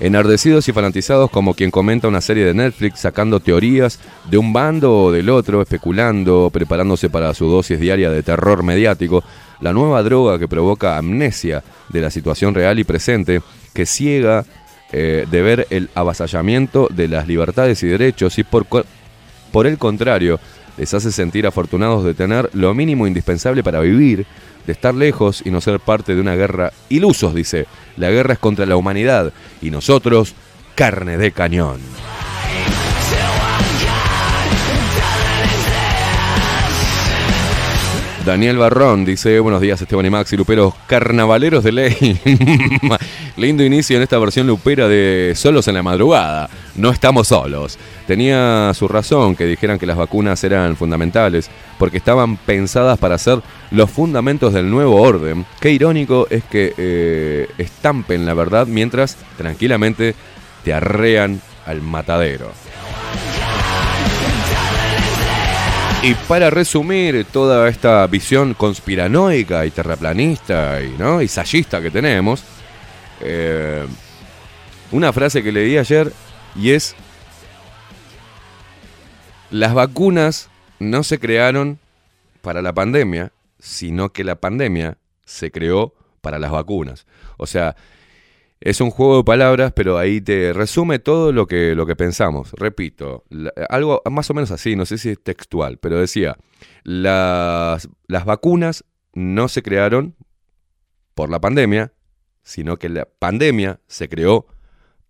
Enardecidos y fanatizados como quien comenta una serie de Netflix sacando teorías de un bando o del otro, especulando, preparándose para su dosis diaria de terror mediático, la nueva droga que provoca amnesia de la situación real y presente, que ciega eh, de ver el avasallamiento de las libertades y derechos y por, el contrario, les hace sentir afortunados de tener lo mínimo indispensable para vivir, de estar lejos y no ser parte de una guerra. Ilusos, dice. La guerra es contra la humanidad y nosotros, carne de cañón. Daniel Barrón dice, buenos días Esteban y Maxi, Luperos, carnavaleros de ley. Lindo inicio en esta versión lupera de Solos en la madrugada. No estamos solos. Tenía su razón que dijeran que las vacunas eran fundamentales, porque estaban pensadas para ser los fundamentos del nuevo orden. Qué irónico es que eh, estampen la verdad mientras tranquilamente te arrean al matadero. Y para resumir toda esta visión conspiranoica y terraplanista y, ¿no? y sayista que tenemos, eh, una frase que leí ayer y es, las vacunas no se crearon para la pandemia, sino que la pandemia se creó para las vacunas. O sea, es un juego de palabras, pero ahí te resume todo lo que, lo que pensamos. Repito, algo más o menos así, no sé si es textual, pero decía, las, las vacunas no se crearon por la pandemia, sino que la pandemia se creó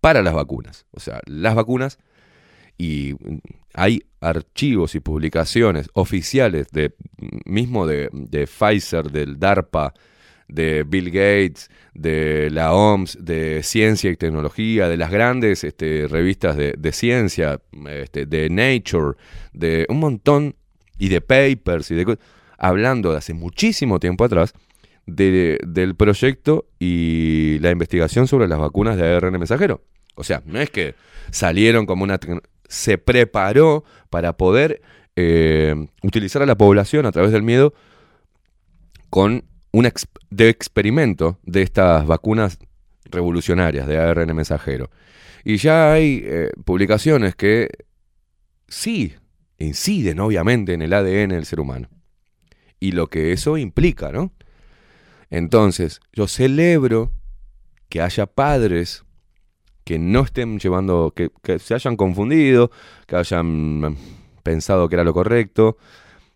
para las vacunas. O sea, las vacunas y hay archivos y publicaciones oficiales de mismo de, de Pfizer, del DARPA, de Bill Gates, de la OMS, de ciencia y tecnología, de las grandes este, revistas de, ciencia, este, de Nature, de un montón, y de papers, y de co- hablando de hace muchísimo tiempo atrás, de- del proyecto y la investigación sobre las vacunas de ARN mensajero. O sea, no es que salieron como una... Se preparó para poder eh, utilizar a la población a través del miedo con un de experimento de estas vacunas revolucionarias de ARN mensajero. Y ya hay eh, publicaciones que sí inciden obviamente en el ADN del ser humano. Y lo que eso implica, ¿no? Entonces, yo celebro que haya padres que no estén llevando, que, que se hayan confundido, que hayan mm, pensado que era lo correcto,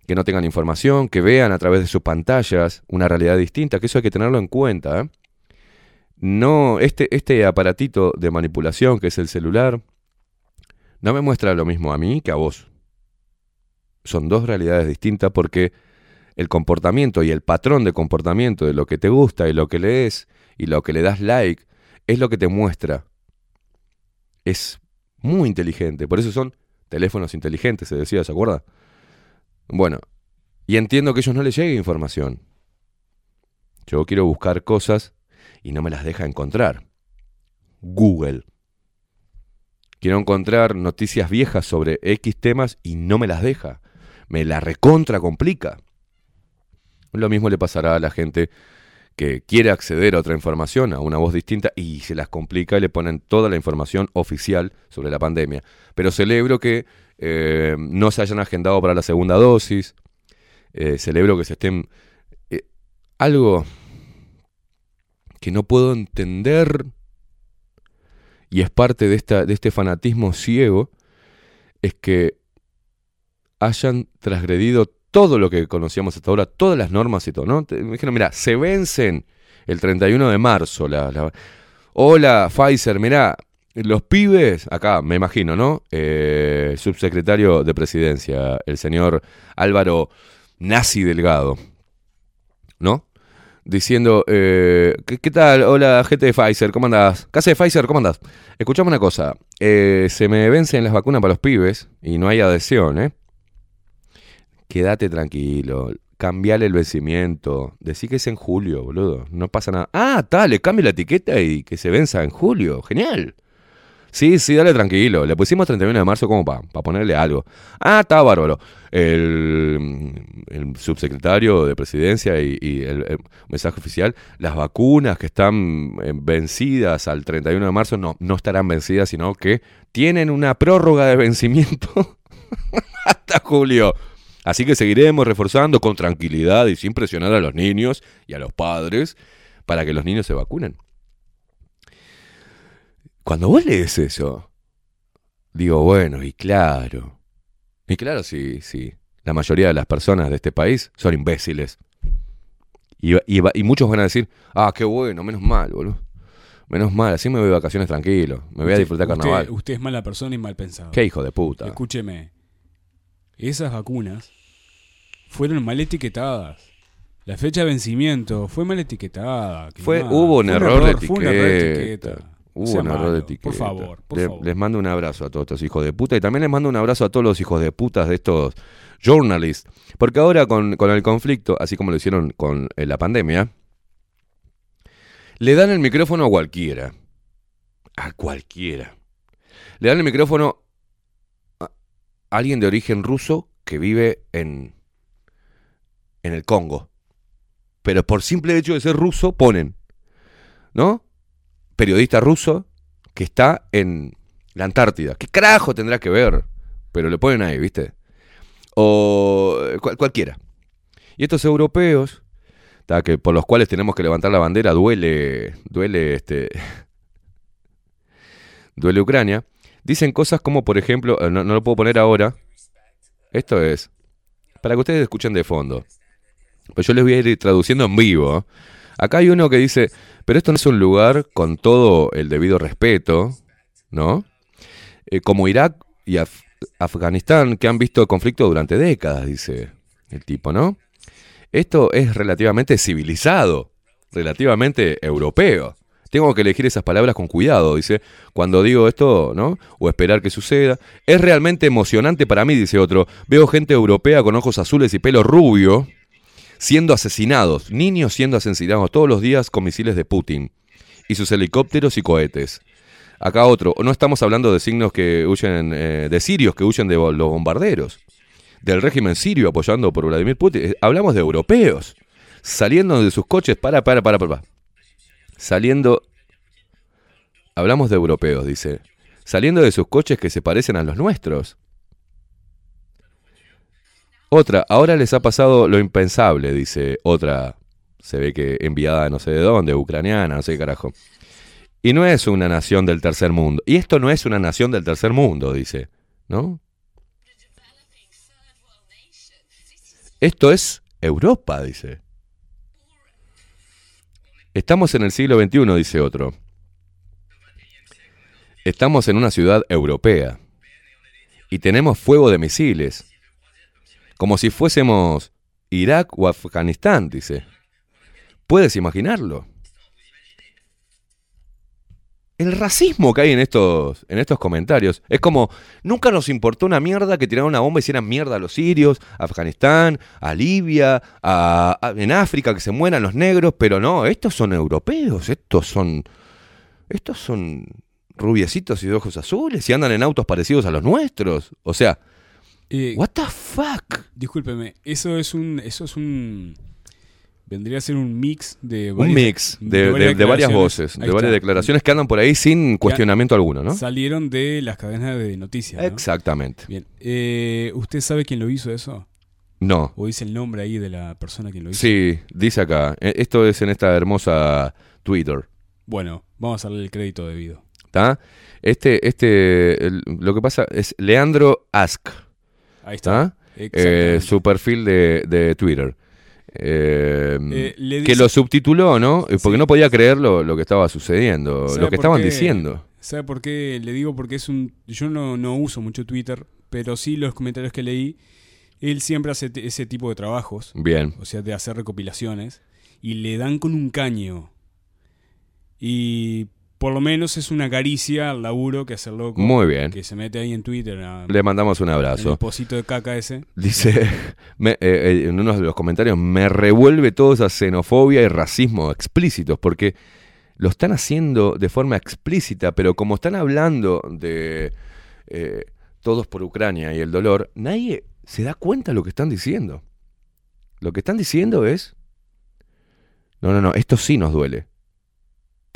que no tengan información, que vean a través de sus pantallas una realidad distinta, que eso hay que tenerlo en cuenta. ¿eh? No, este, este aparatito de manipulación que es el celular, no me muestra lo mismo a mí que a vos. Son dos realidades distintas porque el comportamiento y el patrón de comportamiento de lo que te gusta y lo que lees y lo que le das like es lo que te muestra. Es muy inteligente, por eso son teléfonos inteligentes, se decía, ¿se acuerda? Bueno, y entiendo que a ellos no les llegue información. Yo quiero buscar cosas y no me las deja encontrar. Google. Quiero encontrar noticias viejas sobre X temas y no me las deja. Me la recontra complica. Lo mismo le pasará a la gente que quiere acceder a otra información, a una voz distinta, y se las complica y le ponen toda la información oficial sobre la pandemia. Pero celebro que eh, no se hayan agendado para la segunda dosis. Eh, celebro que se estén... eh, algo que no puedo entender y es parte de, esta, de este fanatismo ciego, es que hayan transgredido todo lo que conocíamos hasta ahora, todas las normas y todo, ¿no? Me dijeron, mira, se vencen el 31 de marzo. La, la- Hola, Pfizer, mira, los pibes, acá me imagino, ¿no? Eh, subsecretario de Presidencia, el señor Álvaro Nazi Delgado, ¿no? Diciendo, eh, ¿qué, qué tal? Hola, gente de Pfizer, ¿cómo andás? Casa de Pfizer, ¿cómo andás? Escuchame una cosa, eh, se me vencen las vacunas para los pibes y no hay adhesión, ¿eh? Quédate tranquilo, cambiale el vencimiento, decí que es en julio, boludo, no pasa nada. Ah, tal, le cambio la etiqueta y que se venza en julio, genial. Sí, sí, dale tranquilo. Le pusimos 31 de marzo como para ponerle algo. Ah, está bárbaro. El, subsecretario de presidencia y, y el, el mensaje oficial, las vacunas que están eh, vencidas al 31 de marzo no, no estarán vencidas, sino que tienen una prórroga de vencimiento hasta julio. Así que seguiremos reforzando con tranquilidad y sin presionar a los niños y a los padres para que los niños se vacunen. Cuando vos lees eso, digo, bueno, y claro. Y claro, sí, sí. La mayoría de las personas de este país son imbéciles. Y, y va- y muchos van a decir, ah, qué bueno, menos mal, boludo. Menos mal, así me voy de vacaciones tranquilo. Me voy a disfrutar
usted-
carnaval.
Usted, es mala persona y mal pensado.
Qué hijo de puta.
Escúcheme. Esas vacunas fueron mal etiquetadas. La fecha de vencimiento fue mal etiquetada. que
Fue,
nada.
hubo un
Fue
error, de
fue un error de
etiqueta.
etiqueta.
Hubo
Sea
un error
malo,
de etiqueta.
Por favor, por
Le-
favor.
Les mando un abrazo a todos estos hijos de puta y también les mando un abrazo a todos los hijos de putas de estos journalists. Porque ahora con, con el conflicto, así como lo hicieron con eh, la pandemia, le dan el micrófono a cualquiera. A cualquiera. Le dan el micrófono a alguien de origen ruso que vive en, en el Congo. Pero por simple hecho de ser ruso, ponen, ¿no? Periodista ruso que está en la Antártida. ¿Qué carajo tendrá que ver? Pero le ponen ahí, ¿viste? O eh, cual- cualquiera. Y estos europeos, que por los cuales tenemos que levantar la bandera, duele, duele este, duele Ucrania, dicen cosas como, por ejemplo, eh, no lo puedo poner ahora. Esto es para que ustedes escuchen de fondo. Pues yo les voy a ir traduciendo en vivo. Acá hay uno que dice, pero esto no es un lugar con todo el debido respeto, ¿no? Eh, como Irak y Af- Afganistán, que han visto el conflicto durante décadas, dice el tipo, ¿no? Esto es relativamente civilizado, relativamente europeo. Tengo que elegir esas palabras con cuidado, dice, cuando digo esto, ¿no? O esperar que suceda. Es realmente emocionante para mí, dice otro. Veo gente europea con ojos azules y pelo rubio siendo asesinados, niños siendo asesinados todos los días con misiles de Putin y sus helicópteros y cohetes. Acá otro, no estamos hablando de signos que huyen, eh, de sirios que huyen de los bombarderos, del régimen sirio apoyando por Vladimir Putin, Eh, hablamos de europeos saliendo de sus coches, para, para, para, para. Saliendo, hablamos de europeos, dice, saliendo de sus coches que se parecen a los nuestros. Otra, ahora les ha pasado lo impensable, dice otra, se ve que enviada no sé de dónde, ucraniana, no sé qué carajo. Y no es una nación del tercer mundo. Y esto no es una nación del tercer mundo, dice, ¿no? Esto es Europa, dice. Estamos en el siglo XXI, dice otro. Estamos en una ciudad europea. Y tenemos fuego de misiles. Como si fuésemos Irak o Afganistán, dice. ¿Puedes imaginarlo? El racismo que hay en estos, en estos comentarios es como, nunca nos importó una mierda que tiraran una bomba y hicieran mierda a los sirios, a Afganistán, a Libia, a- en África que se mueran los negros, pero no, estos son europeos, estos son, estos son rubiecitos y de ojos azules y andan en autos parecidos a los nuestros. O sea,
Eh,
what the fuck?
Discúlpeme, eso es un. Eso es un. Vendría a ser un mix de
Un
varias-
mix de, de- de varias voces, de varias declaraciones que andan por ahí sin cuestionamiento alguno, ¿no?
Salieron de las cadenas de noticias. ¿no?
Exactamente.
Bien. Eh, ¿Usted sabe quién lo hizo eso?
No.
¿O dice el nombre ahí de la persona que lo hizo?
Sí, dice acá. eh, Esto es en esta hermosa Twitter.
Bueno, vamos a darle el crédito debido.
¿Está? Este, este, lo que pasa es Leandro Ask.
Ahí está.
¿Está? Eh, su perfil de, de Twitter. Eh,
Eh,
que lo subtituló, ¿no? Porque
Sí.
no podía creer lo, lo que estaba sucediendo,
¿Sabe
lo que estaban
qué?
diciendo.
¿Sabe por qué? Le digo porque es un... Yo no, no uso mucho Twitter, pero sí los comentarios que leí, él siempre hace ese tipo de trabajos,
Bien.
o sea, de hacer recopilaciones, y le dan con un caño. Y por lo menos es una caricia al laburo que hace el loco.
Muy bien.
Que se mete ahí en Twitter a,
Le mandamos un abrazo.
el pocito de caca ese.
Dice me- eh, eh, en uno de los comentarios, me revuelve toda esa xenofobia y racismo explícitos, porque lo están haciendo de forma explícita, pero como están hablando de eh, todos por Ucrania y el dolor, nadie se da cuenta de lo que están diciendo. Lo que están diciendo es, no, no, no, esto sí nos duele,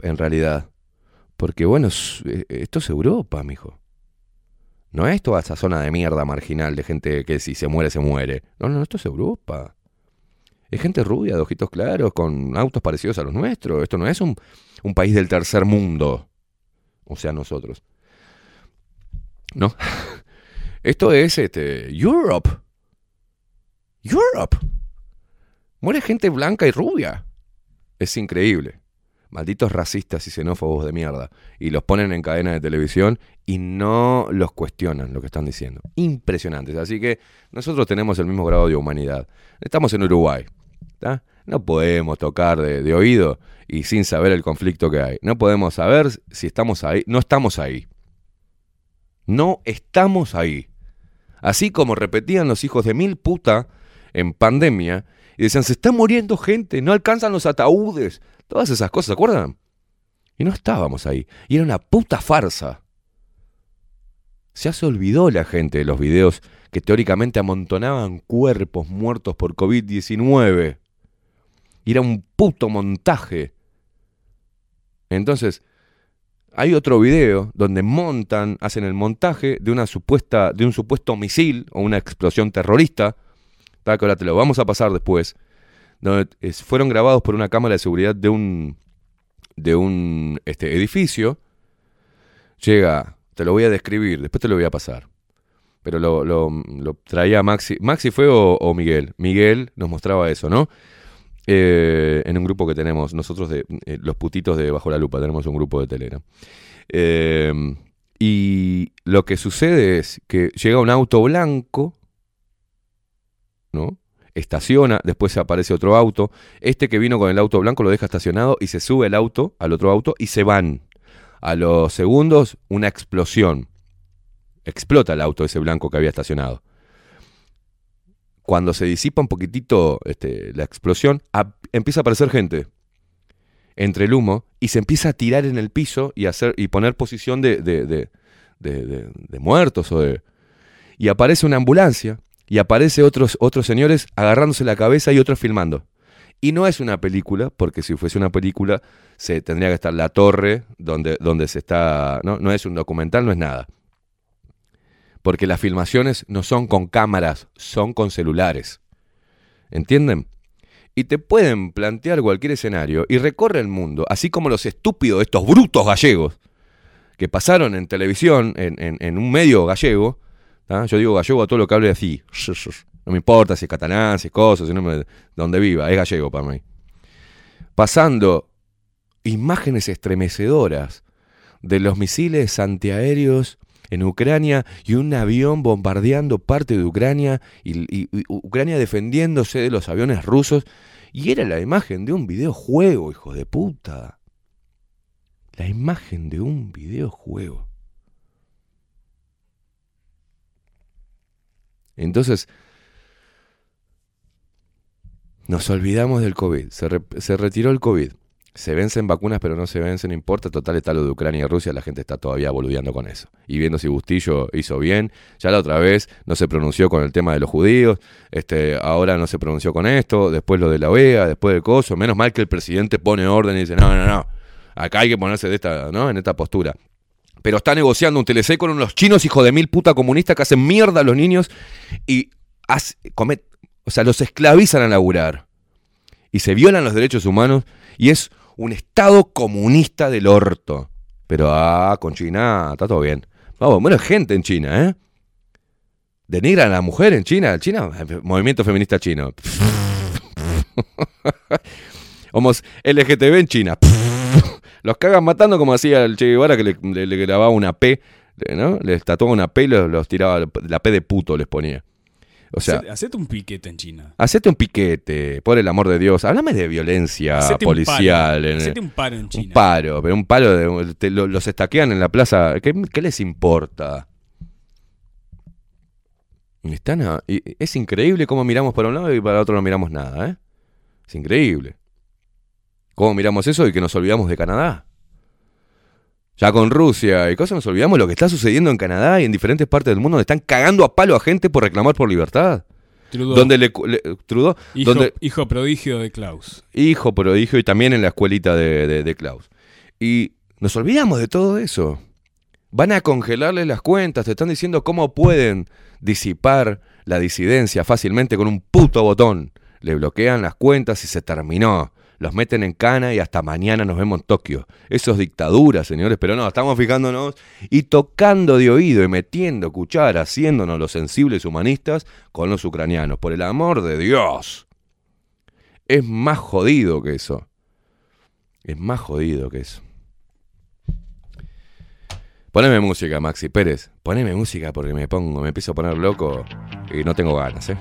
en realidad. Porque bueno, eh, esto es Europa, mijo. No es toda esa zona de mierda marginal de gente que si se muere, se muere. No, no, esto es Europa. Es gente rubia, de ojitos claros, con autos parecidos a los nuestros. Esto no es un, un país del tercer mundo. O sea, nosotros. No. Esto es este, Europe. Europe. Muere gente blanca y rubia. Es increíble. Malditos racistas y xenófobos de mierda. Y los ponen en cadena de televisión y no los cuestionan lo que están diciendo. Impresionantes. Así que nosotros tenemos el mismo grado de humanidad. Estamos en Uruguay. No podemos tocar de, de oído y sin saber el conflicto que hay. No podemos saber si estamos ahí. No estamos ahí. No estamos ahí. Así como repetían los hijos de mil puta en pandemia y decían, se está muriendo gente, no alcanzan los ataúdes. Todas esas cosas, ¿se acuerdan? Y no estábamos ahí. Y era una puta farsa. Ya se olvidó la gente de los videos que teóricamente amontonaban cuerpos muertos por COVID-19. Y era un puto montaje. Entonces, hay otro video donde montan, hacen el montaje de una supuesta, de un supuesto misil o una explosión terrorista. Que ahora te lo vamos a pasar después. Fueron grabados por una cámara de seguridad de un de un este, edificio. Llega, te lo voy a describir, después te lo voy a pasar. Pero lo, lo- lo traía Maxi. ¿Maxi fue o, o Miguel? Miguel nos mostraba eso, ¿no? Eh, en un grupo que tenemos, nosotros de eh, los putitos de Bajo la Lupa, tenemos un grupo de Telegram. Eh, y lo que sucede es que llega un auto blanco, ¿no? Estaciona, después aparece otro auto. Este que vino con el auto blanco lo deja estacionado y se sube el auto al otro auto y se van. A los segundos, una explosión. Explota el auto ese blanco que había estacionado. Cuando se disipa un poquitito este, la explosión, empieza a aparecer gente entre el humo y se empieza a tirar en el piso y, hacer, y poner posición de- de- de- de muertos. O de, y aparece una ambulancia y aparece otros, otros señores agarrándose la cabeza y otros filmando. Y no es una película, porque si fuese una película, se tendría que estar la torre donde, donde se está. ¿no? no es un documental, no es nada. Porque las filmaciones no son con cámaras, son con celulares. ¿Entienden? Y te pueden plantear cualquier escenario y recorre el mundo, así como los estúpidos, estos brutos gallegos, que pasaron en televisión, en, en- en un medio gallego. ¿Tá? Yo digo gallego a todo lo que hable así. No me importa si es catalán, si es cosas, si no me- donde viva, es gallego para mí. Pasando imágenes estremecedoras de los misiles antiaéreos en Ucrania y un avión bombardeando parte de Ucrania y Ucrania defendiéndose de los aviones rusos. Y era la imagen de un videojuego, hijo de puta. La imagen de un videojuego. Entonces, nos olvidamos del COVID. Se, re- se retiró el COVID. Se vencen vacunas, pero no se vencen, no importa. Total está lo de Ucrania y Rusia. La gente está todavía boludeando con eso. Y viendo si Bustillo hizo bien. Ya la otra vez no se pronunció con el tema de los judíos. Este, ahora no se pronunció con esto. Después lo de la OEA, después del coso. Menos mal que el presidente pone orden y dice: No, no, no. Acá hay que ponerse de esta, ¿no? en esta postura. Pero está negociando un TLC con unos chinos, hijo de mil puta comunistas, que hacen mierda a los niños y hace- o sea, los esclavizan a laburar. Y se violan los derechos humanos y es un Estado comunista del orto. Pero, ah, con China está todo bien. Vamos, bueno, gente en China, ¿eh? Denigran a la mujer en China. China, movimiento feminista chino. Homos LGTB en China. Los cagan matando como hacía el Che Guevara que le, le- le grababa una P, ¿no? Les tatuaba una P y los, los tiraba, la P de puto les ponía. O sea,
Hacete- un piquete en China.
hacete un piquete, por el amor de Dios. Háblame de violencia
Hacete un
policial.
paro.
en-
Hacete un paro en
un
China.
paro, pero un paro, de, te- los estaquean en la plaza. ¿Qué, qué les importa? Están a- es increíble cómo miramos para un lado y para otro no miramos nada, ¿eh? Es increíble. ¿Cómo miramos eso y que nos olvidamos de Canadá? Ya con Rusia y cosas nos olvidamos de lo que está sucediendo en Canadá y en diferentes partes del mundo donde están cagando a palo a gente por reclamar por libertad.
Trudeau.
Donde le, le- Trudeau,
hijo,
donde,
hijo prodigio de Klaus.
hijo prodigio y también en la escuelita de, de, de Klaus. Y nos olvidamos de todo eso. Van a congelarles las cuentas, te están diciendo cómo pueden disipar la disidencia fácilmente con un puto botón. Le bloquean las cuentas y se terminó. Los meten en cana y hasta mañana nos vemos en Tokio. Eso es dictadura, señores, pero no, estamos fijándonos y tocando de oído y metiendo cuchara, haciéndonos los sensibles humanistas con los ucranianos. Por el amor de Dios. Es más jodido que eso. Es más jodido que eso. Poneme música, Maxi Pérez. Poneme música porque me pongo, me empiezo a poner loco y no tengo ganas, ¿eh?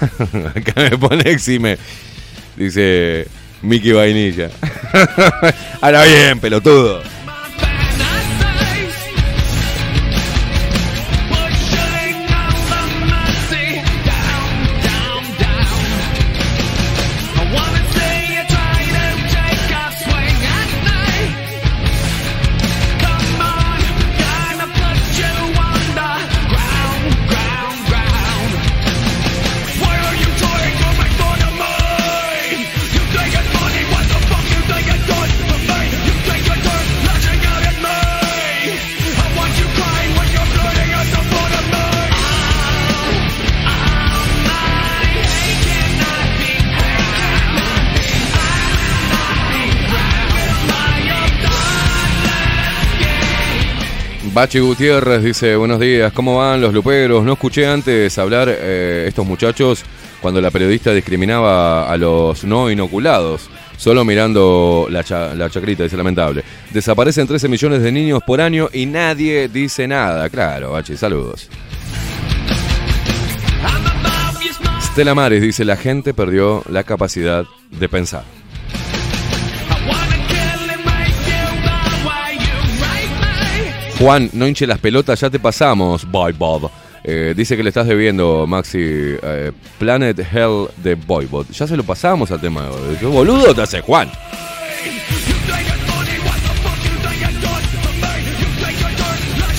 Acá me pone exime. Dice Mickey Vainilla. Ahora bien, pelotudo. Bachi Gutiérrez dice, buenos días, ¿cómo van los luperos? No escuché antes hablar eh, estos muchachos cuando la periodista discriminaba a los no inoculados, solo mirando la, la chacrita, dice lamentable. Desaparecen 13 millones de niños por año y nadie dice nada. Claro, Bachi, saludos. Estela Mares dice, la gente perdió la capacidad de pensar. Juan, no hinche las pelotas, ya te pasamos. Bye, Bob. Eh, dice que le estás debiendo, Maxi, eh, Planet Hell de Boybot. Ya se lo pasamos al tema. ¿Qué boludo te hace, Juan?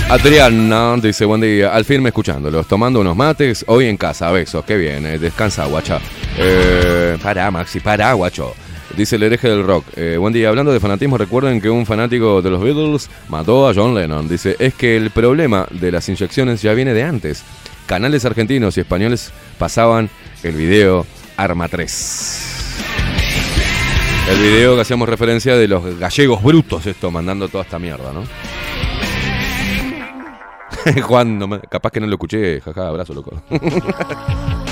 Adriana dice, buen día, al firme escuchándolos, tomando unos mates, hoy en casa, besos, qué bien, eh, descansa, guacha. Eh, Maxi, pará, guacho. Dice el hereje del rock, eh, buen día, hablando de fanatismo, recuerden que un fanático de los Beatles mató a John Lennon. Dice, es que el problema de las inyecciones ya viene de antes. Canales argentinos y españoles pasaban el video Arma 3. El video que hacíamos referencia de los gallegos brutos, esto, mandando toda esta mierda, ¿no? Juan, capaz que no lo escuché, jaja, abrazo, loco.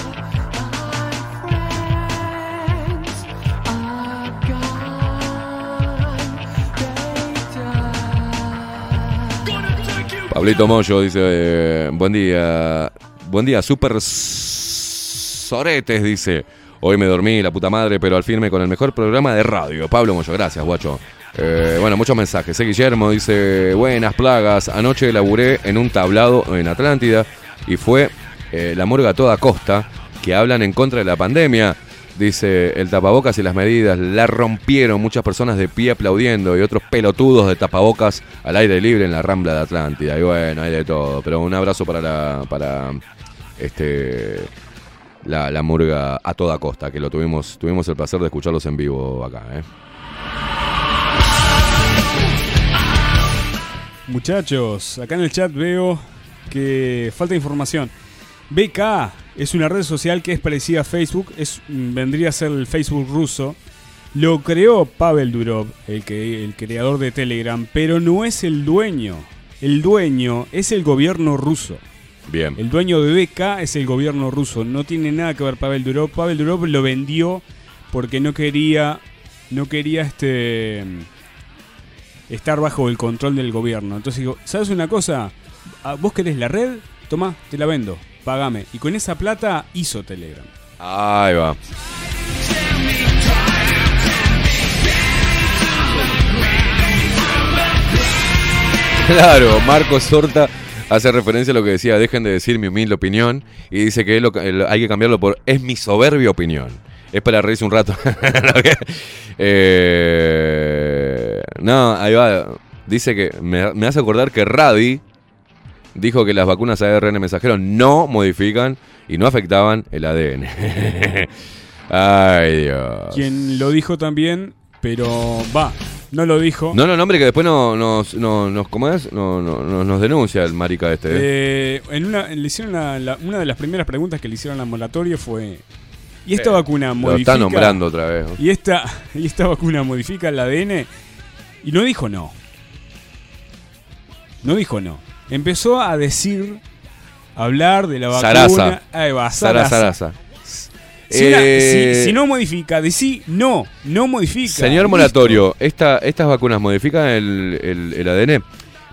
Pablito Moyo dice, eh, buen día, buen día, super soretes, dice. Hoy me dormí, la puta madre, pero al firme con el mejor programa de radio. Pablo Moyo, gracias, guacho. Eh, bueno, muchos mensajes. Eh, Guillermo dice, buenas plagas, anoche laburé en un tablado en Atlántida y fue eh, la murga a toda costa que hablan en contra de la pandemia. Dice, el tapabocas y las medidas la rompieron, muchas personas de pie aplaudiendo y otros pelotudos de tapabocas al aire libre en la rambla de Atlántida. Y bueno, hay de todo. Pero un abrazo para la, para este la, la murga a toda costa, que lo tuvimos, tuvimos el placer de escucharlos en vivo acá, ¿eh?
Muchachos, acá en el chat veo que falta información. BK es una red social que es parecida a Facebook, es, mm, vendría a ser el Facebook ruso. Lo creó Pavel Durov, el, que, el creador de Telegram, pero no es el dueño. El dueño es el gobierno ruso.
Bien.
El dueño de BK es el gobierno ruso. No tiene nada que ver Pavel Durov. Pavel Durov lo vendió porque no quería, no quería este estar bajo el control del gobierno. Entonces digo, ¿sabes una cosa? Ah, ¿Vos querés la red? Toma, te la vendo. Pagame. Y con esa plata hizo Telegram.
Ahí va. Claro, Marcos Sorta hace referencia a lo que decía, dejen de decir mi humilde opinión, y dice que hay que cambiarlo por es mi soberbia opinión. Es para reírse un rato. Eh, no, ahí va. Dice que me, me hace acordar que Radi dijo que las vacunas ARN mensajero no modifican y no afectaban el ADN. Ay, Dios.
Quien lo dijo también, pero va, no lo dijo.
No, no, no, hombre, que después no, nos, no, nos, ¿cómo es? No, no, no- nos denuncia el marica este. ¿eh?
Eh, en una, le hicieron la- la- una de las primeras preguntas que le hicieron al moratorio fue: ¿y esta
Eh,
vacuna
Lo
modifica?
está nombrando otra vez.
¿Y esta, ¿Y esta vacuna modifica el ADN? Y no dijo no. No dijo no. Empezó a decir, a hablar de la vacuna.
Sarasa.
Ahí va, Sarasa.
Sarasa.
Si, una-
Eh,
si- si no modifica, decí no, no modifica.
Señor. Moratorio, esta, ¿estas vacunas modifican el, el- el ADN?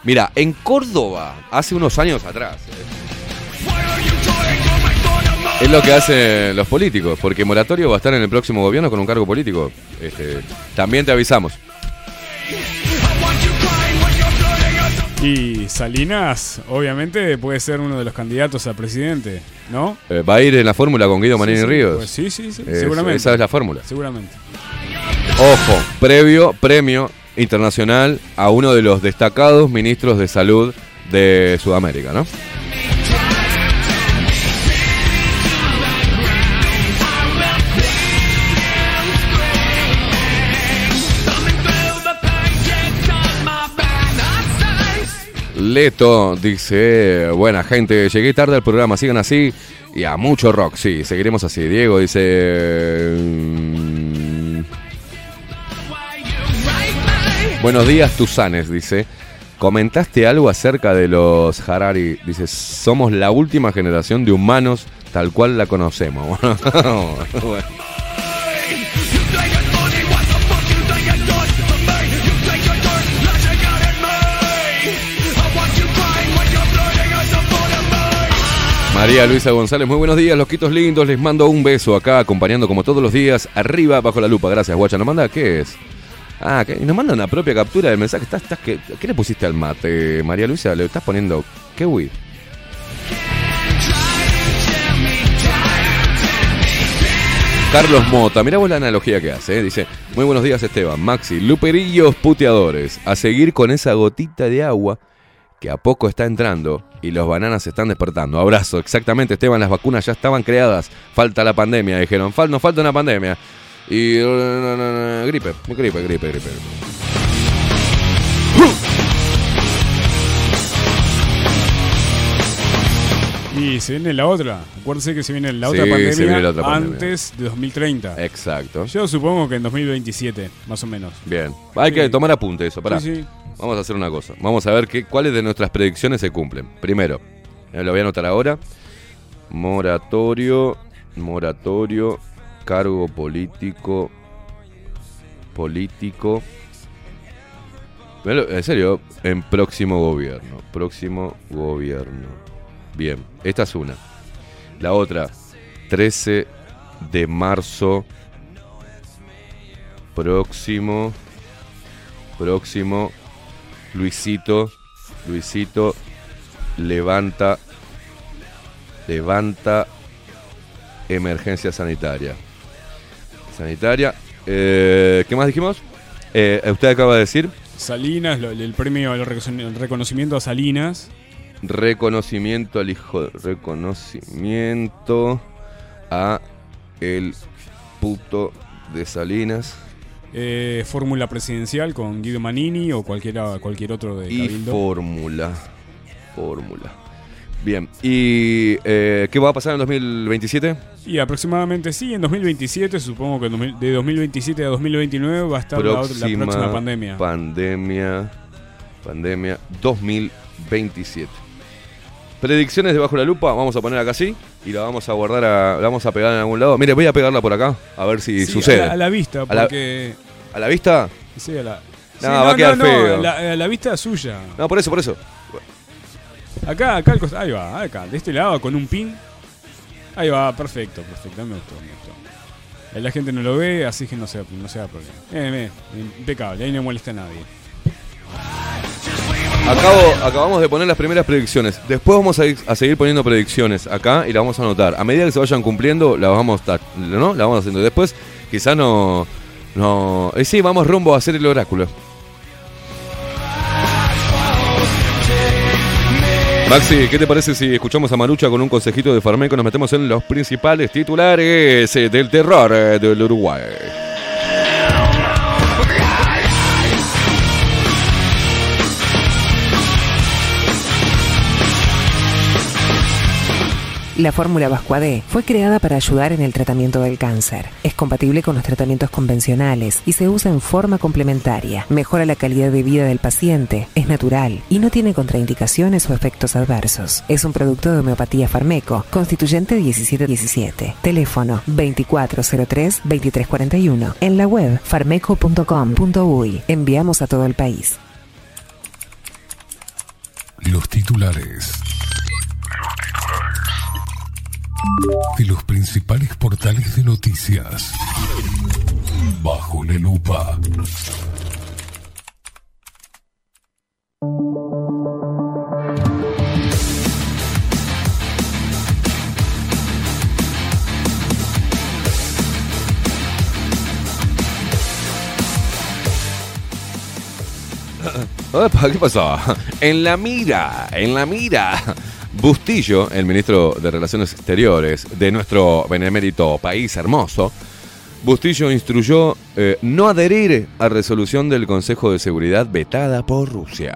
Mira, en Córdoba, hace unos años atrás, eh, es lo que hacen los políticos, porque Moratorio va a estar en el próximo gobierno con un cargo político. Este, también te avisamos.
Y Salinas, obviamente, puede ser uno de los candidatos a presidente, ¿no?
Eh, va a ir en la fórmula con Guido Manini
Sí,
Ríos.
pues sí, sí, sí, seguramente.
Esa es la fórmula.
Seguramente.
Ojo, previo premio internacional a uno de los destacados ministros de salud de Sudamérica, ¿no? Leto dice, buena gente, llegué tarde al programa, sigan así y a mucho rock, sí, seguiremos así. Diego dice... mm, Buenos días, Tusanes, dice. Comentaste algo acerca de los Harari. Dice, somos la última generación de humanos tal cual la conocemos. María Luisa González, muy buenos días, loquitos lindos. Les mando un beso acá, acompañando como todos los días, arriba bajo la lupa. Gracias, guacha. ¿Nos manda qué es? Ah, ¿qué? nos mandan la propia captura del mensaje. ¿Estás, estás, qué, ¿Qué le pusiste al mate, María Luisa? ¿Le estás poniendo kiwi? Carlos Mota, mirá vos la analogía que hace, ¿eh? dice, muy buenos días Esteban, Maxi, luperillos puteadores, a seguir con esa gotita de agua que a poco está entrando y los bananas se están despertando. Abrazo, exactamente Esteban, las vacunas ya estaban creadas, falta la pandemia, dijeron, Fal, nos falta una pandemia. Y... gripe, gripe, gripe, gripe.
Y se viene la otra. Acuérdense que se viene la otra pandemia
viene la otra pandemia.
antes de 2030.
Exacto.
Yo supongo que en 2027, más o menos.
Bien, hay que tomar apunte eso, pará.
Sí, sí.
Vamos a hacer una cosa. Vamos a ver qué, cuáles de nuestras predicciones se cumplen. Primero, eh, lo voy a anotar ahora. Moratorio, moratorio, cargo político, político. En serio, en próximo gobierno. Próximo gobierno. Bien, esta es una. La otra, 13 de marzo. Próximo. Próximo. Luisito. Luisito. Levanta. Levanta. Emergencia sanitaria. Sanitaria. Eh, ¿Qué más dijimos? Eh, usted acaba de decir
Salinas, el premio el reconocimiento a Salinas.
reconocimiento al hijo. Reconocimiento a el puto de Salinas.
Eh, fórmula presidencial con Guido Manini o cualquiera, cualquier otro de
Y
Cabildo.
fórmula. Fórmula. Bien. ¿Y eh, qué va a pasar en 2027?
Y aproximadamente sí, en 2027, supongo que en 2000 de 2027 a 2029 va a estar la, otra- la próxima pandemia.
Pandemia. Pandemia 2027. Predicciones debajo de la lupa, vamos a poner acá así y la vamos a guardar, a, la vamos a pegar en algún lado. Mire, voy a pegarla por acá, a ver si
Sí,
sucede.
A la, a la vista,
A la-
porque.
¿A la vista?
Sí, a la.
No, va a quedar feo.
a la, la vista suya.
No, por eso, por eso.
Acá, acá, al costa- ahí va, acá, de este lado, con un pin. Ahí va, perfecto, perfecto, me gustó, me gustó. Eh, La gente no lo ve, así que no sea, no sea problema. Eh, eh, impecable, ahí no molesta a nadie.
Acabo, acabamos de poner las primeras predicciones. Después vamos a, ir- a seguir poniendo predicciones acá y las vamos a anotar. A medida que se vayan cumpliendo, las vamos a, ¿no? Las vamos haciendo. Después, quizá no. No eh, sí, vamos rumbo a hacer el oráculo. Maxi, ¿qué te parece si escuchamos a Marucha con un consejito de Farmeco nos metemos en los principales titulares eh, del terror eh, del Uruguay?
La fórmula Vascuade fue creada para ayudar en el tratamiento del cáncer. Es compatible con los tratamientos convencionales y se usa en forma complementaria. Mejora la calidad de vida del paciente, es natural y no tiene contraindicaciones o efectos adversos. Es un producto de homeopatía Farmeco, constituyente 1717. Teléfono 2403-2341. En la web farmeco.com.uy. Enviamos a todo el país.
Los titulares. De los principales portales de noticias. Bajo la lupa.
¿Qué pasó? En la mira, en la mira. Bustillo, el ministro de Relaciones Exteriores de nuestro benemérito país hermoso, Bustillo instruyó eh, no adherir a resolución del Consejo de Seguridad vetada por Rusia.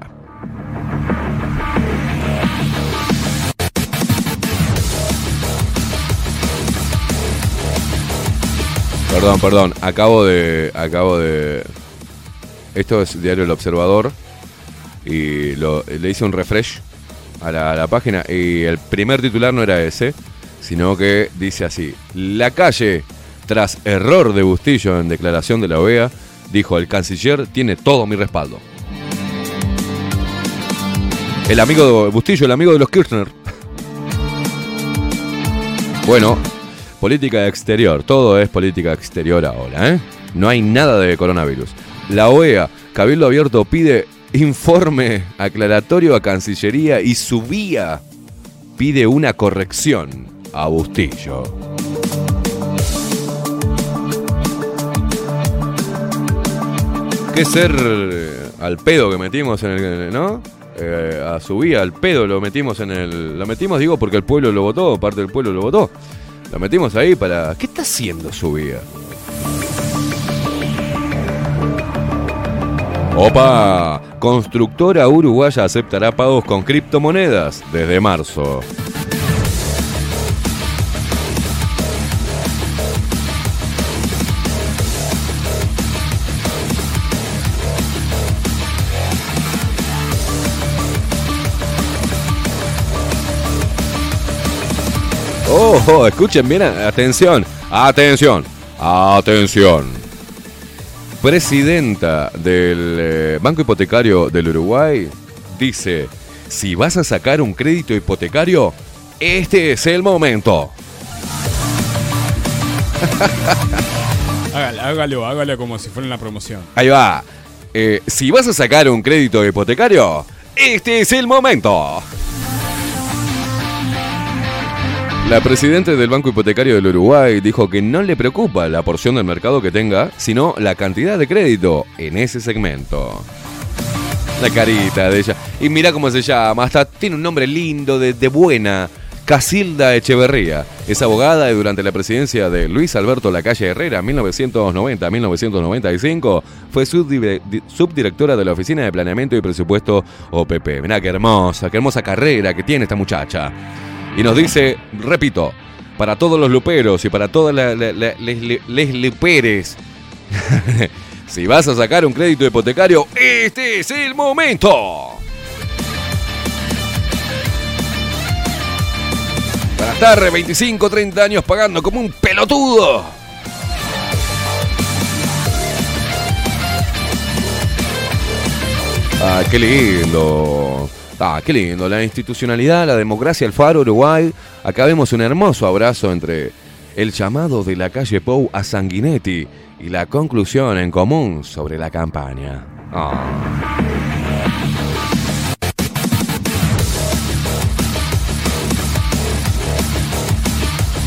Perdón, perdón, acabo de. Acabo de. Esto es Diario El Observador. Y le hice un refresh a la, página. Y el primer titular no era ese, sino que dice así: La calle, tras error de Bustillo en declaración de la OEA, dijo: El canciller tiene todo mi respaldo. El amigo de Bustillo, el amigo de los Kirchner. Bueno, política exterior, todo es política exterior ahora, ¿eh? No hay nada de coronavirus. La OEA, Cabildo Abierto, pide informe aclaratorio a Cancillería y su vía pide una corrección a Bustillo. ¿Qué ser eh, al pedo que metimos en el, ¿no? Eh, a su vía, al pedo lo metimos en el... Lo metimos, digo, porque el pueblo lo votó, parte del pueblo lo votó. Lo metimos ahí para... ¿Qué está haciendo su vía? Opa, constructora uruguaya aceptará pagos con criptomonedas desde marzo. Oh, escuchen bien, atención, atención, atención. Presidenta del eh, Banco Hipotecario del Uruguay dice, si vas a sacar un crédito hipotecario, este es el momento.
Hágalo, hágalo, hágalo como si fuera una promoción.
Ahí va. Eh, si vas a sacar un crédito hipotecario, este es el momento. La presidenta del Banco Hipotecario del Uruguay dijo que no le preocupa la porción del mercado que tenga, sino la cantidad de crédito en ese segmento. La carita de ella. Y mira cómo se llama, hasta tiene un nombre lindo, de, de buena. Casilda Echeverría. Es abogada y durante la presidencia de Luis Alberto Lacalle Herrera, 1990-1995, fue subdirectora de la Oficina de Planeamiento y Presupuesto OPP. Mirá qué hermosa, qué hermosa carrera que tiene esta muchacha. Y nos dice, repito, para todos los luperos y para todas la- la- la- les, les- les luperes, si vas a sacar un crédito hipotecario, este es el momento. Para estar 25, 30 años pagando como un pelotudo. Ah, qué lindo. Ah, qué lindo. La institucionalidad, la democracia, el faro Uruguay. Acá vemos un hermoso abrazo entre el llamado de la calle Pou a Sanguinetti y la conclusión en común sobre la campaña. Ah.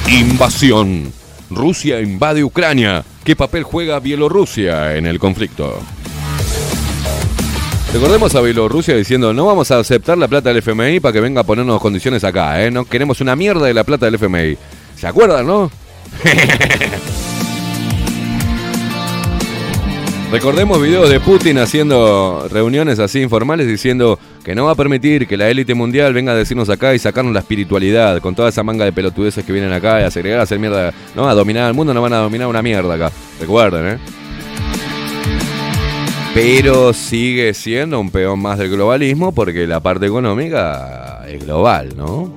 Invasión. Rusia invade Ucrania. ¿Qué papel juega Bielorrusia en el conflicto? Recordemos a Bielorrusia diciendo, no vamos a aceptar la plata del FMI para que venga a ponernos condiciones acá, ¿eh? No queremos una mierda de la plata del FMI. ¿Se acuerdan, no? Recordemos videos de Putin haciendo reuniones así informales diciendo que no va a permitir que la élite mundial venga a decirnos acá y sacarnos la espiritualidad con toda esa manga de pelotudeces que vienen acá y a segregar, a hacer mierda. No, a dominar el mundo no van a dominar una mierda acá. Recuerden, ¿eh? Pero sigue siendo un peón más del globalismo porque la parte económica es global, ¿no?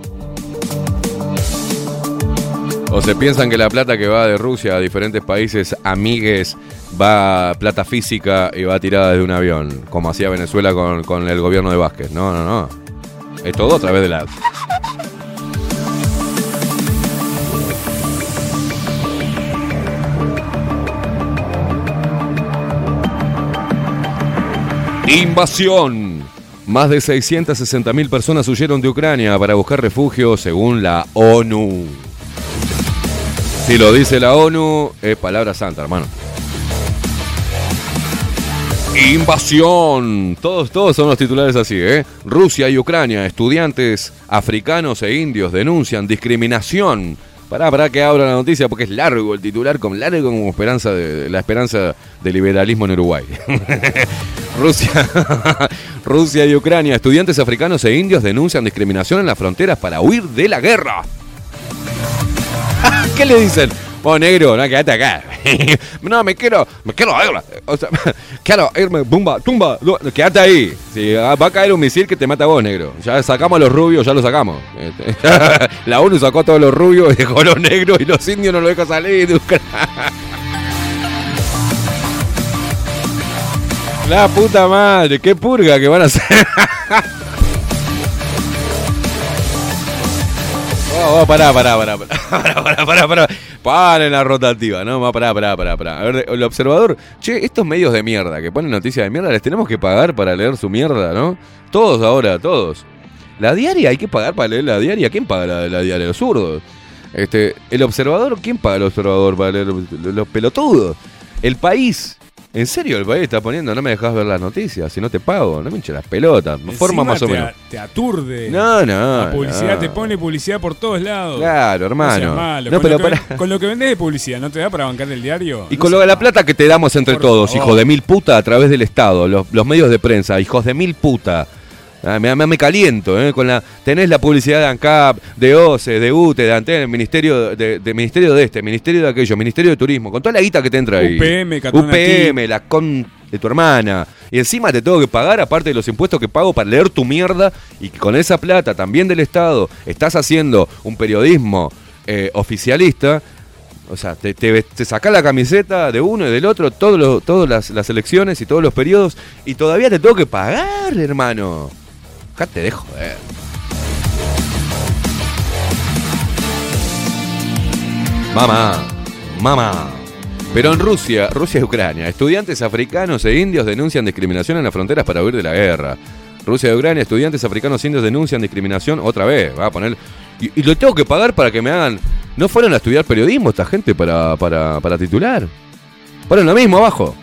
O se piensan que la plata que va de Rusia a diferentes países amigues va plata física y va tirada desde un avión, como hacía Venezuela con, con el gobierno de Vázquez. No, no, no. Es todo a través de la... Invasión. Más de 660.000 personas huyeron de Ucrania para buscar refugio según la ONU. Si lo dice la ONU, es palabra santa, hermano. Invasión. Todos, todos son los titulares así, ¿eh? Rusia y Ucrania, estudiantes africanos e indios denuncian discriminación. Pará, pará que abra la noticia porque es largo el titular, con largo como esperanza de, la esperanza del liberalismo en Uruguay. Rusia, Rusia y Ucrania, estudiantes africanos e indios denuncian discriminación en las fronteras para huir de la guerra. ¿Qué le dicen? Oh, negro, no, quédate acá. no, me quiero, me quiero ir. O sea, quiero irme, tumba, tumba. no, Quédate ahí. Si va a caer un misil que te mata a vos, negro. Ya sacamos a los rubios, ya lo sacamos. Este, La ONU sacó a todos los rubios y dejó a los negros y los indios no lo deja salir. La puta madre, qué purga que van a hacer. Oh, oh, pará, pará, pará, pará, pará, pará, pará, pará. Paren la rotativa, ¿no? Va, Pará, pará, pará, pará. A ver, el observador, che, estos medios de mierda que ponen noticias de mierda, les tenemos que pagar para leer su mierda, ¿no? Todos ahora, todos. La diaria hay que pagar para leer la diaria. ¿Quién paga la, la diaria? Los zurdos. Este, el observador, ¿quién paga el observador para leer los pelotudos? El país. En serio, el país está poniendo, no me dejas ver las noticias, si no te pago, no me hinches las pelotas. Forma
Encima
más o
te,
menos.
a- te aturde.
No, no.
La publicidad
no.
te pone publicidad por todos lados.
Claro,
No
hermano.
seas malo.
No,
con,
pero
lo que,
pará.
con lo que vendés de publicidad, ¿no te da para bancar el diario?
Y
No
con lo de la plata que te damos entre
Por
todos,
favor.
hijo de mil puta, a través del Estado, los, los medios de prensa, hijos de mil puta. Ah, me, me- me caliento, ¿eh? Con la, tenés la publicidad de ANCAP, de OCE, de UTE, de Antena, ministerio de, de- ministerio de este, ministerio de aquello, ministerio de turismo, con toda la guita que te entra ahí.
UPM, Catón
UPM, la con de tu hermana. Y encima te tengo que pagar, aparte de los impuestos que pago para leer tu mierda, y con esa plata también del Estado estás haciendo un periodismo eh, oficialista. O sea, te, te, te sacás la camiseta de uno y del otro, todos los- todas las, las elecciones y todos los periodos, y todavía te tengo que pagar, hermano. Acá te dejo, eh. Mamá, mamá. Pero en Rusia, Rusia y Ucrania, estudiantes africanos e indios denuncian discriminación en las fronteras para huir de la guerra. Rusia y Ucrania, estudiantes africanos e indios denuncian discriminación otra vez. Va a poner. Y, y lo tengo que pagar para que me hagan. ¿No fueron a estudiar periodismo esta gente para, para, para titular? Ponen lo mismo abajo.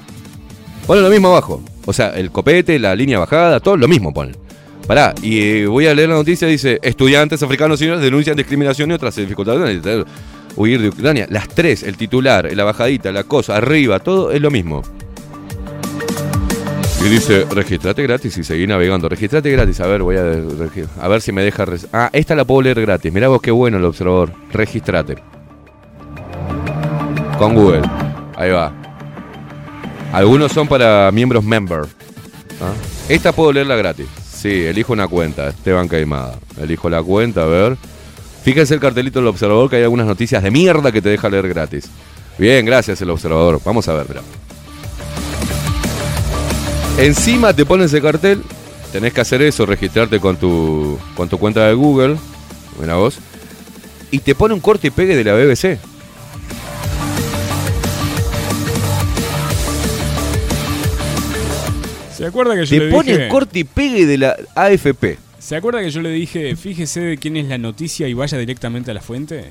Ponen lo mismo abajo. O sea, el copete, la línea bajada, todo lo mismo ponen. Pará, y eh, voy a leer la noticia, dice, estudiantes africanos y denuncian discriminación y otras dificultades. de Huir de Ucrania. Las tres, el titular, la bajadita, la cosa, arriba, todo es lo mismo. Y dice, registrate gratis y seguí navegando. Registrate gratis. A ver, voy a, a ver si me deja... Ah, esta la puedo leer gratis. Mirá vos qué bueno el observador. Registrate. Con Google. Ahí va. Algunos son para miembros member. ¿Ah? Esta puedo leerla gratis. Sí, elijo una cuenta. Esteban Caimada. Elijo la cuenta, a ver. Fíjense el cartelito del observador que hay algunas noticias de mierda que te deja leer gratis. Bien, gracias el observador. Vamos a ver, mirá. Encima te pones ese cartel, tenés que hacer eso, registrarte con tu, con tu cuenta de Google, mira vos, y te pone un corte y pegue de la BBC.
¿Se acuerda que yo
Te
le
pone
dije?
corte y pegue de la AFP.
¿Se acuerda que yo le dije, fíjese de quién es la noticia y vaya directamente a la fuente?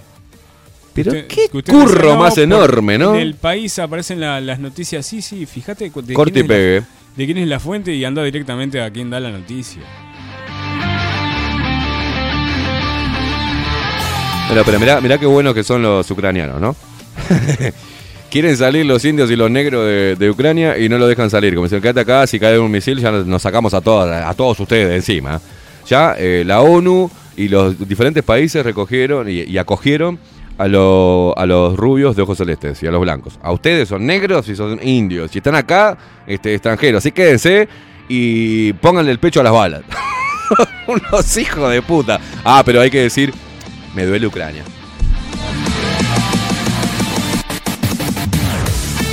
Pero
Usted-
qué curro
dice, "No,
más enorme, ¿no?
En el país aparecen la- las noticias, sí, sí, fíjate de
Corte
quién
y
la-
pegue.
de quién es la fuente y anda directamente a quien da la noticia.
Pero, pero mirá, mirá qué buenos que son los ucranianos, ¿no? Quieren salir los indios y los negros de, Ucrania y no lo dejan salir. Como dicen, quédate acá, si cae un misil ya nos sacamos a, todas, a todos ustedes de encima. Ya eh, la ONU y los diferentes países recogieron y, acogieron a, lo- a los rubios de ojos celestes y a los blancos. A ustedes son negros y son indios. Y están acá, este, extranjeros. Así quédense y pónganle el pecho a las balas. Unos hijos de puta. Ah, pero hay que decir, me duele Ucrania.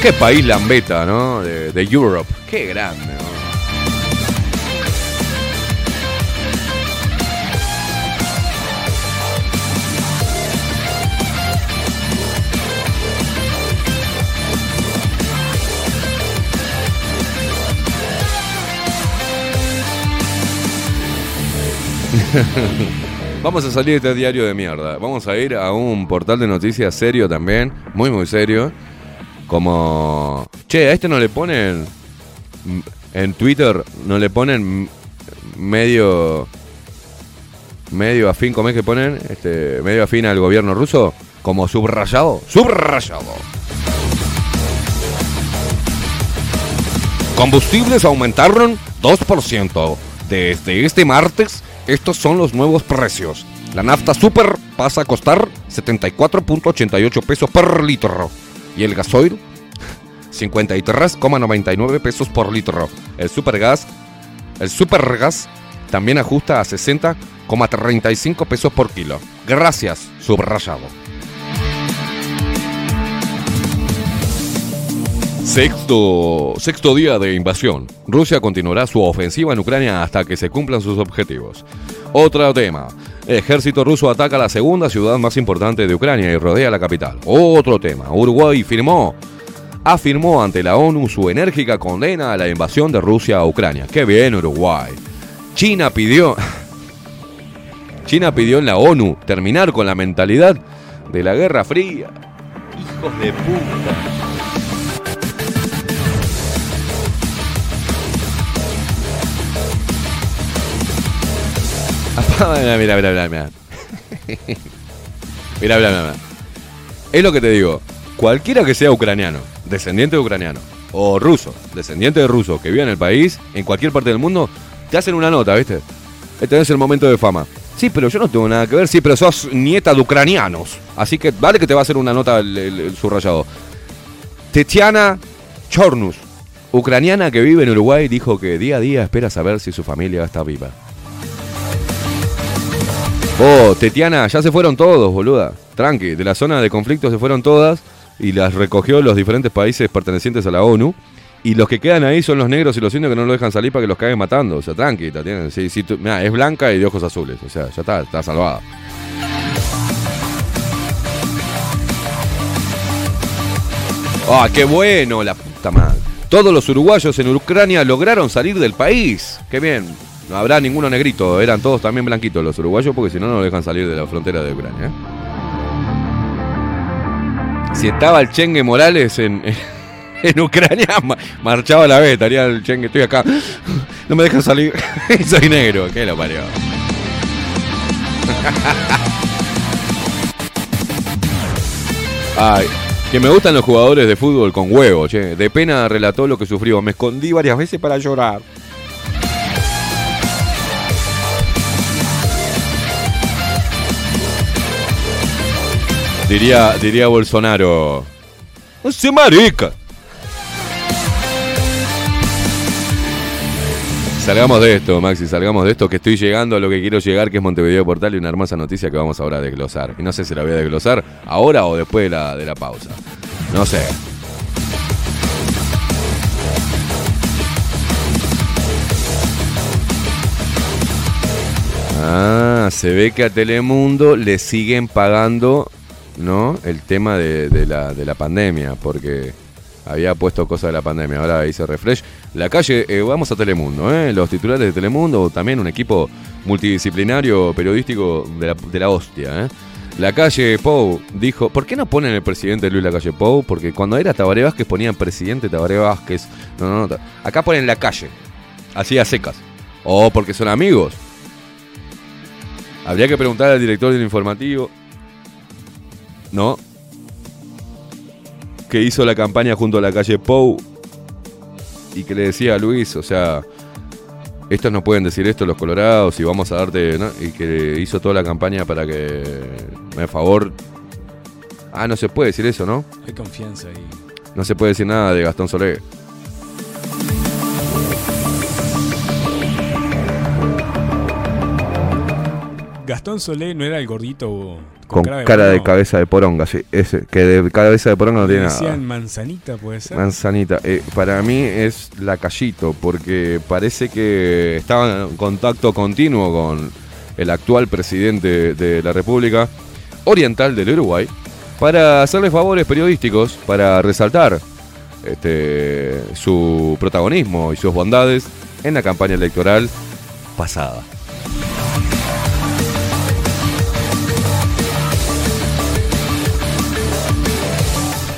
Qué país lambeta, ¿no? De, de Europe. Qué grande. Vamos a salir de este diario de mierda. Vamos a ir a un portal de noticias serio también, muy muy serio. Como, che, a este no le ponen en Twitter, no le ponen medio medio afín, ¿cómo es que ponen? Este, medio afín al gobierno ruso, como subrayado, subrayado. Combustibles aumentaron 2%. Desde este martes, estos son los nuevos precios. La nafta super pasa a costar 74.88 pesos por litro. Y el gasoil, 53,99 pesos por litro. El supergas, el supergas también ajusta a 60,35 pesos por kilo. Gracias, subrayado. Sexto, sexto día de invasión. Rusia continuará su ofensiva en Ucrania hasta que se cumplan sus objetivos. Otro tema. Ejército ruso ataca la segunda ciudad más importante de Ucrania y rodea la capital. Otro tema. Uruguay firmó, afirmó ante la ONU su enérgica condena a la invasión de Rusia a Ucrania. Qué bien Uruguay. China pidió, China pidió en la ONU terminar con la mentalidad de la Guerra Fría. Hijos de puta. Mira, mira, mira, mira, mira. Mira. Es lo que te digo. Cualquiera que sea ucraniano, descendiente de ucraniano, o ruso, descendiente de ruso, que viva en el país, en cualquier parte del mundo, te hacen una nota, ¿viste? Este es el momento de fama. Sí, pero yo no tengo nada que ver. Sí, pero sos nieta de ucranianos. Así que vale que te va a hacer una nota el, el- subrayado. Tetiana Chornus, ucraniana que vive en Uruguay, dijo que día a día espera saber si su familia está viva. Oh, Tetiana, ya se fueron todos, boluda. Tranqui, de la zona de conflicto se fueron todas y las recogió los diferentes países pertenecientes a la ONU. Y los que quedan ahí son los negros y los indios que no lo dejan salir para que los caigan matando. O sea, tranqui, Tatiana. Sí, tú- mirá, es blanca y de ojos azules. O sea, ya está, está salvada. ¡Ah, qué bueno! La puta madre. Todos los uruguayos en Ucrania lograron salir del país. ¡Qué bien! No habrá ninguno negrito, eran todos también blanquitos los uruguayos porque si no, no dejan salir de la frontera de Ucrania. ¿eh? Si estaba el Chengue Morales en, en Ucrania, ma- marchaba a la vez, estaría el Chengue, estoy acá, no me dejan salir, soy negro, ¿qué lo parió? Ay, que me gustan los jugadores de fútbol con huevo, che. De pena relató lo que sufrió. Me escondí varias veces para llorar. Diría, diría Bolsonaro. No marica. Salgamos de esto, Maxi, salgamos de esto, que estoy llegando a lo que quiero llegar, que es Montevideo Portal y una hermosa noticia que vamos ahora a desglosar. Y no sé si la voy a desglosar ahora o después de la, de la pausa. No sé. Ah, se ve que a Telemundo le siguen pagando, ¿no? El tema de, la, de la pandemia, porque había puesto cosas de la pandemia. Ahora hice refresh. La calle, eh, vamos a Telemundo, ¿eh? Los titulares de Telemundo, también un equipo multidisciplinario periodístico de la, la hostia, ¿eh? La calle Pou dijo, ¿por qué no ponen el presidente Luis Lacalle Pou? Porque cuando era Tabaré Vázquez ponían presidente Tabaré Vázquez. No, no, no. Acá ponen la calle. Así a secas. O porque son amigos. Habría que preguntar al director del informativo. ¿No? Que hizo la campaña junto a la calle Pou. Y que le decía a Luis, o sea, estos no pueden decir esto los colorados y vamos a darte, ¿no? Y que hizo toda la campaña para que, me favor... Ah, no se puede decir eso, ¿no?
Hay confianza ahí.
No se puede decir nada de Gastón Solé.
Gastón Solé no era el gordito
Con cara de, cabeza de poronga, sí. Ese, que de cabeza de poronga no tiene nada.
decían manzanita, puede ser.
Manzanita. Eh, para mí es la Callito, porque parece que estaba en contacto continuo con el actual presidente de la República Oriental del Uruguay para hacerle favores periodísticos, para resaltar este, su protagonismo y sus bondades en la campaña electoral pasada.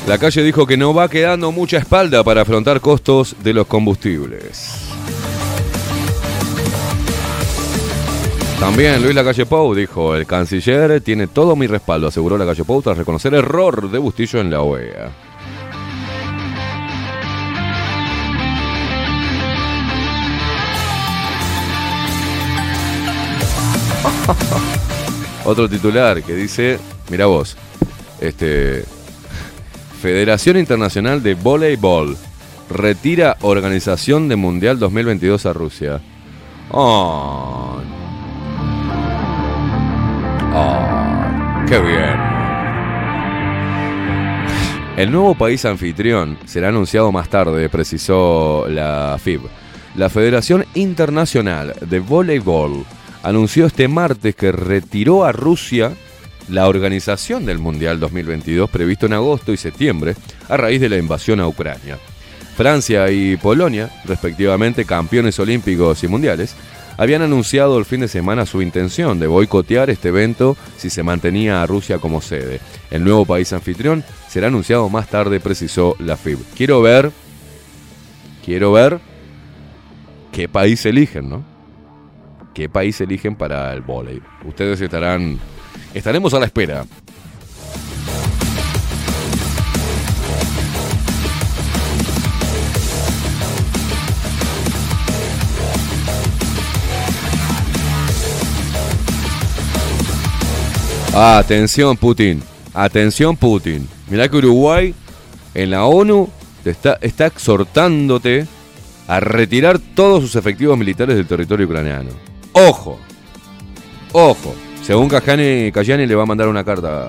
La calle dijo que no va quedando mucha espalda para afrontar costos de los combustibles. También Luis Lacalle Pou dijo, el canciller tiene todo mi respaldo, aseguró Lacalle Pou tras reconocer error de Bustillo en la OEA. Otro titular que dice, mira vos, este Federación Internacional de Voleibol retira organización de Mundial 2022 a Rusia. Oh. Oh, qué bien. El nuevo país anfitrión será anunciado más tarde, precisó la FIB. La Federación Internacional de Voleibol anunció este martes que retiró a Rusia la organización del Mundial 2022 previsto en agosto y septiembre a raíz de la invasión a Ucrania. Francia y Polonia, respectivamente campeones olímpicos y mundiales, habían anunciado el fin de semana su intención de boicotear este evento si se mantenía a Rusia como sede. El nuevo país anfitrión será anunciado más tarde, precisó la FIB. Quiero ver, quiero ver qué país eligen, ¿no? ¿Qué país eligen para el vóley? Ustedes estarán, estaremos a la espera. Atención Putin, atención Putin. Mirá que Uruguay en la ONU está, está exhortándote a retirar todos sus efectivos militares del territorio ucraniano. Ojo, ojo. Según Cajani, Cayani le va a mandar una carta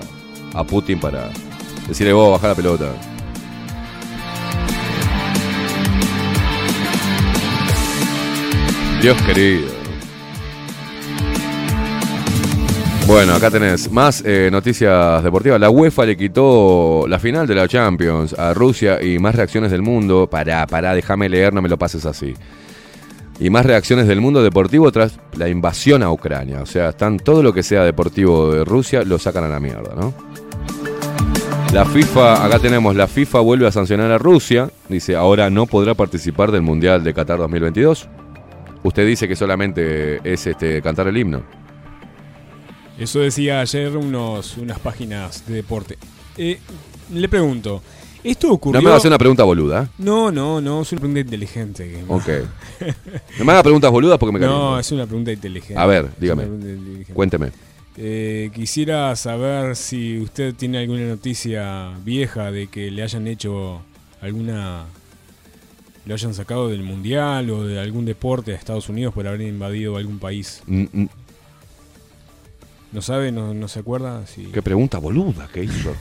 a Putin para decirle vos bajar la pelota. Dios querido. Bueno, acá tenés más eh, noticias deportivas. La UEFA le quitó la final de la Champions a Rusia y más reacciones del mundo. Pará, pará, déjame leer, no me lo pases así. Y más reacciones del mundo deportivo tras la invasión a Ucrania. O sea, están todo lo que sea deportivo de Rusia lo sacan a la mierda, ¿no? La FIFA, acá tenemos, la FIFA vuelve a sancionar a Rusia. Dice, ahora no podrá participar del Mundial de Qatar 2022. Usted dice que solamente es este cantar el himno.
Eso decía ayer unos, unas páginas de deporte. Eh, le pregunto, ¿esto ocurrió?
No me va a hacer una pregunta boluda.
No, no, no, es una pregunta inteligente. que-
Ok. No me haga preguntas boludas porque me
No,
caliento.
es una pregunta inteligente.
A ver, dígame. Cuénteme.
Eh, quisiera saber si usted tiene alguna noticia vieja de que le hayan hecho alguna. lo hayan sacado del mundial o de algún deporte a Estados Unidos por haber invadido algún país.
Mm, mm,
¿No sabe? ¿No, no se acuerda? Si...
Qué pregunta boluda que hizo.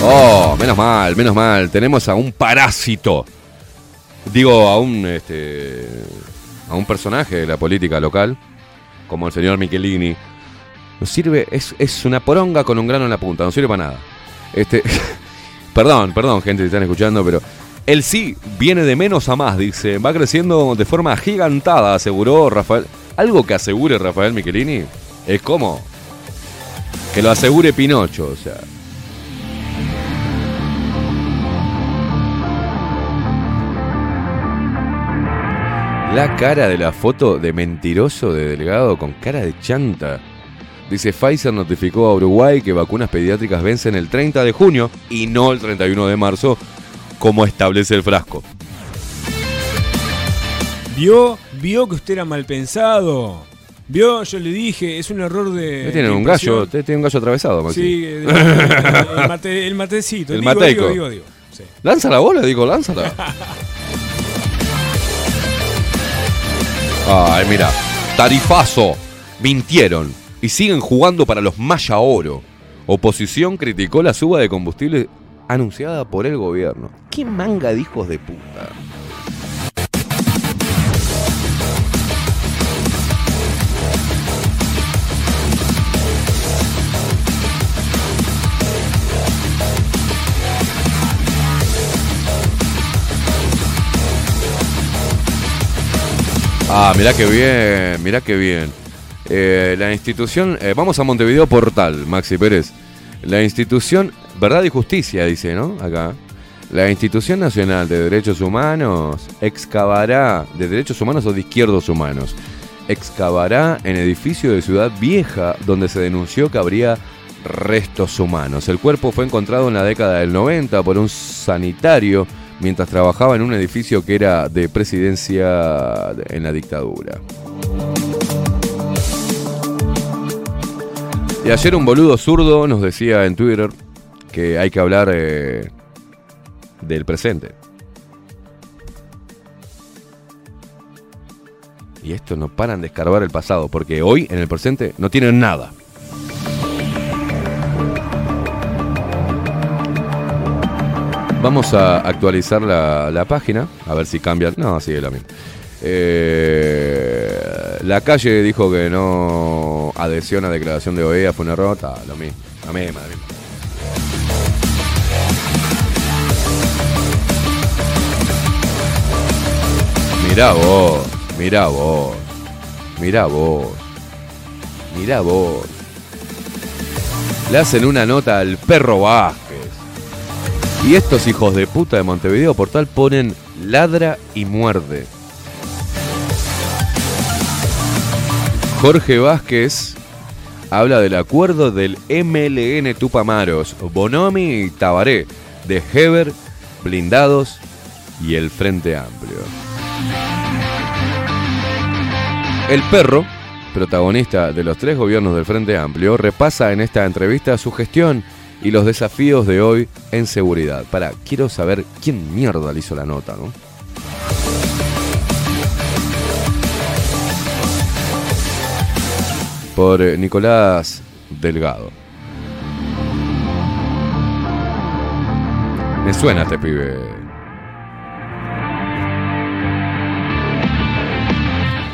Oh, menos mal, menos mal. Tenemos a un parásito. Digo, a un este a un personaje de la política local, como el señor Michelini. No sirve, es, es una poronga con un grano en la punta, no sirve para nada. Este, perdón, perdón, gente, si están escuchando, pero el sí viene de menos a más, dice. Va creciendo de forma gigantada, aseguró Rafael. Algo que asegure Rafael Michelini es como que lo asegure Pinocho, o sea. La cara de la foto de mentiroso de Delgado con cara de chanta. Dice Pfizer notificó a Uruguay que vacunas pediátricas vencen el 30 de junio y no el 31 de marzo, como establece el frasco.
¿Vio? ¿Vio que usted era mal pensado? ¿Vio? Yo le dije, es un error de.
Usted tiene
de
un gallo, usted tiene un gallo atravesado, Maxi.
Sí, el, el mate- el matecito.
El
digo,
mateico.
digo, digo, digo. Sí.
Lanza la bola, digo, lánzala. Ay, mira, tarifazo, mintieron y siguen jugando para los Maya Oro. Oposición criticó la suba de combustible anunciada por el gobierno. ¿Qué manga de hijos de puta? Ah, mirá qué bien, mirá qué bien. Eh, la institución, eh, vamos a Montevideo Portal, Maxi Pérez. La institución, verdad y justicia, dice, ¿no? Acá. La institución nacional de derechos humanos excavará, de derechos humanos o de izquierdos humanos, excavará en edificio de Ciudad Vieja donde se denunció que habría restos humanos. El cuerpo fue encontrado en la década del 90 por un sanitario mientras trabajaba en un edificio que era de presidencia en la dictadura. Y ayer un boludo zurdo nos decía en Twitter que hay que hablar eh, del presente. Y esto no paran de escarbar el pasado, porque hoy en el presente no tienen nada. Vamos a actualizar la, la página, a ver si cambia. No, sigue la misma. Eh, la calle dijo que no adhesión a declaración de OEA fue un error. Está, lo mismo. La misma, la misma. Mirá vos, mirá vos, mirá vos, mirá vos. Le hacen una nota al perro Vázquez. Y estos hijos de puta de Montevideo Portal ponen ladra y muerde. Jorge Vázquez habla del acuerdo del MLN Tupamaros, Bonomi y Tabaré, de Heber, Blindados y el Frente Amplio. El perro, protagonista de los tres gobiernos del Frente Amplio, repasa en esta entrevista su gestión y los desafíos de hoy en seguridad. Para, quiero saber quién mierda le hizo la nota, ¿no? Por eh, Nicolás Delgado. Me suena este pibe.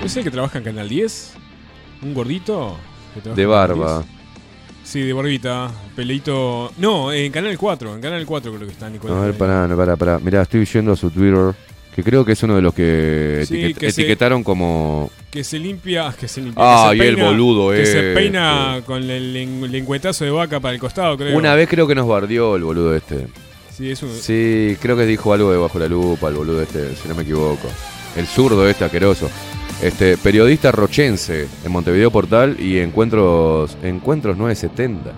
¿No es el que trabaja en Canal 10? ¿Un gordito? que
De barba.
10? Sí, de barbita. Peleito. No, en Canal 4. En Canal 4 creo que está Nicolás.
A ver, pará, no, pará, pará. Mirá, estoy viendo a su Twitter. Que creo que es uno de los que,
Sí,
etiquet-
que se-
etiquetaron como.
Que se limpia. Que se limpia.
Ah,
que
y
se
el boludo
Que se
este.
peina con el len- lengüetazo de vaca para el costado, creo.
Una vez creo que nos bardeó el boludo este.
Sí, es un.
Sí, creo que dijo algo de bajo la lupa, el boludo este, si no me equivoco. El zurdo este asqueroso. Este, periodista rochense en Montevideo Portal y encuentros encuentros 970.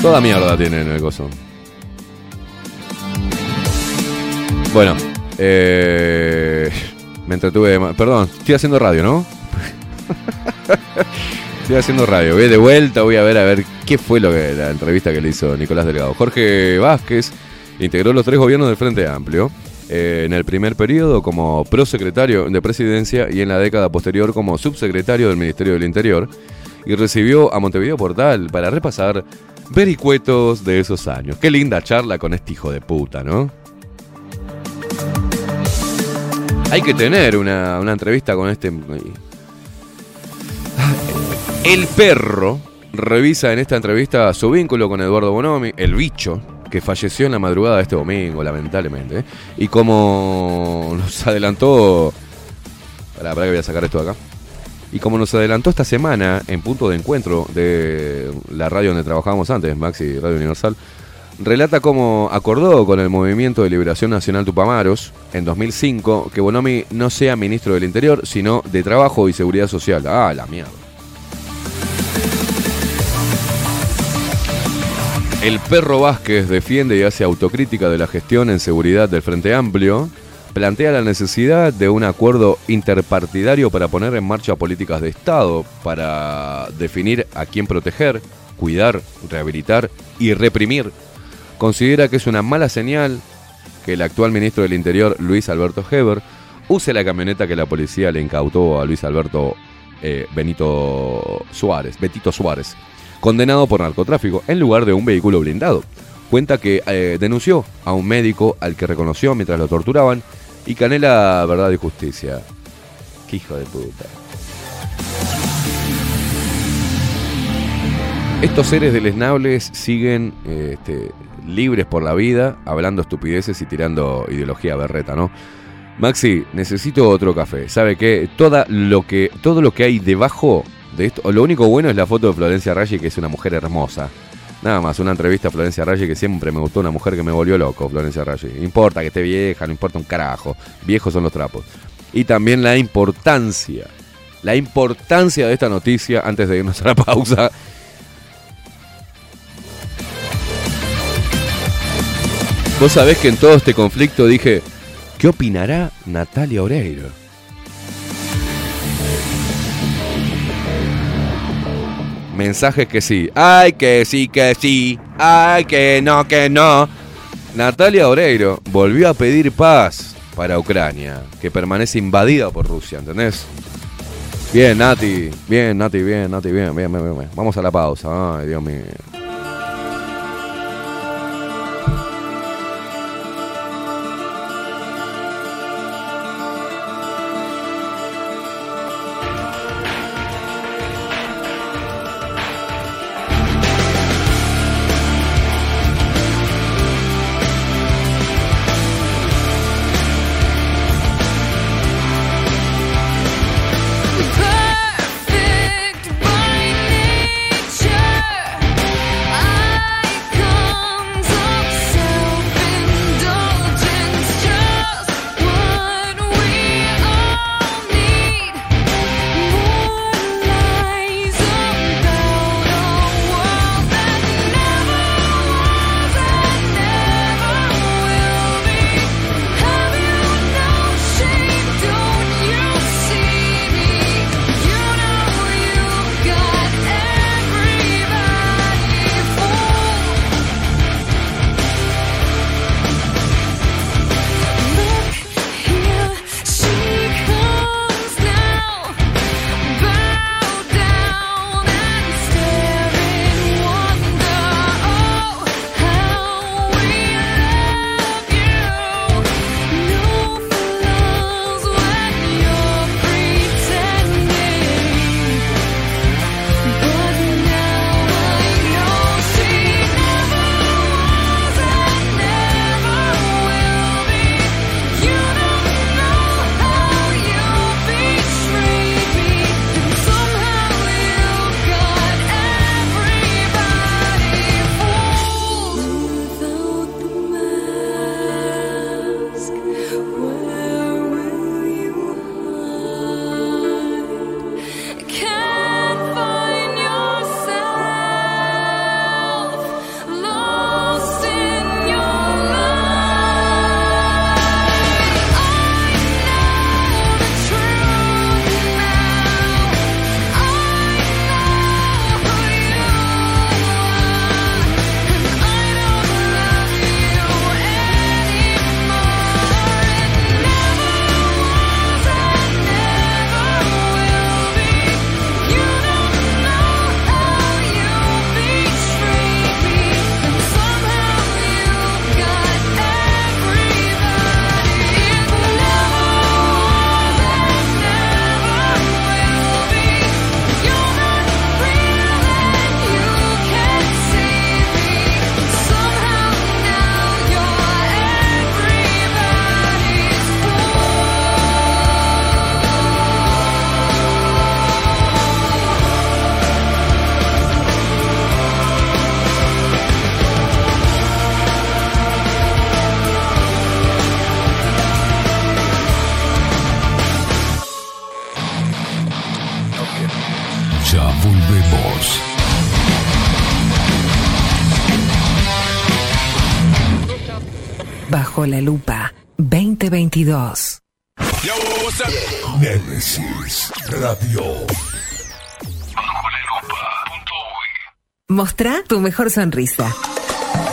Toda mierda tiene en el coso. Bueno, eh, me entretuve. Perdón, estoy haciendo radio, ¿no? estoy haciendo radio. Voy de vuelta, voy a ver a ver qué fue lo que la entrevista que le hizo Nicolás Delgado. Jorge Vázquez integró los tres gobiernos del Frente Amplio. eh, en el primer periodo como prosecretario de presidencia y en la década posterior como subsecretario del Ministerio del Interior y recibió a Montevideo Portal para repasar vericuetos de esos años. Qué linda charla con este hijo de puta, ¿no? Hay que tener una, una entrevista con este... El perro revisa en esta entrevista su vínculo con Eduardo Bonomi, el bicho, que falleció en la madrugada de este domingo, lamentablemente. Y como nos adelantó... Pará, pará que voy a sacar esto de acá. Y como nos adelantó esta semana en punto de encuentro de la radio donde trabajábamos antes, Maxi Radio Universal, relata cómo acordó con el Movimiento de Liberación Nacional Tupamaros en 2005 que Bonomi no sea ministro del Interior, sino de Trabajo y Seguridad Social. Ah, la mierda. El perro Vázquez defiende y hace autocrítica de la gestión en seguridad del Frente Amplio, plantea la necesidad de un acuerdo interpartidario para poner en marcha políticas de Estado, para definir a quién proteger, cuidar, rehabilitar y reprimir. Considera que es una mala señal que el actual ministro del Interior, Luis Alberto Heber, use la camioneta que la policía le incautó a Luis Alberto eh, Benito Suárez, Betito Suárez, condenado por narcotráfico, en lugar de un vehículo blindado. Cuenta que eh, denunció a un médico al que reconoció mientras lo torturaban y canela verdad y justicia. Qué hijo de puta. Estos seres deleznables siguen eh, este, libres por la vida, hablando estupideces y tirando ideología berreta, ¿no? Maxi, necesito otro café. ¿Sabe qué? Toda lo que, todo lo que hay debajo de esto, lo único bueno es la foto de Florencia Raggi, que es una mujer hermosa. Nada más, una entrevista a Florencia Raggi que siempre me gustó, una mujer que me volvió loco, Florencia Raggi. Importa que esté vieja, no importa un carajo. Viejos son los trapos. Y también la importancia, la importancia de esta noticia, antes de irnos a la pausa, Vos sabés que en todo este conflicto dije,
¿Qué opinará Natalia Oreiro? Mensajes que sí. Ay, que sí, que sí. Ay, que no, que no. Natalia Oreiro volvió a pedir paz para Ucrania, que permanece invadida por Rusia, ¿entendés? Bien, Nati. Bien, Nati, bien, Nati, bien, bien, bien, bien. Vamos a la pausa. Ay, Dios mío.
2022.
Nemesis Radio.
Mostrá tu mejor sonrisa.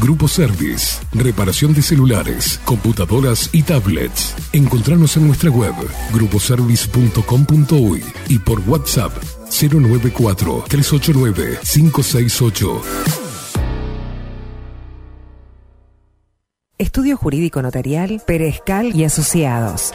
Grupo Service. Reparación de celulares, computadoras y tablets. Encontranos en nuestra web gruposervice.com.uy y por WhatsApp 094 389 568.
Estudio Jurídico Notarial, Perezcal y Asociados.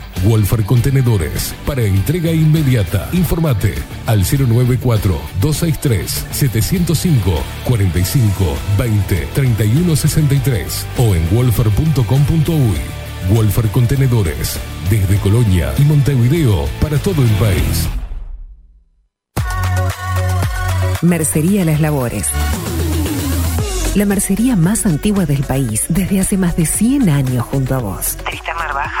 Wolfer Contenedores para entrega inmediata. Informate al 094-263-705 45 20 31 63 o en wolfer.com.uy. Wolfer Contenedores desde Colonia y Montevideo para todo el país.
Mercería Las Labores. La mercería más antigua del país, desde hace más de 100 años junto a vos. Tristán Baja,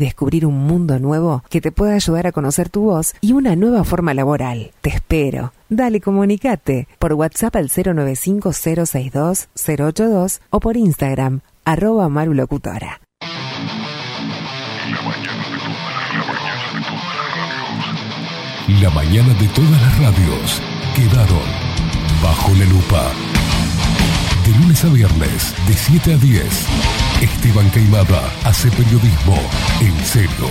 descubrir un mundo nuevo que te pueda ayudar a conocer tu voz y una nueva forma laboral. Te espero. Dale, comunicate por WhatsApp al 095-062-082 o por Instagram, arroba marulocutora.
La mañana de todas las radios quedaron bajo la lupa. De lunes a viernes, de 7 a 10, Esteban Caimada hace periodismo en serio,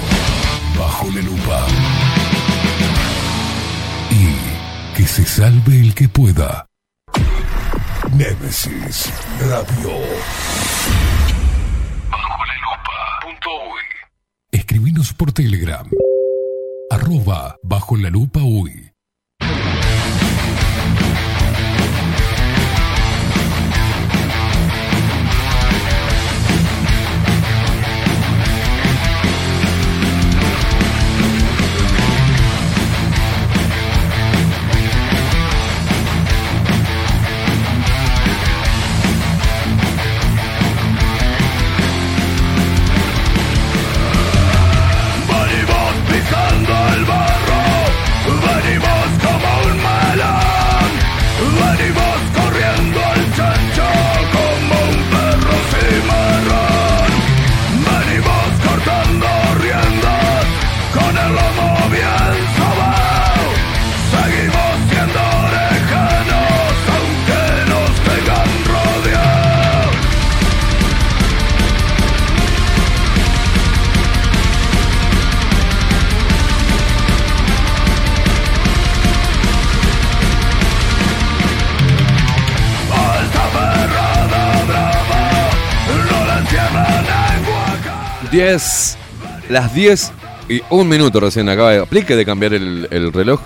bajo la lupa. Y que se salve el que pueda. Némesis Radio. Bajo la lupa. Escribinos por Telegram. Arroba bajo la lupa uy.
10, las 10 y un minuto recién acaba de aplique de cambiar el, el reloj.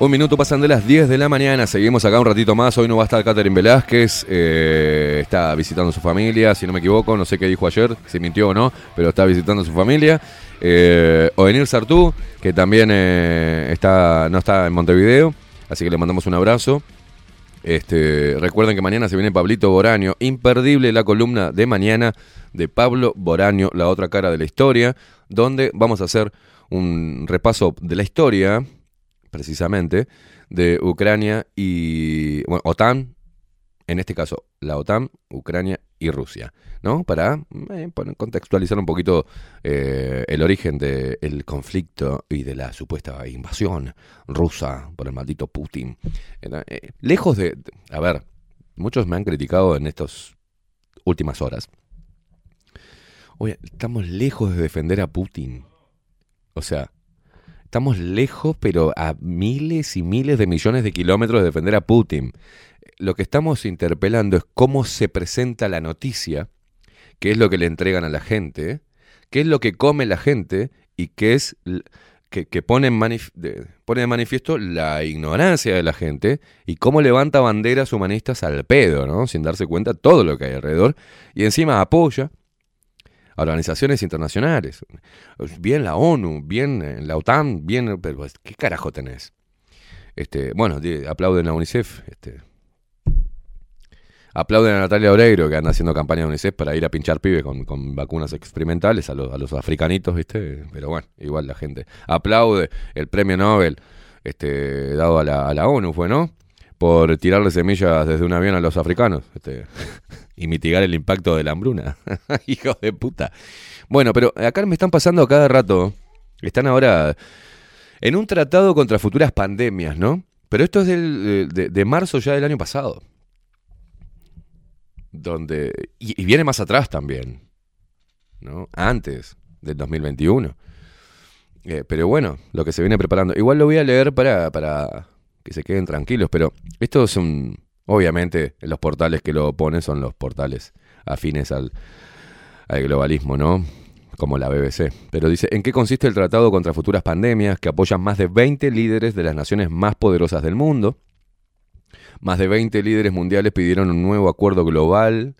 Un minuto pasan de las 10 de la mañana, seguimos acá un ratito más. Hoy no va a estar Catherine Velázquez, eh, está visitando a su familia, si no me equivoco, no sé qué dijo ayer, si mintió o no, pero está visitando a su familia. Eh, Ovenir Sartú, que también eh, está, no está en Montevideo, así que le mandamos un abrazo. Este, recuerden que mañana se viene Pablito Boraño, imperdible la columna de mañana de Pablo Boraño, la otra cara de la historia, donde vamos a hacer un repaso de la historia, precisamente, de Ucrania y bueno, OTAN, en este caso la OTAN, Ucrania y Rusia, ¿no? Para eh, contextualizar un poquito eh, el origen del conflicto y de la supuesta invasión rusa por el maldito Putin. Era, eh, lejos de, de- A ver, muchos me han criticado en estas últimas horas. Oye, estamos lejos de defender a Putin. O sea, estamos lejos, pero a miles y miles de millones de kilómetros de defender a Putin. Lo que estamos interpelando es cómo se presenta la noticia, qué es lo que le entregan a la gente, qué es lo que come la gente y qué es que, que pone, de, manifiesto la ignorancia de la gente y cómo levanta banderas humanistas al pedo, ¿no? Sin darse cuenta todo lo que hay alrededor. Y encima apoya a organizaciones internacionales. Bien la ONU, bien eh, la OTAN, bien... ¿qué carajo tenés? Este, bueno, aplauden a UNICEF. Este, aplauden a Natalia Oreiro, que anda haciendo campaña de UNICEF para ir a pinchar pibes con, con vacunas experimentales a los, a los africanitos, ¿viste? Pero bueno, igual la gente. Aplaude el premio Nobel este, dado a la, a la ONU, ¿fue, no? Por tirarle semillas desde un avión a los africanos este, y mitigar el impacto de la hambruna. Hijo de puta. Bueno, pero acá me están pasando a cada rato. Están ahora en un tratado contra futuras pandemias, ¿no? Pero esto es del- de, de marzo ya del año pasado. Donde. Y, viene más atrás también. ¿No? Antes del 2021. Eh, pero bueno, lo que se viene preparando. Igual lo voy a leer para, para que se queden tranquilos. Pero esto es un. Obviamente, los portales que lo ponen son los portales afines al, al globalismo, ¿no? Como la BBC. Pero dice, ¿en qué consiste el tratado contra futuras pandemias que apoyan más de 20 líderes de las naciones más poderosas del mundo? Más de 20 líderes mundiales pidieron un nuevo acuerdo global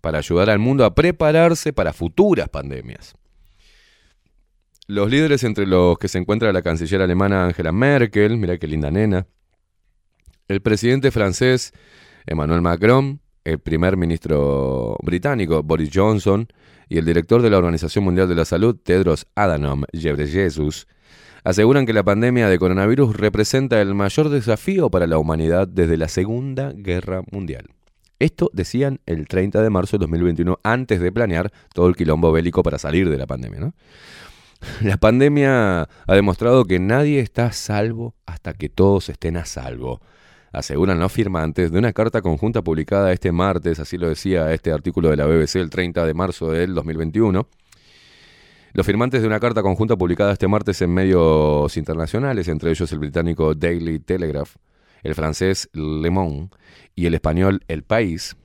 para ayudar al mundo a prepararse para futuras pandemias. Los líderes entre los que se encuentra la canciller alemana Angela Merkel, mira qué linda nena, el presidente francés Emmanuel Macron, el primer ministro británico Boris Johnson y el director de la Organización Mundial de la Salud Tedros Adhanom Ghebreyesus aseguran que la pandemia de coronavirus representa el mayor desafío para la humanidad desde la Segunda Guerra Mundial. Esto decían el 30 de marzo de 2021 antes de planear todo el quilombo bélico para salir de la pandemia. La pandemia ha demostrado que nadie está a salvo hasta que todos estén a salvo, aseguran los firmantes de una carta conjunta publicada este martes, así lo decía este artículo de la BBC el 30 de marzo del 2021. Los firmantes de una carta conjunta publicada este martes en medios internacionales, entre ellos el británico Daily Telegraph, el francés Le Monde y el español El País,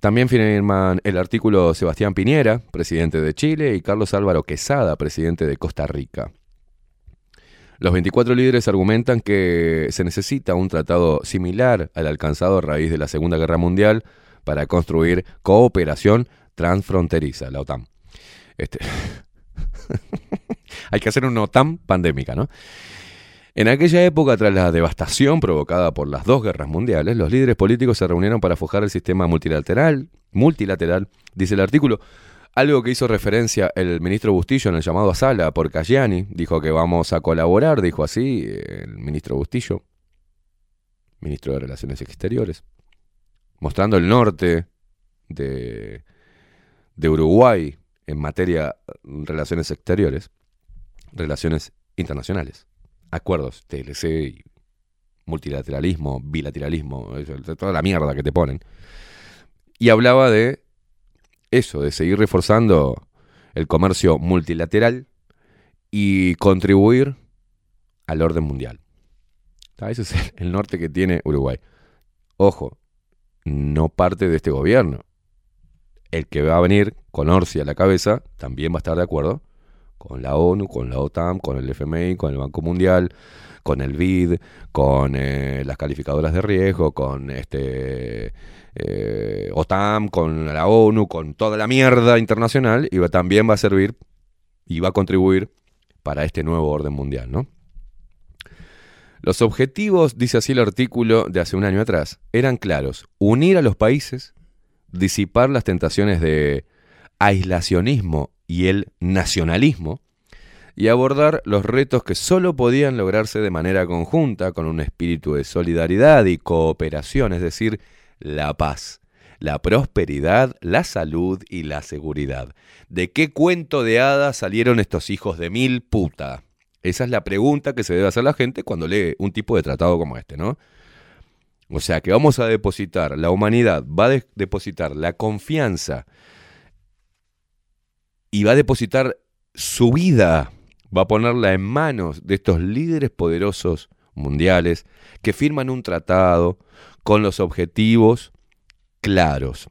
también firman el artículo Sebastián Piñera, presidente de Chile, y Carlos Álvaro Quesada, presidente de Costa Rica. Los 24 líderes argumentan que se necesita un tratado similar al alcanzado a raíz de la Segunda Guerra Mundial para construir cooperación transfronteriza, la OTAN. Este, Hay que hacer una OTAN pandémica, ¿no? En aquella época, tras la devastación provocada por las dos guerras mundiales, los líderes políticos se reunieron para forjar el sistema multilateral, multilateral, dice el artículo, algo que hizo referencia el ministro Bustillo en el llamado a sala por Cayani, dijo que vamos a colaborar, dijo así el ministro Bustillo, ministro de Relaciones Exteriores, mostrando el norte de, de Uruguay en materia de relaciones exteriores, relaciones internacionales acuerdos TLC, multilateralismo, bilateralismo, toda la mierda que te ponen. Y hablaba de eso, de seguir reforzando el comercio multilateral y contribuir al orden mundial. Ese es el norte que tiene Uruguay. Ojo, no parte de este gobierno. El que va a venir con Orsi a la cabeza también va a estar de acuerdo con la ONU, con la OTAN, con el FMI, con el Banco Mundial, con el BID, con eh, las calificadoras de riesgo, con este eh, OTAN, con la ONU, con toda la mierda internacional, y va- también va a servir y va a contribuir para este nuevo orden mundial, ¿no? Los objetivos, dice así el artículo de hace un año atrás, eran claros. Unir a los países, disipar las tentaciones de aislacionismo y el nacionalismo, y abordar los retos que solo podían lograrse de manera conjunta, con un espíritu de solidaridad y cooperación, es decir, la paz, la prosperidad, la salud y la seguridad. ¿De qué cuento de hadas salieron estos hijos de mil puta? Esa es la pregunta que se debe hacer la gente cuando lee un tipo de tratado como este, ¿no? O sea que vamos a depositar, la humanidad va a de- depositar la confianza y va a depositar su vida, va a ponerla en manos de estos líderes poderosos mundiales que firman un tratado con los objetivos claros.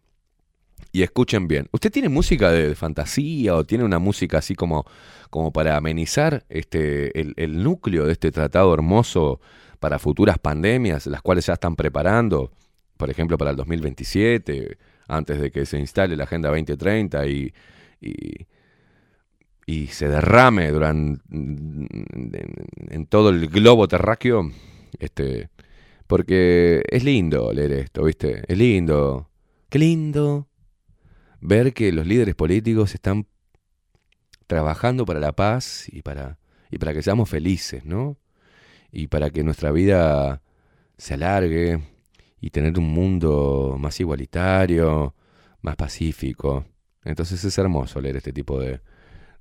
Y escuchen bien. ¿Usted tiene música de fantasía o tiene una música así como, como para amenizar este, el núcleo de este tratado hermoso para futuras pandemias, las cuales ya están preparando? Por ejemplo, para el 2027, antes de que se instale la Agenda 2030 y, y, y se derrame durante, en, en todo el globo terráqueo. Este, porque es lindo leer esto, ¿viste? Es lindo. Qué lindo ver que los líderes políticos están trabajando para la paz y para, y para que seamos felices, ¿no? Y para que nuestra vida se alargue y tener un mundo más igualitario, más pacífico. Entonces es hermoso leer este tipo de,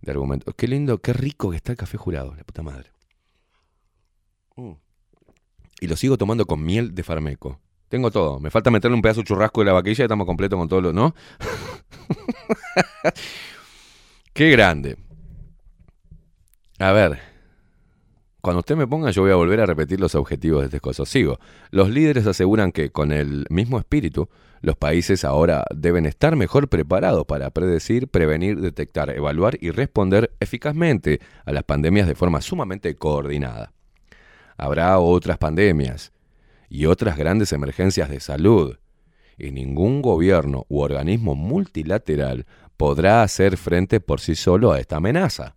de argumentos. Qué lindo, qué rico que está el café jurado, la puta madre. Mm. Y lo sigo tomando con miel de farmeco. Tengo todo. Me falta meterle un pedazo de churrasco de la vaquilla y estamos completos con todo lo, ¿no? Qué grande. A ver. Cuando usted me ponga, yo voy a volver a repetir los objetivos de este coso. Sigo. Los líderes aseguran que con el mismo espíritu, los países ahora deben estar mejor preparados para predecir, prevenir, detectar, evaluar y responder eficazmente a las pandemias de forma sumamente coordinada. Habrá otras pandemias y otras grandes emergencias de salud, y ningún gobierno u organismo multilateral podrá hacer frente por sí solo a esta amenaza.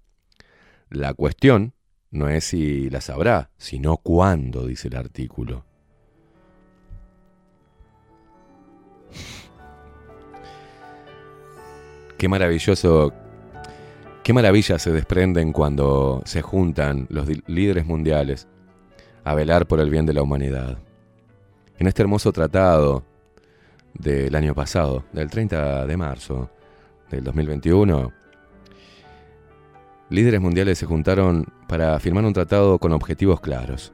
La cuestión no es si las habrá, sino cuándo, dice el artículo. Qué maravilloso, qué maravillas se desprenden cuando se juntan los líderes mundiales a velar por el bien de la humanidad. En este hermoso tratado del año pasado, del 30 de marzo del 2021, líderes mundiales se juntaron para firmar un tratado con objetivos claros.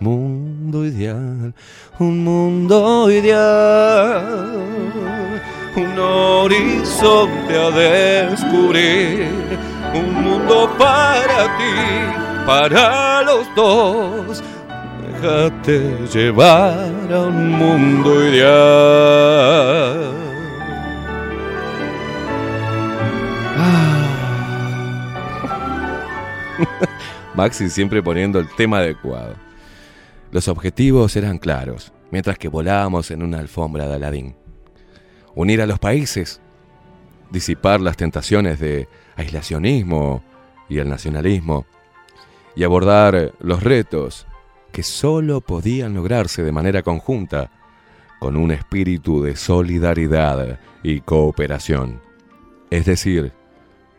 Mundo ideal, un mundo ideal, un horizonte a descubrir, un mundo para ti, para los dos. Déjate llevar a un mundo ideal. Maxi siempre poniendo el tema adecuado. Los objetivos eran claros, mientras que volábamos en una alfombra de Aladín. Unir a los países, disipar las tentaciones de aislacionismo y el nacionalismo, y abordar los retos que solo podían lograrse de manera conjunta con un espíritu de solidaridad y cooperación. Es decir,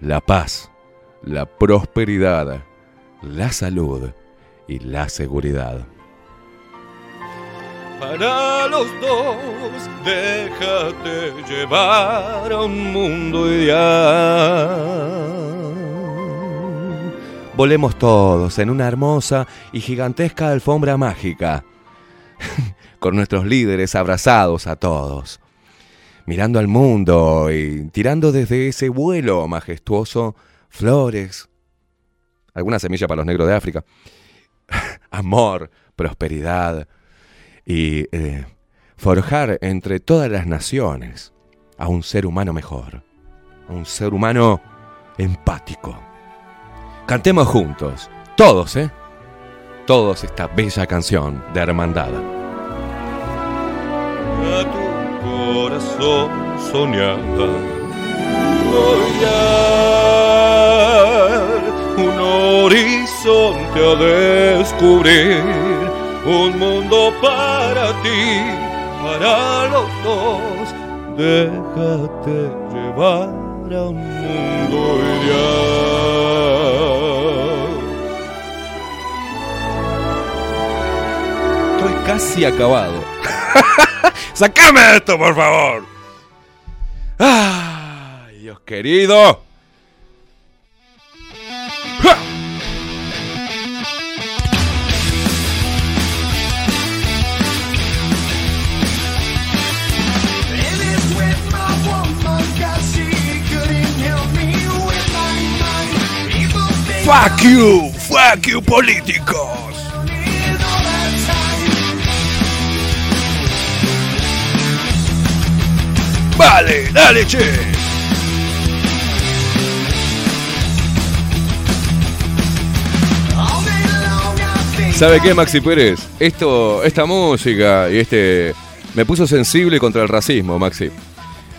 la paz, la prosperidad, la salud y la seguridad. Para los dos, déjate llevar a un mundo ideal. Volemos todos en una hermosa y gigantesca alfombra mágica, con nuestros líderes abrazados a todos, mirando al mundo y tirando desde ese vuelo majestuoso flores, alguna semilla para los negros de África, amor, prosperidad y eh, forjar entre todas las naciones a un ser humano mejor, a un ser humano empático. Cantemos juntos, todos, ¿eh? Todos esta bella canción de hermandad. A tu corazón soñaba un horizonte a descubrir, un mundo para ti, para los dos. Déjate llevar a un mundo ideal. Estoy casi acabado. ¡Sácame esto, por favor! ¡Ay, Dios querido! ¡Fuck you! ¡Fuck you, políticos! Vale, dale, che. ¿Sabe qué, Maxi Pérez? Esto, esta música y este me puso sensible contra el racismo, Maxi.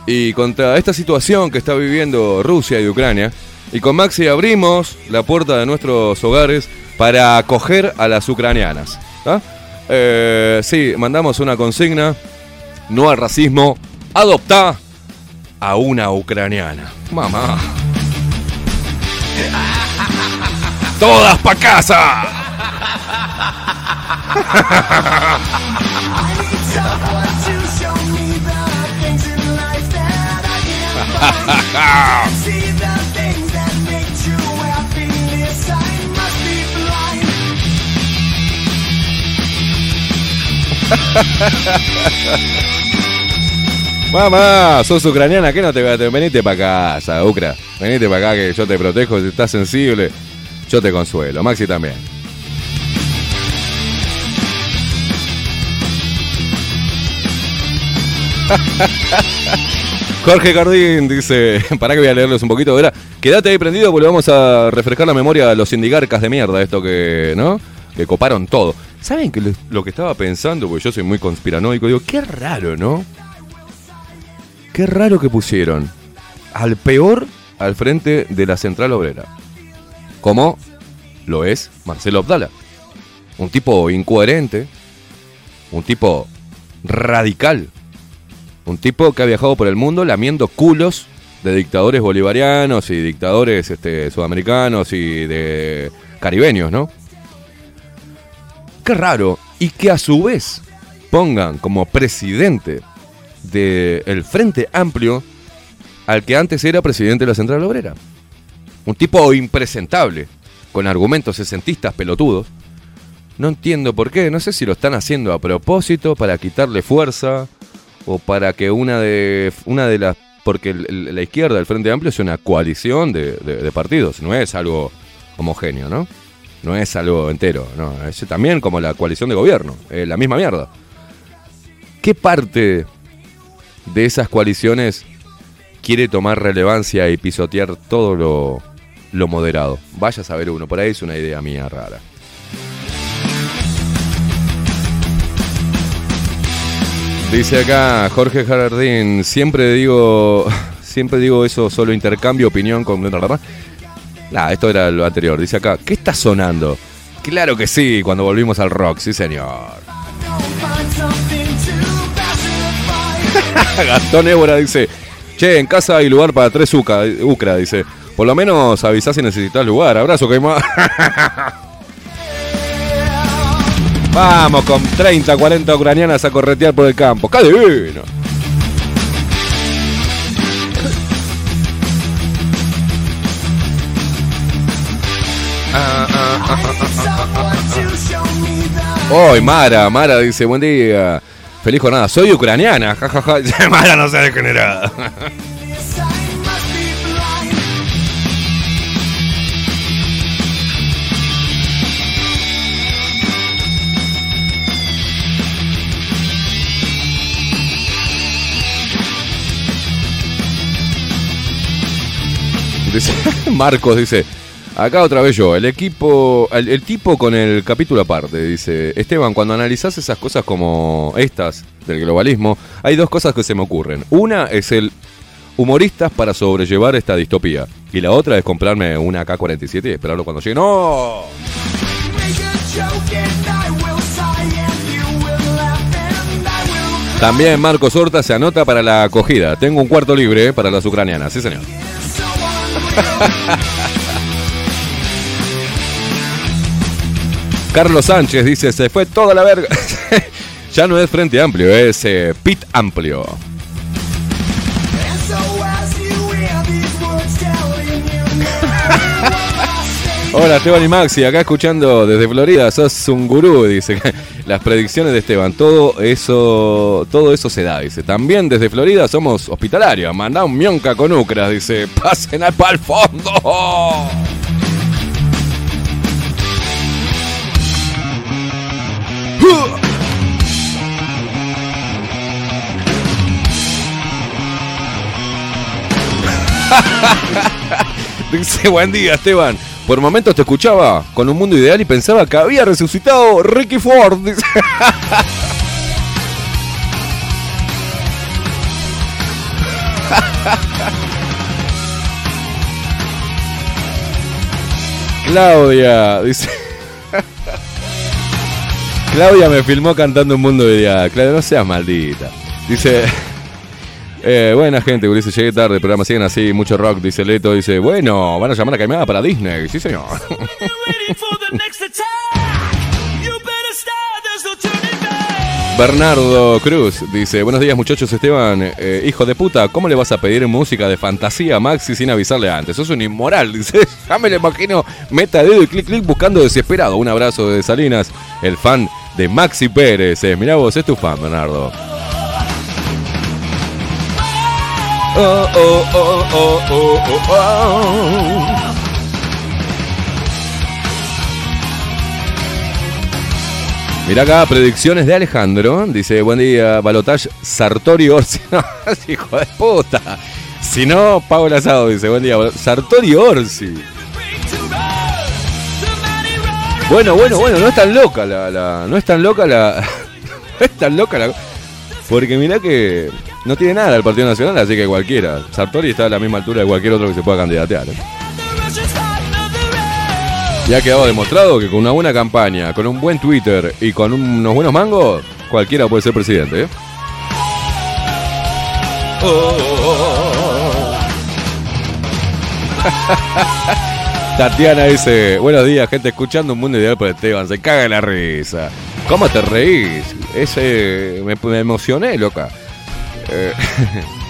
Y contra esta situación que está viviendo Rusia y Ucrania. Y con Maxi abrimos la puerta de nuestros hogares para acoger a las ucranianas. ¿ah? Eh, sí, mandamos una consigna. No al racismo. Adopta a una ucraniana. Mamá. Todas pa' casa. Mamá, sos ucraniana, ¿qué no te te- Venite para casa, Ucra. Venite para acá que yo te protejo, si estás sensible, yo te consuelo. Maxi también. Jorge Cardín dice, para que voy a leerles un poquito, Verá, quédate ahí prendido porque vamos a refrescar la memoria a los sindigarcas de mierda, esto que, ¿no? Que coparon todo. ¿Saben que lo, que estaba pensando? Porque yo soy muy conspiranoico, digo, qué raro, ¿no? Qué raro que pusieron al peor al frente de la central obrera. Como lo es Marcelo Abdala. Un tipo incoherente, un tipo radical, un tipo que ha viajado por el mundo lamiendo culos de dictadores bolivarianos y dictadores este, sudamericanos y de caribeños, ¿no? Qué raro. Y que a su vez pongan como presidente del Frente Amplio al que antes era presidente de la Central Obrera. Un tipo impresentable, con argumentos sesentistas pelotudos. No entiendo por qué, no sé si lo están haciendo a propósito para quitarle fuerza o para que una de una de las porque la izquierda, el Frente Amplio es una coalición de partidos, no es algo homogéneo, ¿no? No es algo entero, no, es también como la coalición de gobierno, es la misma mierda. ¿Qué parte de esas coaliciones quiere tomar relevancia y pisotear todo lo, lo moderado? Vaya a saber uno, por ahí es una idea mía rara. Dice acá Jorge Jardín, siempre digo, siempre digo eso, solo intercambio opinión con... Nah, esto era lo anterior. Dice acá, ¿qué está sonando? Claro que sí, cuando volvimos al rock, sí señor. Gastón Évora dice, che, en casa hay lugar para tres uca, ucra, dice. Por lo menos avisá si necesitas lugar. Abrazo, Caimán. Vamos con 30, 40 ucranianas a corretear por el campo. ¡Qué! Hoy Mara, Mara dice, buen día. Feliz jornada. Soy ucraniana. Ja, ja, ja. Mara no se degenerada. Marcos dice, acá otra vez yo, el equipo, el, tipo con el capítulo aparte, dice, Esteban, cuando analizás esas cosas como estas del globalismo, hay dos cosas que se me ocurren. Una es el humoristas para sobrellevar esta distopía. Y la otra es comprarme una K-47 y esperarlo cuando llegue. ¡No! También Marcos Horta se anota para la acogida. Tengo un cuarto libre para las ucranianas. Sí, señor. Carlos Sánchez dice, se fue toda la verga. ya no es Frente Amplio, es eh, Pit Amplio. Hola Esteban y Maxi, acá escuchando desde Florida, sos un gurú, dice. Las predicciones de Esteban, todo eso, todo eso se da, dice. También desde Florida somos hospitalarios, mandá un mionca con ucras, dice. Pasen al pa'l fondo. Dice, buen día, Esteban. Por momentos te escuchaba con un mundo ideal y pensaba que había resucitado Ricky Ford. Claudia, dice. Claudia me filmó cantando un mundo ideal. Claudia, no seas maldita. Dice. Eh, buena gente, Ulises, llegué tarde, programa siguen así, mucho rock, dice Leto, dice, bueno, van a llamar a Caimada para Disney, sí señor. Bernardo Cruz dice, buenos días muchachos Esteban, Eh, hijo de puta, ¿cómo le vas a pedir música de fantasía a Maxi sin avisarle antes? Sos un inmoral, dice, ya me lo imagino, meta dedo y clic clic buscando desesperado. Un abrazo de Salinas, el fan de Maxi Pérez. Eh, mirá vos, es tu fan, Bernardo. Mirá acá, predicciones de Alejandro. Dice, buen día, Balotage Sartori Orsi. Hijo de puta. Si no, el asado. Dice, buen día, Sartori Orsi. Bueno, bueno, bueno, no es tan loca la, la- no es tan loca la, no es tan loca la, porque mirá que no tiene nada el Partido Nacional, así que cualquiera. Sartori está a la misma altura de cualquier otro que se pueda candidatear. Y ha quedado demostrado que con una buena campaña, con un buen Twitter y con unos buenos mangos, cualquiera puede ser presidente. ¿eh? Tatiana dice, buenos días, gente, escuchando un mundo ideal por Esteban, se caga la risa. ¿Cómo te reís? Ese, me, emocioné, loca. Eh,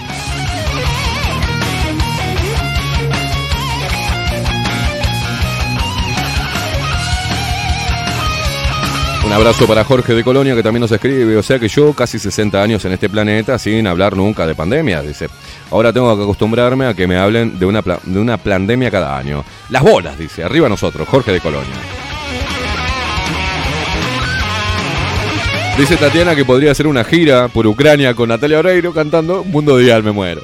Un abrazo para Jorge de Colonia que también nos escribe. O sea que yo casi 60 años en este planeta sin hablar nunca de pandemia. Dice, ahora tengo que acostumbrarme a que me hablen de una, de una pandemia cada año. Las bolas, dice. Arriba nosotros, Jorge de Colonia. Dice Tatiana que podría hacer una gira por Ucrania con Natalia Oreiro cantando Mundo Dial, me muero.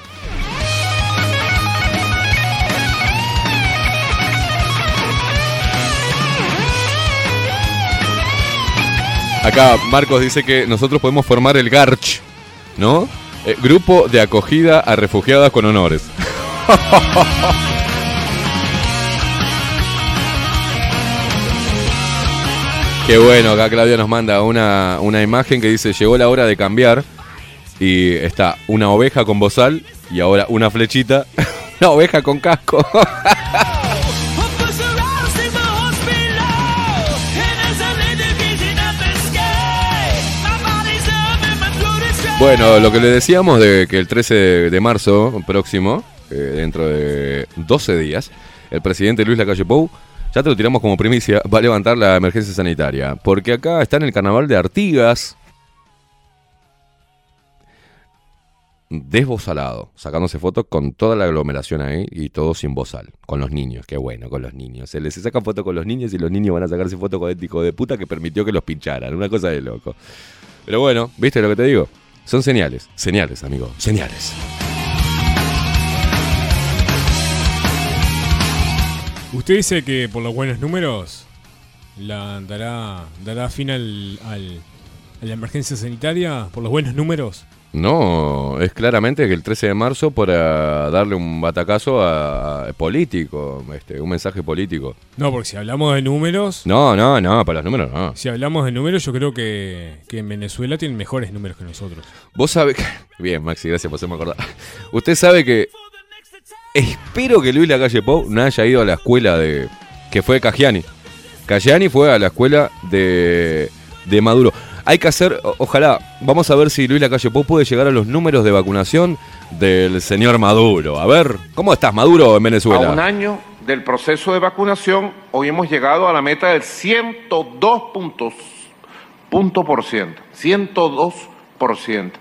Acá Marcos dice que nosotros podemos formar el GARCH, ¿no? Eh, grupo de acogida a refugiadas con honores. Qué bueno, acá Claudia nos manda una, una imagen que dice llegó la hora de cambiar y está una oveja con bozal y ahora una flechita, una oveja con casco. Bueno, lo que le decíamos de que el 13 de, marzo próximo, eh, dentro de 12 días, el presidente Luis Lacalle Pou, ya te lo tiramos como primicia, va a levantar la emergencia sanitaria. Porque acá está en el carnaval de Artigas, desbozalado, sacándose fotos con toda la aglomeración ahí y todo sin bozal, con los niños, qué bueno, con los niños. Se les saca foto con los niños y los niños van a sacarse fotos con el hijo de puta que permitió que los pincharan, una cosa de loco. Pero bueno, ¿viste lo que te digo? Son señales, señales, amigo, señales.
Usted dice que por los buenos números la dará, dará fin al, al- a la emergencia sanitaria por los buenos números.
No, es claramente que el 13 de marzo para darle un batacazo a, a político, este, un mensaje político.
No, porque si hablamos de números,
No, no, no, para los números no.
si hablamos de números, yo creo que, que en Venezuela tienen mejores números que nosotros.
Vos sabés que... Bien, Maxi, gracias por hacerme acordar. Usted sabe que... Espero que Luis Lacalle Pou no haya ido a la escuela de... que fue Cagiani. Cagiani fue a la escuela de, de Maduro. Hay que hacer, ojalá, vamos a ver si Luis Lacalle Pou puede llegar a los números de vacunación del señor Maduro. A ver, ¿cómo estás Maduro en Venezuela?
A un año del proceso de vacunación, hoy hemos llegado a la meta del 102 puntos, punto por ciento. 102 por ciento.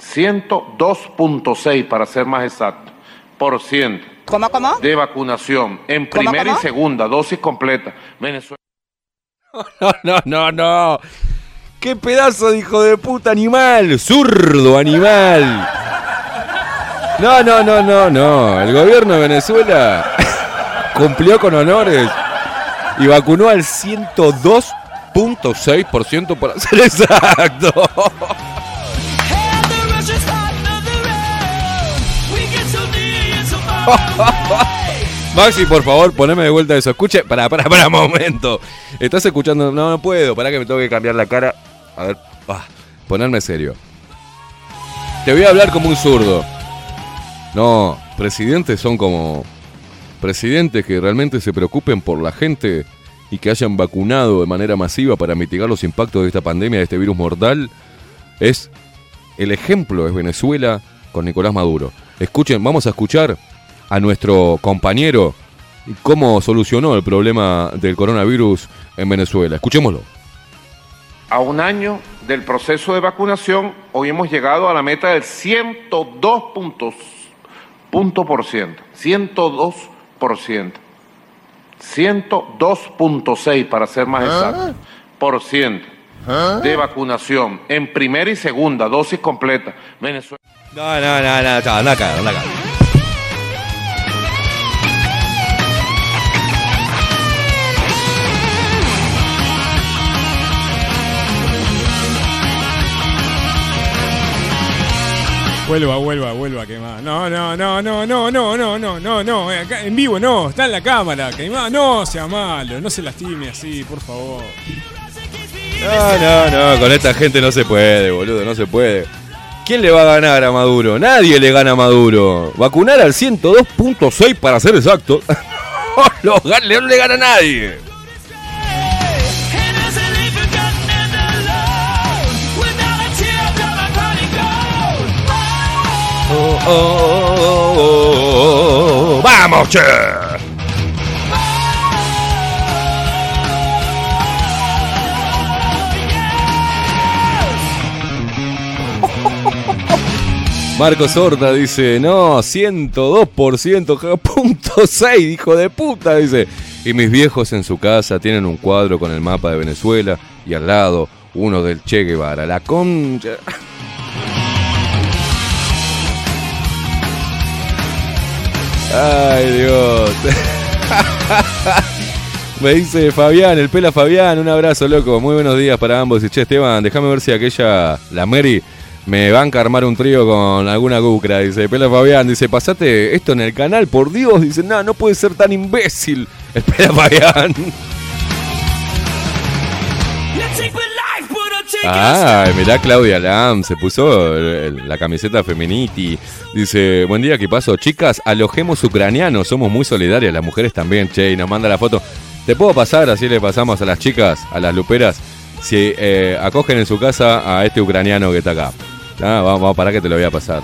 102.6 para ser más exacto, por ciento.
¿Cómo, cómo?
De vacunación en
¿Cómo,
primera
cómo?
y segunda dosis completa. Venezuela.
No, no, no, no. ¡Qué pedazo de hijo de puta animal! ¡Zurdo animal! No, no, no, no, no. El gobierno de Venezuela cumplió con honores y vacunó al 102.6% para ser exacto. Maxi, por favor, poneme de vuelta eso. Escuche, para, para, para momento. ¿Estás escuchando? No, no puedo. Para que me tengo que cambiar la cara. A ver, ah, ponerme serio. Te voy a hablar como un zurdo. No, presidentes son como presidentes que realmente se preocupen por la gente y que hayan vacunado de manera masiva para mitigar los impactos de esta pandemia, de este virus mortal. Es el ejemplo es Venezuela con Nicolás Maduro. Escuchen, vamos a escuchar a nuestro compañero cómo solucionó el problema del coronavirus en Venezuela. Escuchémoslo.
A un año del proceso de vacunación, hoy hemos llegado a la meta del 102 puntos, punto por ciento. 102 por ciento. 102.6 para ser más exacto. Por ciento de vacunación en primera y segunda dosis completa. Venezuela.
No, no, no, no, no, anda acá, anda acá.
Vuelva, vuelva, vuelva, quemar. No, no, no, no, no, no, no, no, no, no. eh, Acá, en vivo no, está en la cámara. Quemar, no sea malo, no se lastime así, por favor.
No, no, no, con esta gente no se puede, boludo, no se puede. ¿Quién le va a ganar a Maduro? Nadie le gana a Maduro. Vacunar al 102.6 para ser exacto. no, no le gana a nadie. Oh. ¡Vamos, che! Marcos Horta dice, no, 102%, punto 6, hijo de puta, dice. Y mis viejos en su casa tienen un cuadro con el mapa de Venezuela y al lado uno del Che Guevara. La concha. Ay, Dios. Me dice Fabián, el pela Fabián, un abrazo, loco. Muy buenos días para ambos. Y che, Esteban, déjame ver si aquella, la Mary, me banca a armar un trío con alguna gucra. Dice, pela Fabián, dice, pasate esto en el canal, por Dios. Dice, no, no puede ser tan imbécil. El pela Fabián. Ay, mirá Claudia Lam, se puso la camiseta feminiti. Dice, buen día, ¿qué pasó? Chicas, alojemos ucranianos, somos muy solidarias, las mujeres también, che, y nos manda la foto. ¿Te puedo pasar? Así le pasamos a las chicas, a las luperas, si eh, acogen en su casa a este ucraniano que está acá. Ah, vamos, vamos, para que te lo voy a pasar.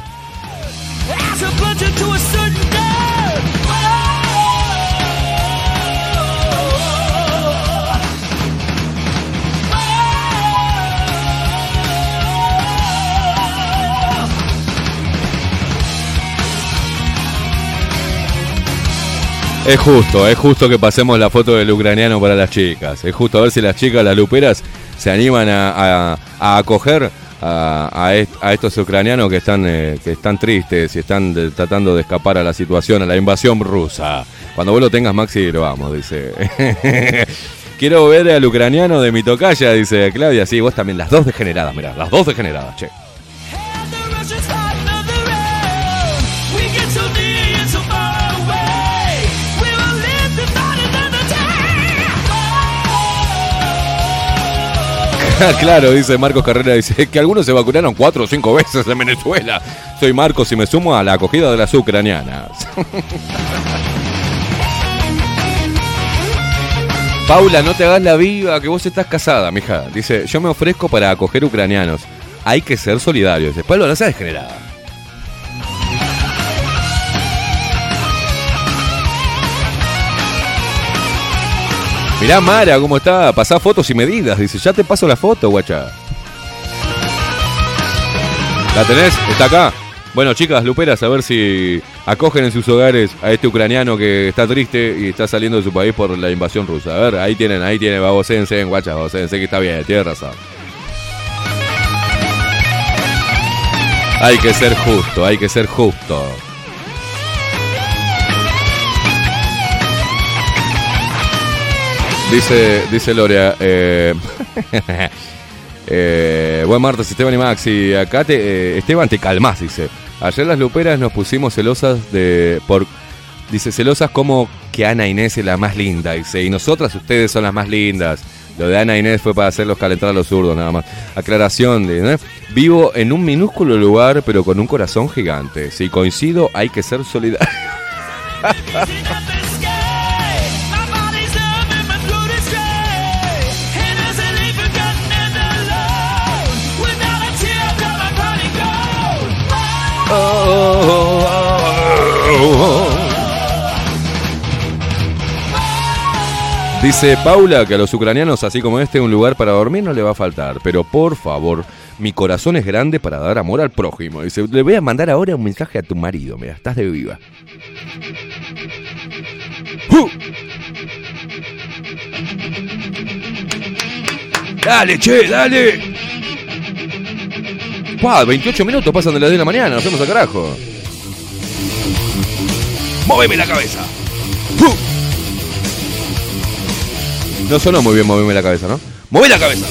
Es justo, es justo que pasemos la foto del ucraniano para las chicas. Es justo a ver si las chicas, las luperas, se animan a, a- a acoger a, a est- a estos ucranianos que están, eh, que están tristes y están tratando de escapar a la situación, a la invasión rusa. Cuando vos lo tengas, Maxi, lo vamos, dice. Quiero ver al ucraniano de mi tocaya, dice Claudia. Sí, vos también, las dos degeneradas, mirá, las dos degeneradas, che. claro, dice Marcos Carrera, dice que algunos se vacunaron cuatro o cinco veces en Venezuela. Soy Marcos y me sumo a la acogida de las ucranianas. Paula, no te hagas la viva, que vos estás casada, mija. Dice, yo me ofrezco para acoger ucranianos. Hay que ser solidarios. Paula, no seas degenerada. Mirá Mara cómo está, pasá fotos y medidas. Dice, ya te paso la foto, guacha. ¿La tenés? Está acá. Bueno, chicas, luperas, a ver si acogen en sus hogares a este ucraniano que está triste y está saliendo de su país por la invasión rusa. A ver, ahí tienen, ahí tienen, babosense, guacha, babosense, que está bien, tiene razón. Hay que ser justo, hay que ser justo. Dice, dice Lorea, eh, eh, buen martes Esteban y Maxi, acá te, eh, Esteban te calmás, dice. Ayer las luperas nos pusimos celosas de por dice celosas como que Ana Inés es la más linda, dice, y nosotras ustedes son las más lindas. Lo de Ana Inés fue para hacerlos calentar a los zurdos nada más. Aclaración de vivo en un minúsculo lugar pero con un corazón gigante. Si coincido hay que ser solidario. Dice Paula que a los ucranianos, así como este, un lugar para dormir no le va a faltar. Pero por favor, mi corazón es grande para dar amor al prójimo. Dice, le voy a mandar ahora un mensaje a tu marido. Mira, estás de viva. Dale, che, dale. ¡Pah! 28 minutos pasan de las 10 de la mañana, nos vemos al carajo. ¡Móveme la cabeza! No sonó muy bien moverme la cabeza, ¿no? ¡Mueve la cabeza!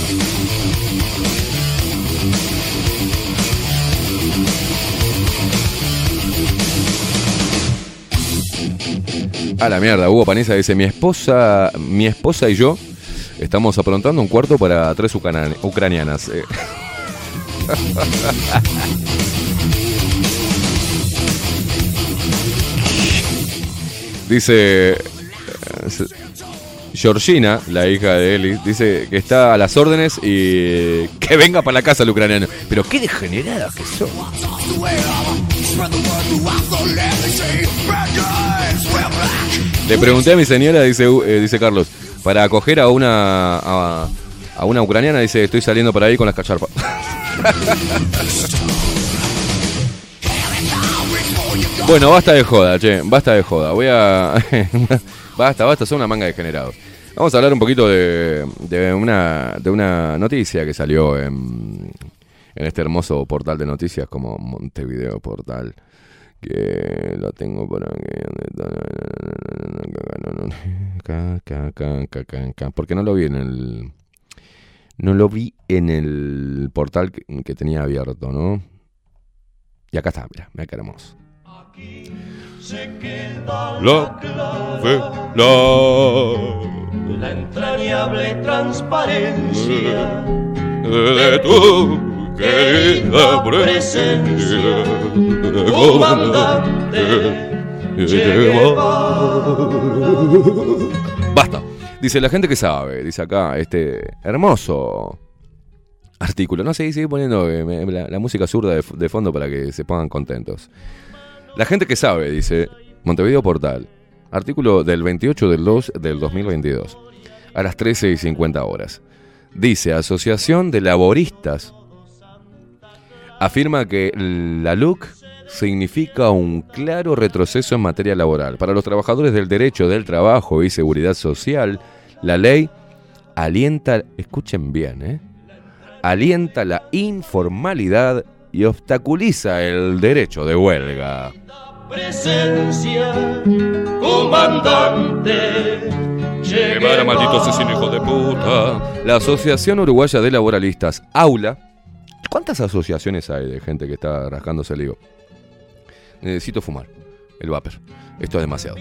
A la mierda, Hugo Paniza dice, mi esposa, mi esposa y yo estamos aprontando un cuarto para tres ucranianas. Eh. dice... eh, Georgina, la hija de Eli, dice que está a las órdenes y que venga para la casa el ucraniano. Pero qué degeneradas que son. Le pregunté a mi señora, dice, eh, dice Carlos, para acoger a una a, a una ucraniana, dice, estoy saliendo por ahí con las cacharpas. bueno, basta de joda, che, basta de joda. Voy a... basta, basta, son una manga de generados. Vamos a hablar un poquito de, de una, de una noticia que salió en, en este hermoso portal de noticias como Montevideo Portal. Que lo tengo por aquí. Porque no lo vi en el. No lo vi en el portal que, que tenía abierto, ¿no? Y acá está, mira, mira qué hermoso. La clave, la
La entrañable transparencia
de tu querida presencia, comandante Basta. Dice la gente que sabe, dice acá, este hermoso artículo. No sé, sigue poniendo eh, la, música zurda de, de fondo para que se pongan contentos. La gente que sabe, dice Montevideo Portal. Artículo del 28 del 2 del 2022. A las 13 y 50 horas. Dice, Asociación de Laboristas afirma que la LUC significa un claro retroceso en materia laboral. Para los trabajadores del derecho del trabajo y seguridad social, la ley alienta, escuchen bien, ¿eh? alienta la informalidad y obstaculiza el derecho de huelga.
presencia, comandante.
A maldito asesino hijo de puta. La Asociación Uruguaya de Laboralistas, AULA. ¿Cuántas asociaciones hay de gente que está rascándose el higo? Necesito fumar. El vapor. Esto es demasiado.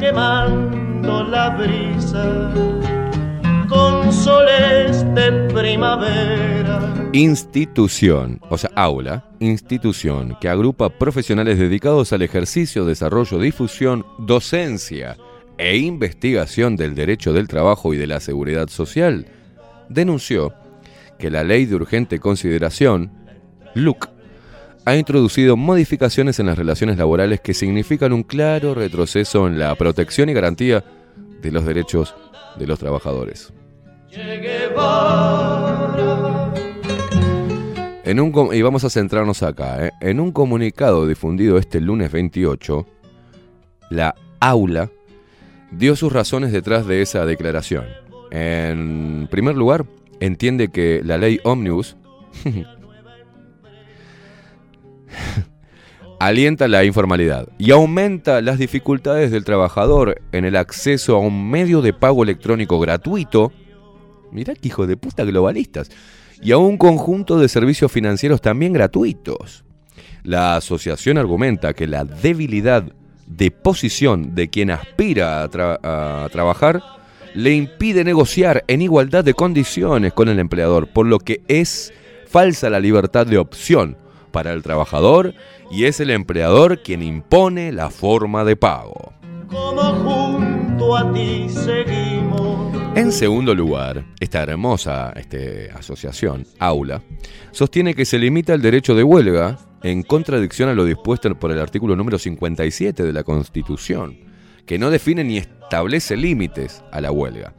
Quemando la brisa con soles de primavera.
Institución, o sea, aula, institución que agrupa profesionales dedicados al ejercicio, desarrollo, difusión, docencia e investigación del derecho del trabajo y de la seguridad social, denunció que la ley de urgente consideración, LUC, ha introducido modificaciones en las relaciones laborales que significan un claro retroceso en la protección y garantía de los derechos de los trabajadores. En un y vamos a centrarnos acá. ¿eh? En un comunicado difundido este lunes 28, la aula dio sus razones detrás de esa declaración. En primer lugar, entiende que la ley Omnibus alienta la informalidad y aumenta las dificultades del trabajador en el acceso a un medio de pago electrónico gratuito. Mirá qué hijo de puta globalistas. Y a un conjunto de servicios financieros también gratuitos. La asociación argumenta que la debilidad de posición de quien aspira a, a trabajar le impide negociar en igualdad de condiciones con el empleador, por lo que es falsa la libertad de opción para el trabajador y es el empleador quien impone la forma de pago.
como junto a ti seguimos.
En segundo lugar, esta hermosa este, asociación, Aula, sostiene que se limita el derecho de huelga en contradicción a lo dispuesto por el artículo número 57 de la Constitución, que no define ni establece límites a la huelga.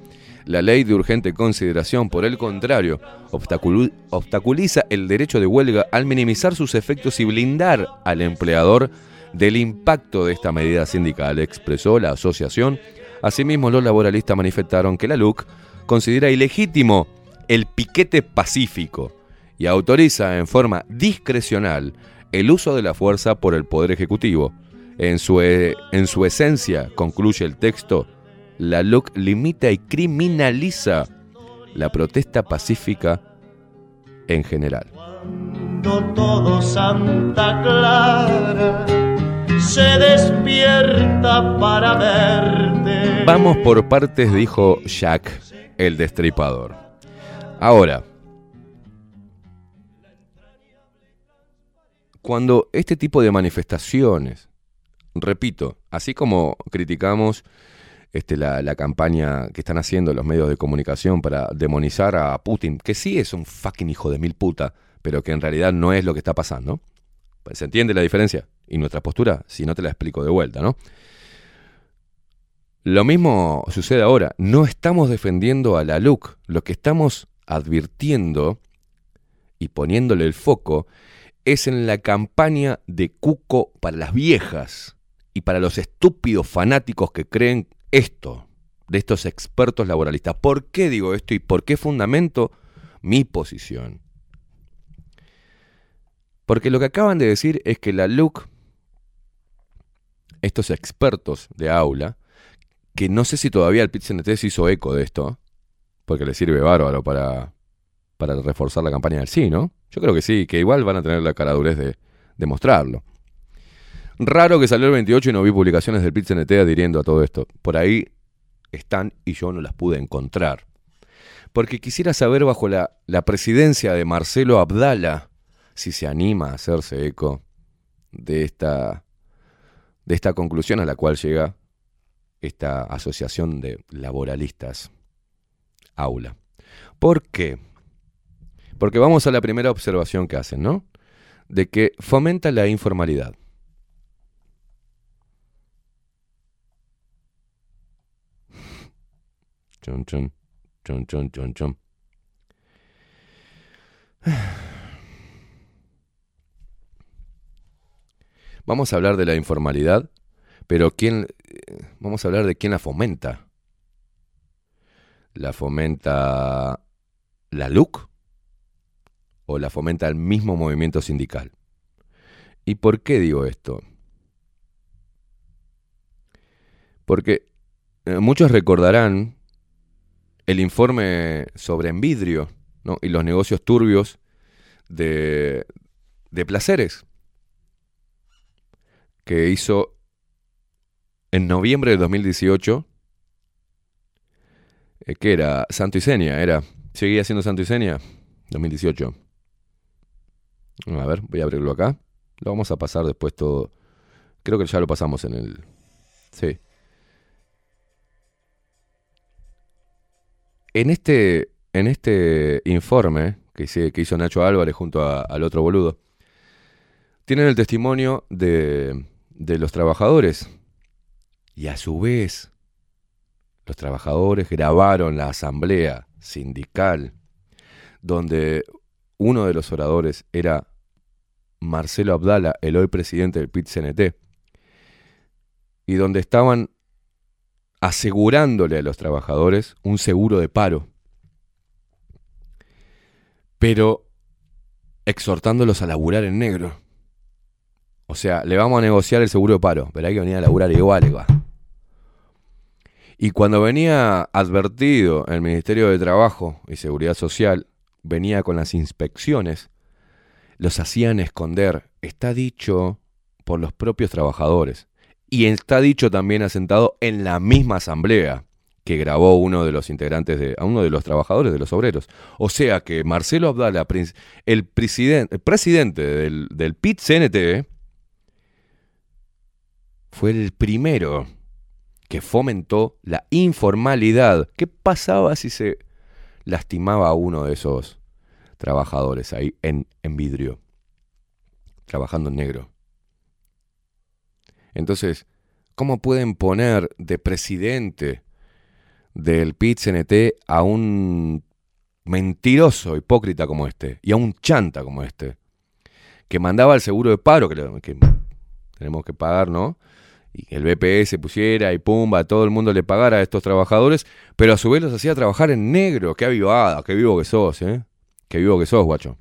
La ley de urgente consideración, por el contrario, obstaculiza el derecho de huelga al minimizar sus efectos y blindar al empleador del impacto de esta medida sindical, expresó la asociación. Asimismo, los laboralistas manifestaron que la LUC considera ilegítimo el piquete pacífico y autoriza en forma discrecional el uso de la fuerza por el Poder Ejecutivo. En su, e- en su esencia, concluye el texto, la LUC limita y criminaliza la protesta pacífica en general.
Cuando todo Santa Clara se despierta para verte.
Vamos por partes, dijo Jack, el destripador. Ahora, cuando este tipo de manifestaciones, repito, así como criticamos este, la, la campaña que están haciendo los medios de comunicación para demonizar a Putin, que sí es un fucking hijo de mil puta, pero que en realidad no es lo que está pasando. ¿Se entiende la diferencia? Y nuestra postura, si no te la explico de vuelta, ¿no? Lo mismo sucede ahora. No estamos defendiendo a la LUC. Lo que estamos advirtiendo y poniéndole el foco es en la campaña de Cuco para las viejas y para los estúpidos fanáticos que creen esto, de estos expertos laboralistas. ¿Por qué digo esto y por qué fundamento mi posición? Porque lo que acaban de decir es que la LUC, estos expertos de aula, que no sé si todavía el PIT-CNT se hizo eco de esto, porque le sirve bárbaro para, para reforzar la campaña del sí, ¿no? Yo creo que sí, que igual van a tener la caradurez de, de mostrarlo. Raro que salió el 28 y no vi publicaciones del PIT-CNT adhiriendo a todo esto. Por ahí están y yo no las pude encontrar. Porque quisiera saber bajo la, la presidencia de Marcelo Abdala si se anima a hacerse eco de esta, de esta conclusión a la cual llega esta asociación de laboralistas aula. ¿Por qué? Porque vamos a la primera observación que hacen, ¿no? De que fomenta la informalidad. Chon, chon, chon, chon, chon. Vamos a hablar de la informalidad, pero ¿quién, eh, vamos a hablar de quién la fomenta. ¿La fomenta la LUC o la fomenta el mismo movimiento sindical? ¿Y por qué digo esto? Porque eh, muchos recordarán el informe sobre Envidrio ¿no? y los negocios turbios de, de placeres que hizo en noviembre de 2018, eh, que era Santo y Seña, era, seguía siendo Santo y Seña, 2018. A ver, voy a abrirlo acá. Lo vamos a pasar después todo. Creo que ya lo pasamos en el... Sí. En este, en este informe que, hice- que hizo Nacho Álvarez junto al otro boludo, tienen el testimonio de, de los trabajadores. Y a su vez, los trabajadores grabaron la asamblea sindical, donde uno de los oradores era Marcelo Abdala, el hoy presidente del PIT-CNT, y donde estaban asegurándole a los trabajadores un seguro de paro, pero exhortándolos a laburar en negro. O sea, le vamos a negociar el seguro de paro. Verá que venía a laburar igual, igual. Y cuando venía advertido el Ministerio de Trabajo y Seguridad Social, venía con las inspecciones, los hacían esconder. Está dicho por los propios trabajadores. Y está dicho también asentado en la misma asamblea que grabó uno de los integrantes de, a uno de los trabajadores de los obreros. O sea que Marcelo Abdala, el, presiden- el presidente del, del PIT CNT, fue el primero que fomentó la informalidad. ¿Qué pasaba si se lastimaba a uno de esos trabajadores ahí en, en vidrio, trabajando en negro? Entonces, ¿cómo pueden poner de presidente del PIT-CNT a un mentiroso, hipócrita como este, y a un chanta como este, que mandaba el seguro de paro, que, tenemos que pagar, ¿no? Y que el BPS pusiera y pumba, todo el mundo le pagara a estos trabajadores, pero a su vez los hacía trabajar en negro. Qué avivada, qué vivo que sos, ¿eh? Qué vivo que sos, guacho.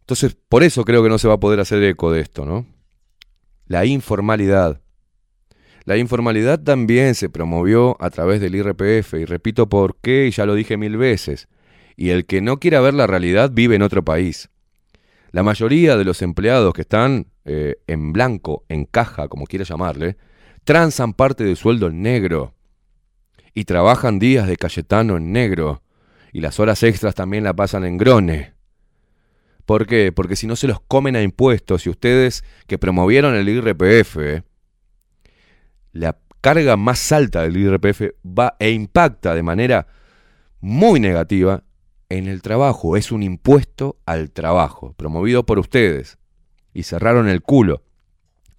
Entonces, por eso creo que no se va a poder hacer eco de esto, ¿no? La informalidad. La informalidad también se promovió a través del IRPF, y repito por qué, ya lo dije mil veces. Y el que no quiera ver la realidad vive en otro país. La mayoría de los empleados que están eh, en blanco, en caja, como quiera llamarle, transan parte de sueldo en negro. Y trabajan días de Cayetano en negro. Y las horas extras también la pasan en grone. ¿Por qué? Porque si no se los comen a impuestos y ustedes que promovieron el IRPF, la carga más alta del IRPF va e impacta de manera muy negativa en el trabajo. Es un impuesto al trabajo, promovido por ustedes. Y cerraron el culo.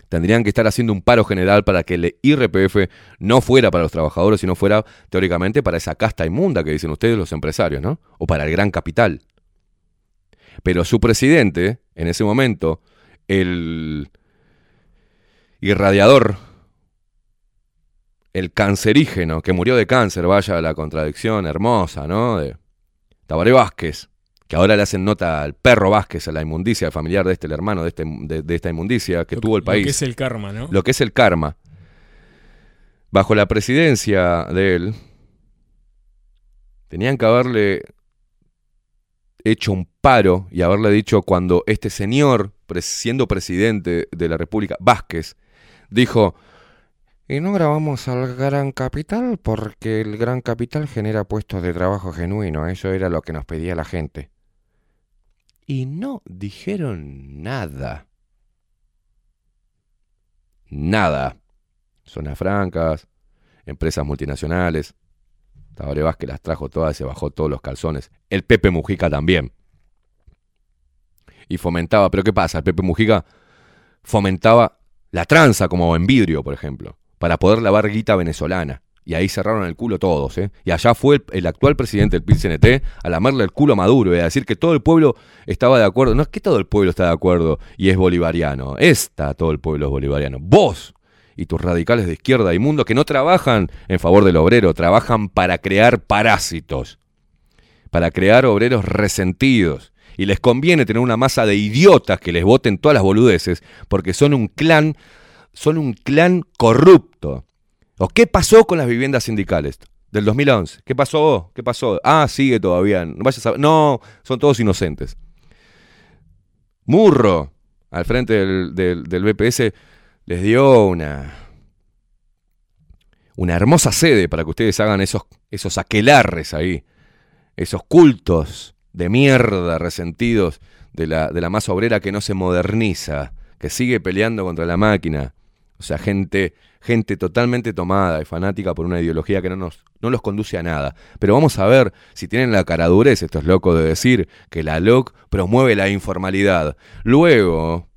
Tendrían que estar haciendo un paro general para que el IRPF no fuera para los trabajadores, sino fuera teóricamente para esa casta inmunda que dicen ustedes los empresarios, ¿no? O para el gran capital. Pero su presidente, en ese momento, el irradiador, el cancerígeno, que murió de cáncer, vaya la contradicción hermosa, ¿no? De Tabaré Vázquez, que ahora le hacen nota al perro Vázquez, a la inmundicia familiar de este, el hermano de, este, de, de esta inmundicia que
Lo
tuvo el
lo
país.
que es el karma, ¿no?
Lo que es el karma. Bajo la presidencia de él, tenían que haberle hecho un paro y haberle dicho cuando este señor, siendo presidente de la República, Vázquez, dijo, y no grabamos al Gran Capital porque el Gran Capital genera puestos de trabajo genuino, eso era lo que nos pedía la gente. Y no dijeron nada. Nada. Zonas francas, empresas multinacionales. Tabaré Vázquez las trajo todas, se bajó todos los calzones. El Pepe Mujica también. Y fomentaba, pero ¿qué pasa? El Pepe Mujica fomentaba la tranza como en vidrio, por ejemplo, para poder lavar guita venezolana. Y ahí cerraron el culo todos, ¿eh? Y allá fue el, actual presidente del PIT-CNT a lamerle el culo a Maduro y a decir que todo el pueblo estaba de acuerdo. No es que todo el pueblo está de acuerdo y es bolivariano. Esta, todo el pueblo es bolivariano. Vos y tus radicales de izquierda y mundo que no trabajan en favor del obrero, trabajan para crear parásitos, para crear obreros resentidos. Y les conviene tener una masa de idiotas que les voten todas las boludeces, porque son un clan, son un clan corrupto. ¿O qué pasó con las viviendas sindicales del 2011? ¿Qué pasó? ¿Qué pasó? Ah, sigue todavía. No, vayas a- no son todos inocentes. Murro, al frente del, del- del BPS, les dio una, una hermosa sede para que ustedes hagan esos, esos aquelarres ahí, esos cultos de mierda resentidos de la, de la masa obrera que no se moderniza, que sigue peleando contra la máquina. O sea, gente, gente totalmente tomada y fanática por una ideología que no, nos, no los conduce a nada. Pero vamos a ver si tienen la caradurez estos locos de decir que la LOC promueve la informalidad. Luego,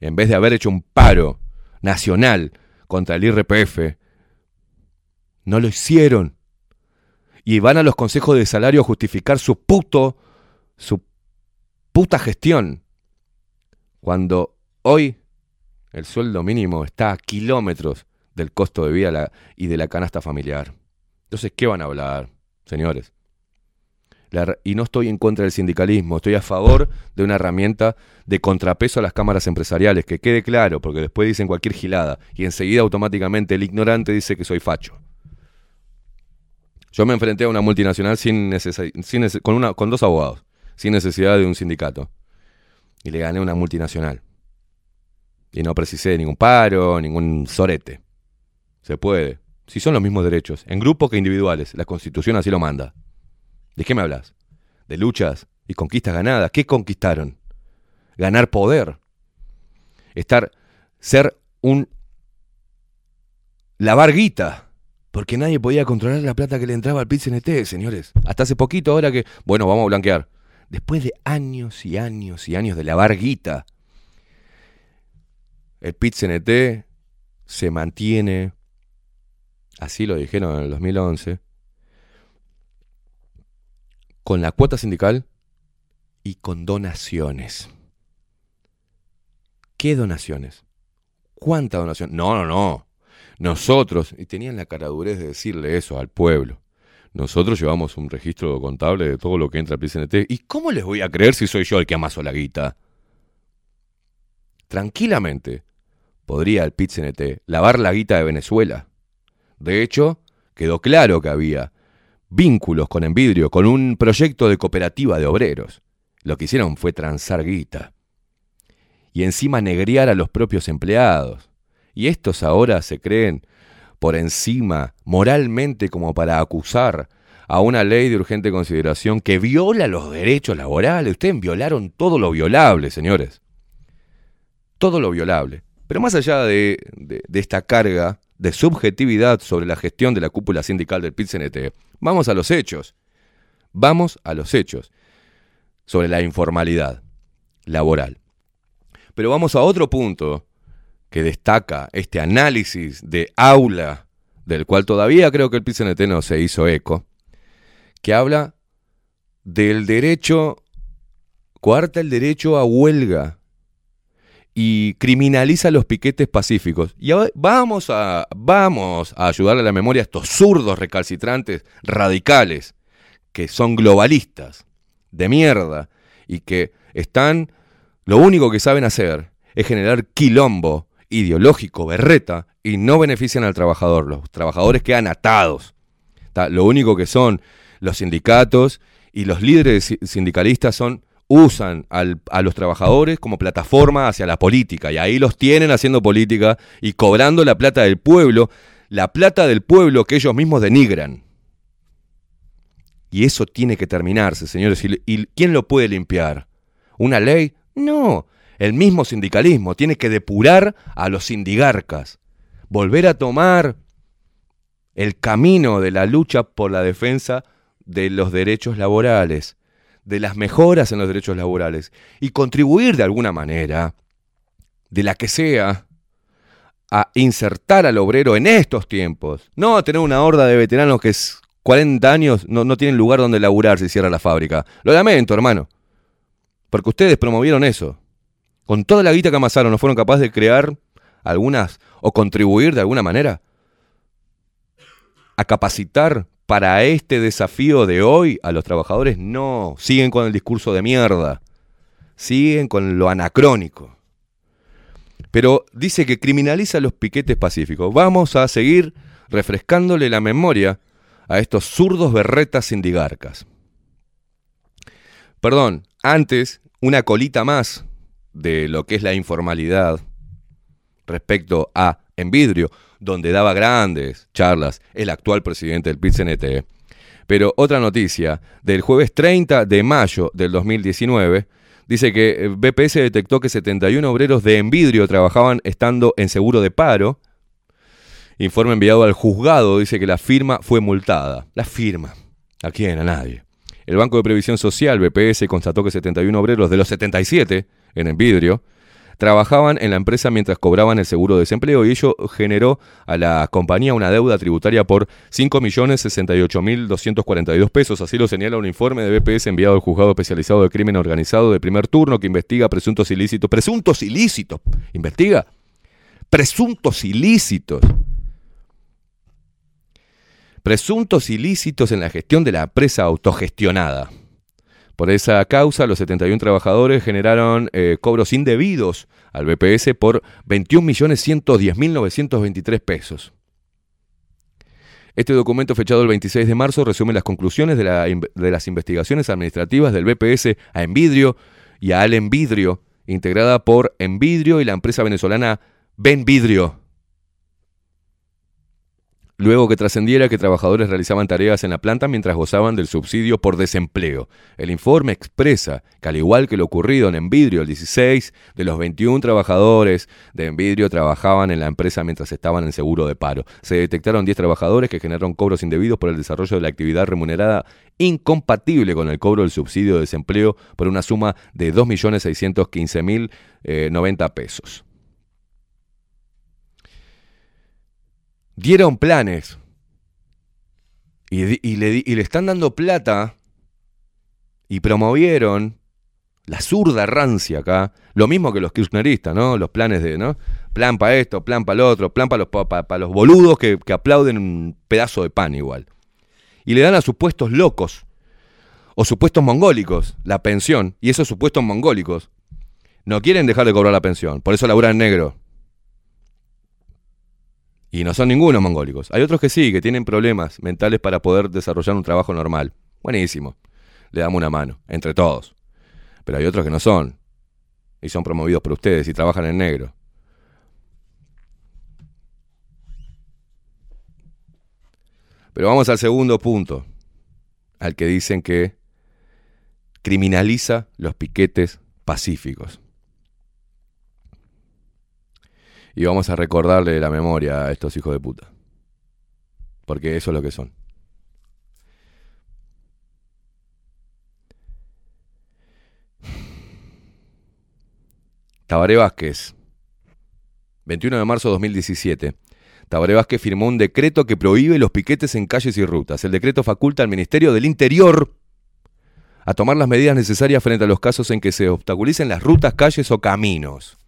en vez de haber hecho un paro nacional contra el IRPF, no lo hicieron. Y van a los consejos de salario a justificar su puto, su puta gestión. Cuando hoy el sueldo mínimo está a kilómetros del costo de vida y de la canasta familiar. Entonces, ¿qué van a hablar, señores? Y no estoy en contra del sindicalismo, estoy a favor de una herramienta de contrapeso a las cámaras empresariales, que quede claro, porque después dicen cualquier gilada y enseguida automáticamente el ignorante dice que soy facho. Yo me enfrenté a una multinacional sin con, con dos abogados, sin necesidad de un sindicato. Y le gané una multinacional. Y no precisé ningún paro, ningún sorete. Se puede. Si son los mismos derechos, en grupos que individuales, la Constitución así lo manda. ¿De qué me hablas? ¿De luchas y conquistas ganadas? ¿Qué conquistaron? Ganar poder. Estar, ser un lavar guita. Porque nadie podía controlar la plata que le entraba al PIT-CNT, señores. Hasta hace poquito, ahora que, bueno, vamos a blanquear. Después de años y años y años de lavar guita, el PIT-CNT se mantiene, así lo dijeron en el 2011, con la cuota sindical y con donaciones. ¿Qué donaciones? ¿Cuánta donación? No, no, no. Nosotros, y tenían la caradurez de decirle eso al pueblo. Nosotros llevamos un registro contable de todo lo que entra al PCNT. ¿Y cómo les voy a creer si soy yo el que amaso la guita? Tranquilamente podría el PIT-CNT lavar la guita de Venezuela. De hecho, quedó claro que había vínculos con Envidrio, con un proyecto de cooperativa de obreros. Lo que hicieron fue transar guita. Y encima negrear a los propios empleados. Y estos ahora se creen por encima, moralmente, como para acusar a una ley de urgente consideración que viola los derechos laborales. Ustedes violaron todo lo violable, señores. Todo lo violable. Pero más allá de, de- de esta carga de subjetividad sobre la gestión de la cúpula sindical del PIT-CNT, vamos a los hechos. Vamos a los hechos sobre la informalidad laboral. Pero vamos a otro punto que destaca este análisis de aula, del cual todavía creo que el PIT-CNT no se hizo eco, que habla del derecho, coarta el derecho a huelga y criminaliza los piquetes pacíficos. Y ahora vamos a, vamos a ayudarle a la memoria a estos zurdos recalcitrantes radicales que son globalistas de mierda y que están, lo único que saben hacer es generar quilombo ideológico, berreta, y no benefician al trabajador. Los trabajadores quedan atados. Ta, Lo único que son los sindicatos y los líderes si- sindicalistas son usan al- a los trabajadores como plataforma hacia la política y ahí los tienen haciendo política y cobrando la plata del pueblo, la plata del pueblo que ellos mismos denigran. Y eso tiene que terminarse, señores. ¿Y, quién lo puede limpiar? ¿Una ley? No. El mismo sindicalismo tiene que depurar a los sindigarcas. Volver a tomar el camino de la lucha por la defensa de los derechos laborales, de las mejoras en los derechos laborales y contribuir de alguna manera, de la que sea, a insertar al obrero en estos tiempos. No a tener una horda de veteranos que es 40 años no, no tienen lugar donde laburar si cierra la fábrica. Lo lamento, hermano. Porque ustedes promovieron eso. Con toda la guita que amasaron, ¿no fueron capaces de crear algunas o contribuir de alguna manera a capacitar para este desafío de hoy a los trabajadores? No, siguen con el discurso de mierda. Siguen con lo anacrónico. Pero dice que criminaliza los piquetes pacíficos. Vamos a seguir refrescándole la memoria a estos zurdos berretas sindigarcas. Perdón, antes, una colita más de lo que es la informalidad respecto a Envidrio, donde daba grandes charlas el actual presidente del PIT-CNT. Pero otra noticia, del jueves 30 de mayo del 2019, dice que eh, BPS detectó que 71 obreros de Envidrio trabajaban estando en seguro de paro. Informe enviado al juzgado dice que la firma fue multada. La firma. ¿A quién? A nadie. El Banco de Previsión Social, BPS, constató que 71 obreros de los 77 en Envidrio trabajaban en la empresa mientras cobraban el seguro de desempleo y ello generó a la compañía una deuda tributaria por 5.068.242 pesos. Así lo señala un informe de BPS enviado al juzgado especializado de crimen organizado de primer turno que investiga presuntos ilícitos. Presuntos ilícitos. ¿Investiga? Presuntos ilícitos. presuntos ilícitos en la gestión de la empresa autogestionada. Por esa causa, los 71 trabajadores generaron eh, cobros indebidos al BPS por 21.110.923 pesos. Este documento fechado el 26 de marzo resume las conclusiones de, de las investigaciones administrativas del BPS a Envidrio y a Al Envidrio, integrada por Envidrio y la empresa venezolana Benvidrio. Luego que trascendiera que trabajadores realizaban tareas en la planta mientras gozaban del subsidio por desempleo. El informe expresa que al igual que lo ocurrido en Envidrio el 16, de los 21 trabajadores de Envidrio trabajaban en la empresa mientras estaban en seguro de paro. Se detectaron 10 trabajadores que generaron cobros indebidos por el desarrollo de la actividad remunerada incompatible con el cobro del subsidio de desempleo por una suma de 2.615.090 eh, pesos. Dieron planes y, le, están dando plata y promovieron la zurda rancia acá, lo mismo que los kirchneristas, ¿no? Los planes de, ¿no? Plan para esto, plan para lo otro, plan para los, pa- pa- los boludos que, que aplauden un pedazo de pan igual. Y le dan a supuestos locos o supuestos mongólicos la pensión, y esos supuestos mongólicos no quieren dejar de cobrar la pensión, por eso laburan en negro. Y no son ningunos mongólicos. Hay otros que sí, que tienen problemas mentales para poder desarrollar un trabajo normal. Buenísimo. Le damos una mano, entre todos. Pero hay otros que no son. Y son promovidos por ustedes y trabajan en negro. Pero vamos al segundo punto. Al que dicen que criminaliza los piquetes pacíficos. Y vamos a recordarle la memoria a estos hijos de puta. Porque eso es lo que son. Tabaré Vázquez, 21 de marzo de 2017. Tabaré Vázquez firmó un decreto que prohíbe los piquetes en calles y rutas. El decreto faculta al Ministerio del Interior a tomar las medidas necesarias frente a los casos en que se obstaculicen las rutas, calles o caminos.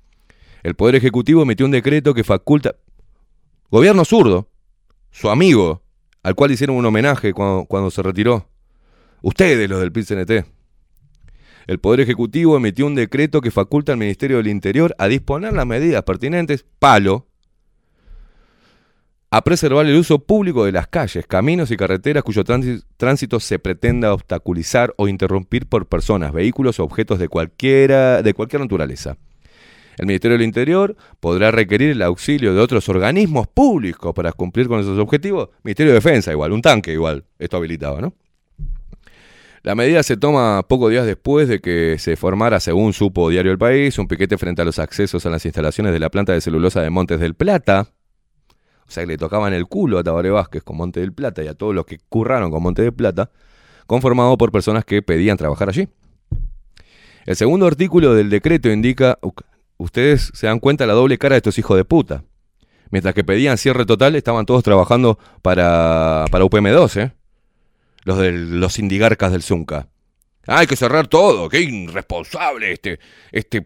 El Poder Ejecutivo emitió un decreto que faculta... Gobierno zurdo, su amigo, al cual hicieron un homenaje cuando, cuando se retiró. Ustedes, los del PIT-CNT. El Poder Ejecutivo emitió un decreto que faculta al Ministerio del Interior a disponer las medidas pertinentes, palo, a preservar el uso público de las calles, caminos y carreteras cuyo tránsi- tránsito se pretenda obstaculizar o interrumpir por personas, vehículos o objetos de, cualquiera, de cualquier naturaleza. El Ministerio del Interior podrá requerir el auxilio de otros organismos públicos para cumplir con esos objetivos. Ministerio de Defensa igual, un tanque igual, esto habilitaba, ¿no? La medida se toma pocos días después de que se formara, según supo Diario El País, un piquete frente a los accesos a las instalaciones de la planta de celulosa de Montes del Plata. O sea, que le tocaban el culo a Tabaré Vázquez con Monte del Plata y a todos los que curraron con Monte del Plata, conformado por personas que pedían trabajar allí. El segundo artículo del decreto indica, ustedes se dan cuenta de la doble cara de estos hijos de puta. Mientras que pedían cierre total, estaban todos trabajando para, para UPM2, ¿eh? Los de los indigarcas del Zunca. Ah, hay que cerrar todo, qué irresponsable este, este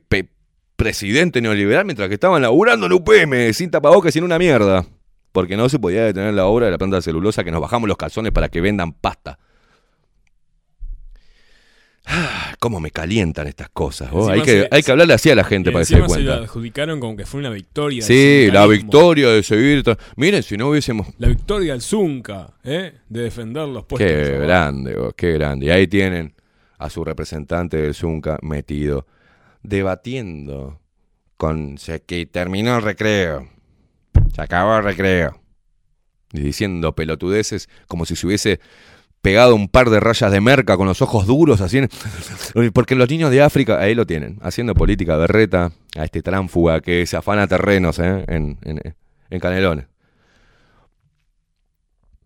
presidente neoliberal mientras que estaban laburando en UPM, sin tapabocas, sin una mierda. Porque no se podía detener la obra de la planta celulosa que nos bajamos los calzones para que vendan pasta. Ah, ¿Cómo me calientan estas cosas?
Encima
Hay que,
se-
hay que hablarle así a la gente para que se dé
encima se lo
cuenta.
adjudicaron como que fue una victoria.
Sí, la victoria de seguir. Miren, si no hubiésemos.
La victoria del Zunca, ¿eh? De defender los puestos. de
Qué
trabajo.
grande, vos, qué grande. Y ahí tienen a su representante del Zunca metido, debatiendo con se- que terminó el recreo. Se acabó el recreo. Y diciendo pelotudeces como si se hubiese pegado un par de rayas de merca con los ojos duros, así. Porque los niños de África, ahí lo tienen, haciendo política berreta a este tránfuga que se afana terrenos ¿eh? en, en, en Canelones.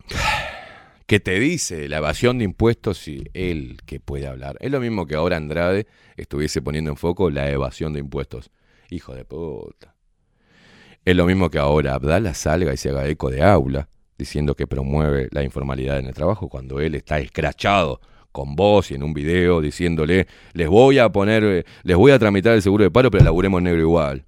que te dice la evasión de impuestos y él que puede hablar. Es lo mismo que ahora Andrade estuviese poniendo en foco la evasión de impuestos. Hijo de puta. Es lo mismo que ahora Abdala salga y se haga eco de aula diciendo que promueve la informalidad en el trabajo cuando él está escrachado con voz y en un video diciéndole les voy a poner, eh, les voy a tramitar el seguro de paro pero laburemos negro igual.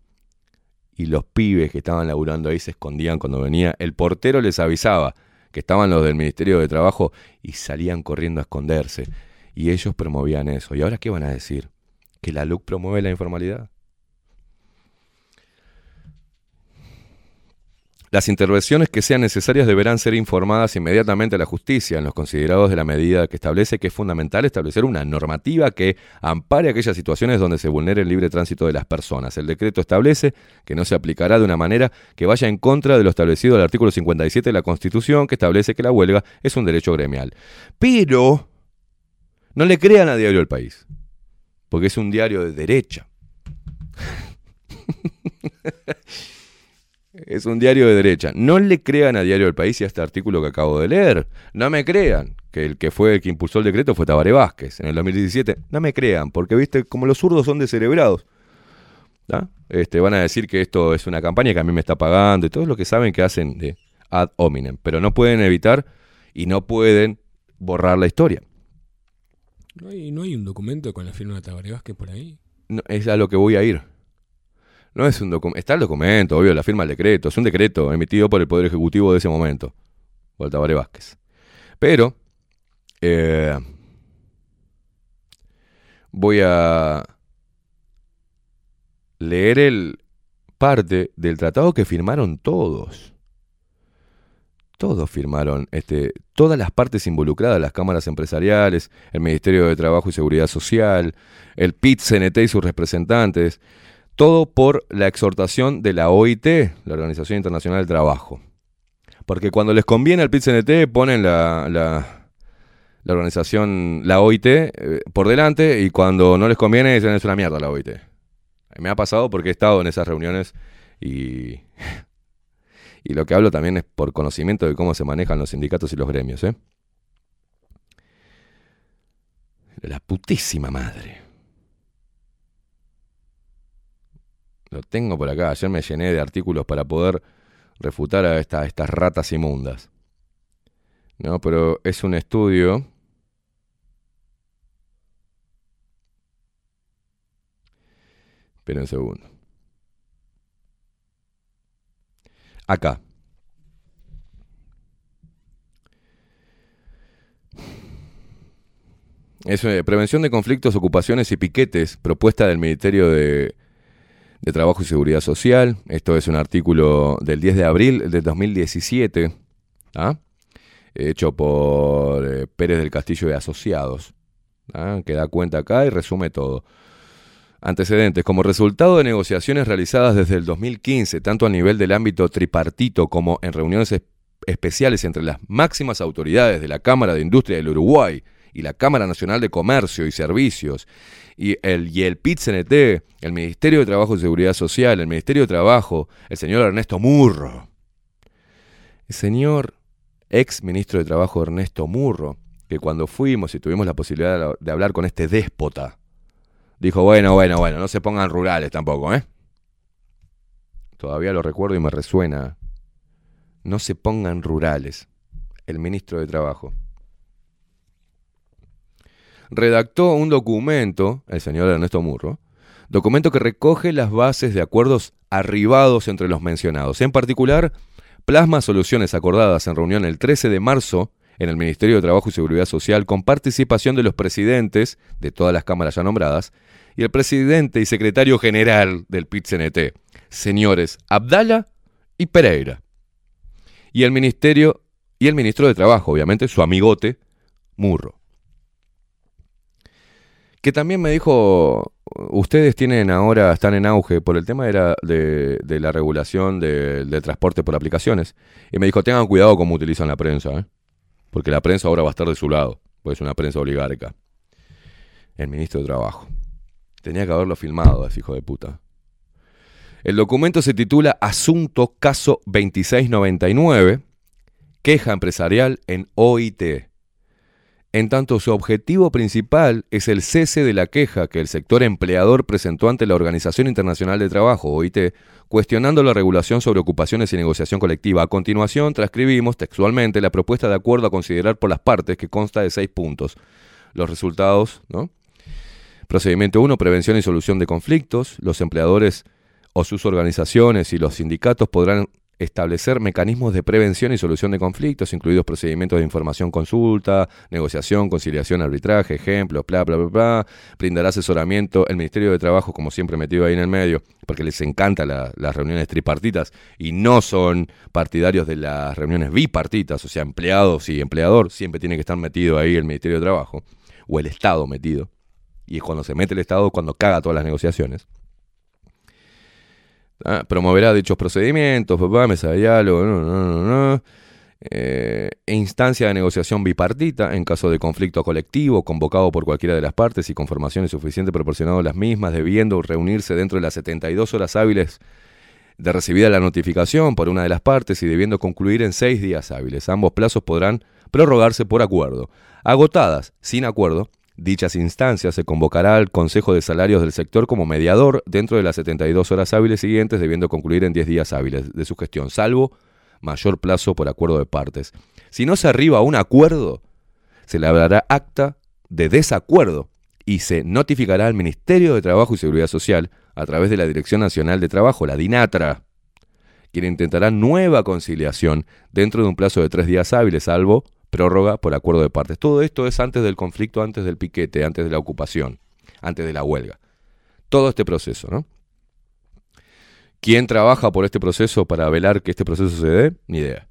Y los pibes que estaban laburando ahí se escondían cuando venía. El portero les avisaba que estaban los del Ministerio de Trabajo y salían corriendo a esconderse. Y ellos promovían eso. ¿Y ahora qué van a decir? ¿Que la LUC promueve la informalidad? Las intervenciones que sean necesarias deberán ser informadas inmediatamente a la justicia en los considerados de la medida que establece que es fundamental establecer una normativa que ampare aquellas situaciones donde se vulnere el libre tránsito de las personas. El decreto establece que no se aplicará de una manera que vaya en contra de lo establecido del artículo 57 de la Constitución, que establece que la huelga es un derecho gremial. Pero no le crean a Diario El País, porque es un diario de derecha. Es un diario de derecha. No le crean a Diario del País y a este artículo que acabo de leer. No me crean que el que fue el que impulsó el decreto fue Tabaré Vázquez en el 2017. No me crean, porque viste, como los zurdos son descerebrados. ¿tá? Este, van a decir que esto es una campaña que a mí me está pagando y todo lo que saben que hacen de ad hominem. Pero no pueden evitar y no pueden borrar la historia.
¿No hay, no hay un documento con la firma de Tabaré Vázquez por ahí?
No, es a lo que voy a ir. No es un documento. Está el documento, obvio, la firma del decreto. Es un decreto emitido por el Poder Ejecutivo de ese momento. Por Vázquez. Pero. eh, voy a. Leer el parte del tratado que firmaron todos. Todos firmaron, este, todas las partes involucradas, las cámaras empresariales, el Ministerio de Trabajo y Seguridad Social, el PIT-CNT y sus representantes, todo por la exhortación de la OIT, la Organización Internacional del Trabajo. Porque cuando les conviene al PIT-CNT ponen la, la, la organización, la OIT, eh, por delante y cuando no les conviene dicen es una mierda la OIT. Me ha pasado porque he estado en esas reuniones y, y lo que hablo también es por conocimiento de cómo se manejan los sindicatos y los gremios. ¿eh? La putísima madre. Lo tengo por acá. Ayer me llené de artículos para poder refutar a esta- estas ratas inmundas. No, pero es un estudio. Espera un segundo. Acá. Es eh, prevención de conflictos, ocupaciones y piquetes, propuesta del Ministerio de, de Trabajo y Seguridad Social. Esto es un artículo del 10 de abril de 2017, ¿ah? hecho por eh, Pérez del Castillo y Asociados, ¿ah? que da cuenta acá y resume todo. Antecedentes. Como resultado de negociaciones realizadas desde el 2015, tanto a nivel del ámbito tripartito como en reuniones es- especiales entre las máximas autoridades de la Cámara de Industria del Uruguay y la Cámara Nacional de Comercio y Servicios, y el, y el PIT-CNT, el Ministerio de Trabajo y Seguridad Social, el Ministerio de Trabajo, el señor Ernesto Murro. El señor ex ministro de Trabajo Ernesto Murro, que cuando fuimos y tuvimos la posibilidad de hablar con este déspota, dijo, bueno, bueno, bueno, no se pongan rurales tampoco, ¿eh? Todavía lo recuerdo y me resuena. No se pongan rurales. El ministro de Trabajo. Redactó un documento, el señor Ernesto Murro, documento que recoge las bases de acuerdos arribados entre los mencionados. En particular, plasma soluciones acordadas en reunión el 13 de marzo en el Ministerio de Trabajo y Seguridad Social con participación de los presidentes de todas las cámaras ya nombradas y el presidente y secretario general del PIT-CNT, señores Abdala y Pereira. Y el ministerio y el ministro de Trabajo, obviamente, su amigote Murro. Que también me dijo, ustedes tienen ahora, están en auge por el tema de, de la regulación de- del transporte por aplicaciones. Y me dijo, tengan cuidado cómo utilizan la prensa, ¿eh? porque la prensa ahora va a estar de su lado, pues es una prensa oligarca. El ministro de Trabajo. Tenía que haberlo filmado, ese hijo de puta. El documento se titula Asunto Caso 2699, queja empresarial en OIT. En tanto, su objetivo principal es el cese de la queja que el sector empleador presentó ante la Organización Internacional de Trabajo, OIT, cuestionando la regulación sobre ocupaciones y negociación colectiva. A continuación, transcribimos textualmente la propuesta de acuerdo a considerar por las partes, que consta de seis puntos. Los resultados, ¿no? Procedimiento 1, prevención y solución de conflictos. Los empleadores o sus organizaciones y los sindicatos podrán establecer mecanismos de prevención y solución de conflictos, incluidos procedimientos de información consulta, negociación, conciliación, arbitraje, ejemplos, bla, bla, bla, bla. Brindará asesoramiento. El Ministerio de Trabajo, como siempre, metido ahí en el medio, porque les encantan la- las reuniones tripartitas y no son partidarios de las reuniones bipartitas, o sea, empleados y empleador, siempre tiene que estar metido ahí el Ministerio de Trabajo, o el Estado metido. Y es cuando se mete el Estado, cuando caga todas las negociaciones. Ah, promoverá dichos procedimientos, papá, mesa de diálogo, no, no, no. Eh, instancia de negociación bipartita en caso de conflicto colectivo convocado por cualquiera de las partes y con formaciones suficientes proporcionado a las mismas, debiendo reunirse dentro de las 72 horas hábiles de recibida la notificación por una de las partes y debiendo concluir en seis días hábiles. Ambos plazos podrán prorrogarse por acuerdo. Agotadas, sin acuerdo, dichas instancias se convocará al Consejo de Salarios del sector como mediador dentro de las 72 horas hábiles siguientes, debiendo concluir en 10 días hábiles de su gestión, salvo mayor plazo por acuerdo de partes. Si no se arriba a un acuerdo, se elaborará acta de desacuerdo y se notificará al Ministerio de Trabajo y Seguridad Social a través de la Dirección Nacional de Trabajo, la DINATRA, quien intentará nueva conciliación dentro de un plazo de tres días hábiles, salvo prórroga por acuerdo de partes. Todo esto es antes del conflicto, antes del piquete, antes de la ocupación, antes de la huelga. Todo este proceso, ¿no? ¿Quién trabaja por este proceso para velar que este proceso se dé? Ni idea.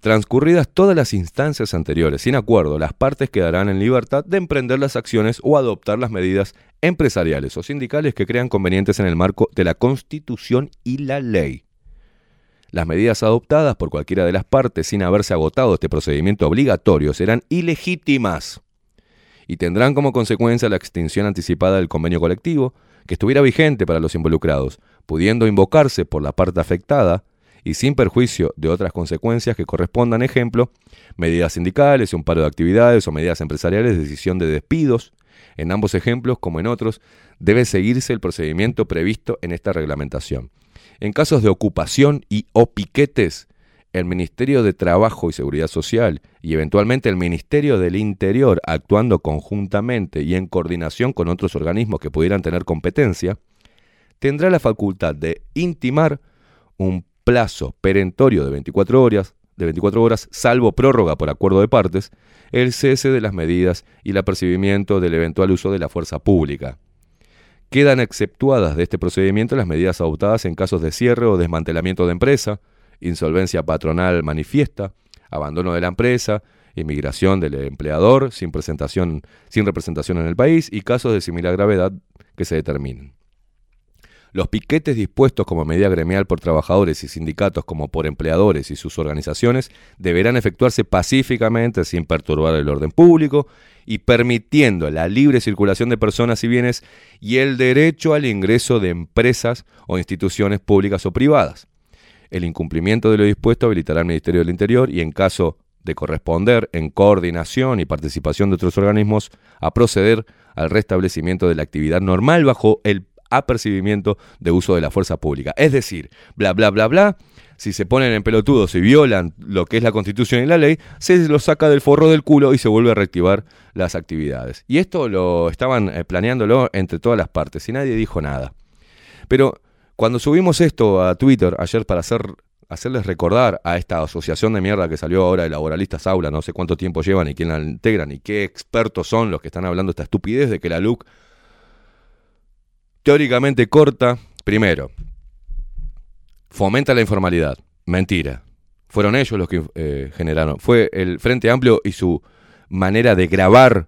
Transcurridas todas las instancias anteriores sin acuerdo, las partes quedarán en libertad de emprender las acciones o adoptar las medidas empresariales o sindicales que crean convenientes en el marco de la Constitución y la ley. Las medidas adoptadas por cualquiera de las partes sin haberse agotado este procedimiento obligatorio serán ilegítimas y tendrán como consecuencia la extinción anticipada del convenio colectivo que estuviera vigente para los involucrados, pudiendo invocarse por la parte afectada y sin perjuicio de otras consecuencias que correspondan, ejemplo, medidas sindicales, un paro de actividades o medidas empresariales, decisión de despidos. En ambos ejemplos, como en otros, debe seguirse el procedimiento previsto en esta reglamentación. En casos de ocupación y o piquetes, el Ministerio de Trabajo y Seguridad Social y eventualmente el Ministerio del Interior, actuando conjuntamente y en coordinación con otros organismos que pudieran tener competencia, tendrá la facultad de intimar un plazo perentorio de 24 horas, de 24 horas, salvo prórroga por acuerdo de partes, el cese de las medidas y el apercibimiento del eventual uso de la fuerza pública. Quedan exceptuadas de este procedimiento las medidas adoptadas en casos de cierre o desmantelamiento de empresa, insolvencia patronal manifiesta, abandono de la empresa, inmigración del empleador sin presentación, sin representación en el país y casos de similar gravedad que se determinen. Los piquetes dispuestos como medida gremial por trabajadores y sindicatos como por empleadores y sus organizaciones deberán efectuarse pacíficamente sin perturbar el orden público y permitiendo la libre circulación de personas y bienes y el derecho al ingreso de empresas o instituciones públicas o privadas. El incumplimiento de lo dispuesto habilitará al Ministerio del Interior y en caso de corresponder, en coordinación y participación de otros organismos, a proceder al restablecimiento de la actividad normal bajo el apercibimiento de uso de la fuerza pública. Es decir, bla, bla, bla, bla, si se ponen en pelotudos y violan lo que es la Constitución y la ley, se los saca del forro del culo y se vuelve a reactivar las actividades. Y esto lo estaban eh, planeándolo entre todas las partes y nadie dijo nada. Pero cuando subimos esto a Twitter ayer para hacer, hacerles recordar a esta asociación de mierda que salió ahora de laboralistas aula, no sé cuánto tiempo llevan y quién la integran y qué expertos son los que están hablando esta estupidez de que la LUC teóricamente corta, primero, fomenta la informalidad. Mentira. Fueron ellos los que eh, generaron. Fue el Frente Amplio y su manera de grabar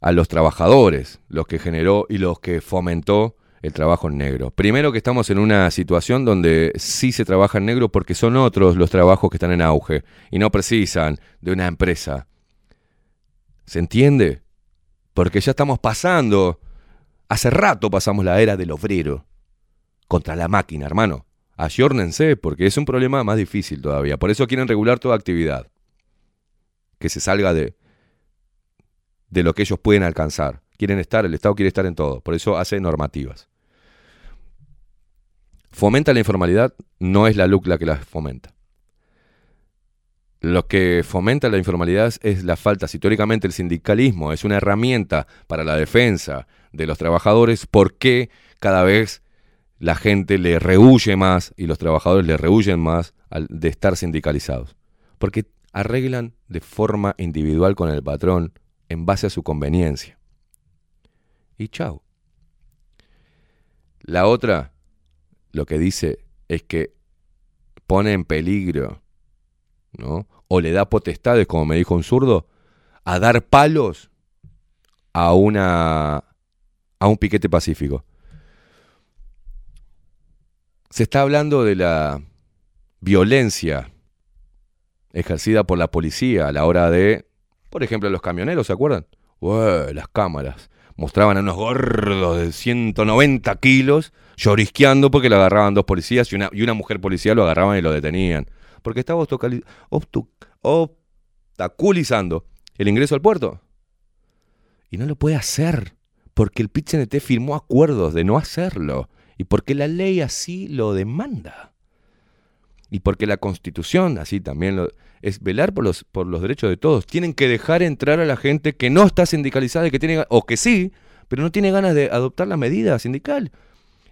a los trabajadores los que generó y los que fomentó el trabajo en negro. Primero que estamos en una situación donde sí se trabaja en negro porque son otros los trabajos que están en auge y no precisan de una empresa. ¿Se entiende? Porque ya estamos pasando, hace rato pasamos la era del obrero contra la máquina, hermano. Ayornense porque es un problema más difícil todavía. Por eso quieren regular toda actividad que se salga de, de lo que ellos pueden alcanzar. Quieren estar, el Estado quiere estar en todo. Por eso hace normativas. Fomenta la informalidad, no es la LUC la que la fomenta. Lo que fomenta la informalidad es la falta. Si teóricamente el sindicalismo es una herramienta para la defensa de los trabajadores, ¿por qué cada vez la gente le rehuye más y los trabajadores le rehuyen más de estar sindicalizados. Porque arreglan de forma individual con el patrón en base a su conveniencia. Y chao. La otra, lo que dice es que pone en peligro, ¿no? O le da potestades, como me dijo un zurdo, a dar palos a una a un piquete pacífico. Se está hablando de la violencia ejercida por la policía a la hora de, por ejemplo, los camioneros, ¿se acuerdan? Las cámaras mostraban a unos gordos de 190 kilos llorisqueando porque lo agarraban dos policías y una, y una mujer policía lo agarraban y lo detenían. Porque estaba obstaculizando el ingreso al puerto. Y no lo puede hacer porque el PIT-CNT firmó acuerdos de no hacerlo y porque la ley así lo demanda. Y porque la Constitución así también lo, es velar por los, por los derechos de todos. Tienen que dejar entrar a la gente que no está sindicalizada y que tiene, o que sí, pero no tiene ganas de adoptar la medida sindical.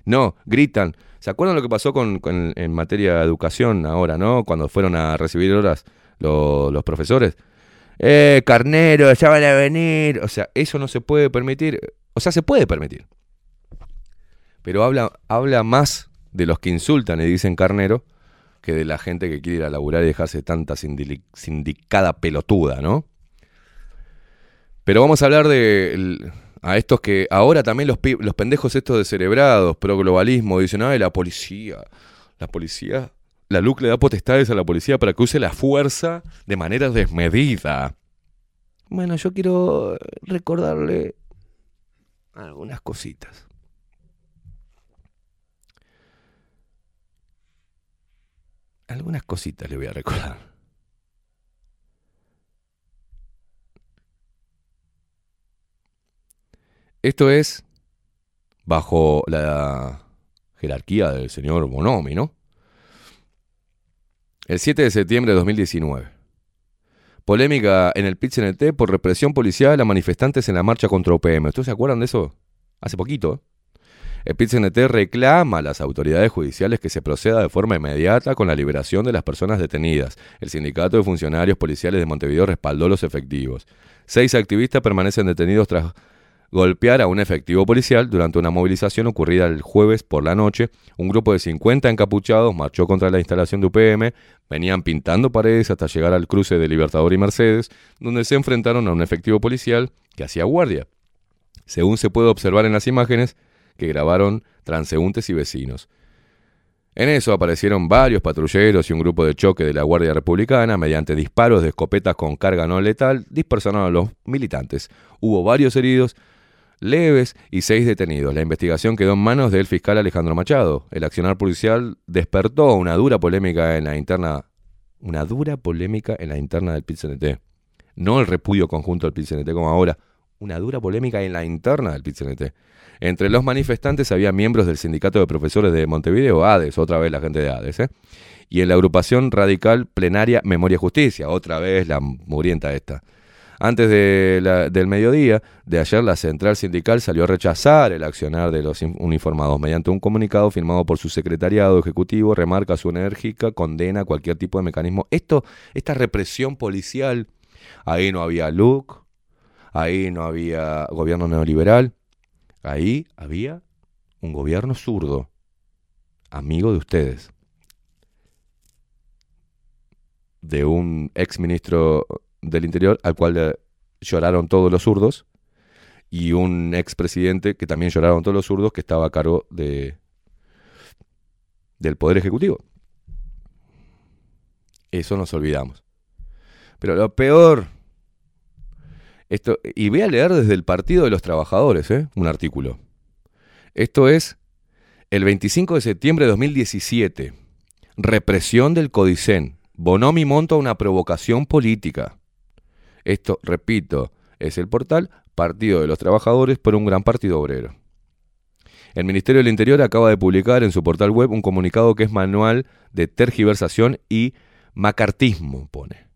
No, gritan. ¿Se acuerdan lo que pasó con, en materia de educación ahora, no? Cuando fueron a recibir horas lo- los profesores. Eh, carnero, ya van a venir. O sea, eso no se puede permitir. O sea, se puede permitir. Pero habla, habla más de los que insultan y dicen carnero que de la gente que quiere ir a laburar y dejarse tanta sindicada pelotuda, ¿no? Pero vamos a hablar de a estos que ahora también los, los pendejos estos descerebrados, pro globalismo, dicen, ay, la policía, la policía, la LUC le da potestades a la policía para que use la fuerza de manera desmedida. Bueno, yo quiero recordarle algunas cositas. Algunas cositas le voy a recordar. Esto es bajo la jerarquía del señor Bonomi, ¿no? El 7 de septiembre de 2019. Polémica en el PIT-CNT por represión policial a manifestantes en la marcha contra UPM. ¿Ustedes se acuerdan de eso? Hace poquito. El PIT-CNT reclama a las autoridades judiciales que se proceda de forma inmediata con la liberación de las personas detenidas. El sindicato de funcionarios policiales de Montevideo respaldó los efectivos. Seis activistas permanecen detenidos tras golpear a un efectivo policial durante una movilización ocurrida el jueves por la noche. Un grupo de 50 encapuchados marchó contra la instalación de UPM, venían pintando paredes hasta llegar al cruce de Libertador y Mercedes, donde se enfrentaron a un efectivo policial que hacía guardia. Según se puede observar en las imágenes que grabaron transeúntes y vecinos. En eso aparecieron varios patrulleros y un grupo de choque de la Guardia Republicana mediante disparos de escopetas con carga no letal dispersaron a los militantes. Hubo varios heridos leves y seis detenidos. La investigación quedó en manos del fiscal Alejandro Machado. El accionar policial despertó una dura polémica en la interna, una dura polémica en la interna del PIT-CNT. No el repudio conjunto del PIT-CNT como ahora, una dura polémica en la interna del PIT-CNT. Entre los manifestantes había miembros del Sindicato de Profesores de Montevideo, ADES, otra vez la gente de ADES, ¿eh? y en la agrupación radical plenaria Memoria Justicia, otra vez la mugrienta esta. Antes de la- del mediodía de ayer, la central sindical salió a rechazar el accionar de los uniformados. Mediante un comunicado firmado por su secretariado ejecutivo, remarca su enérgica condena cualquier tipo de mecanismo. Esto, esta represión policial, ahí no había LUC, ahí no había gobierno neoliberal, ahí había un gobierno zurdo, amigo de ustedes, de un ex ministro del Interior al cual le lloraron todos los zurdos y un expresidente que también lloraron todos los zurdos que estaba a cargo de del Poder Ejecutivo. Eso nos olvidamos. Pero lo peor, esto, y voy a leer desde el Partido de los Trabajadores, ¿eh? un artículo. Esto es el 25 de septiembre de 2017. Represión del Codicen. Bonomi monta una provocación política. Esto, repito, es el portal Partido de los Trabajadores por un gran partido obrero. El Ministerio del Interior acaba de publicar en su portal web un comunicado que es manual de tergiversación y macartismo, pone.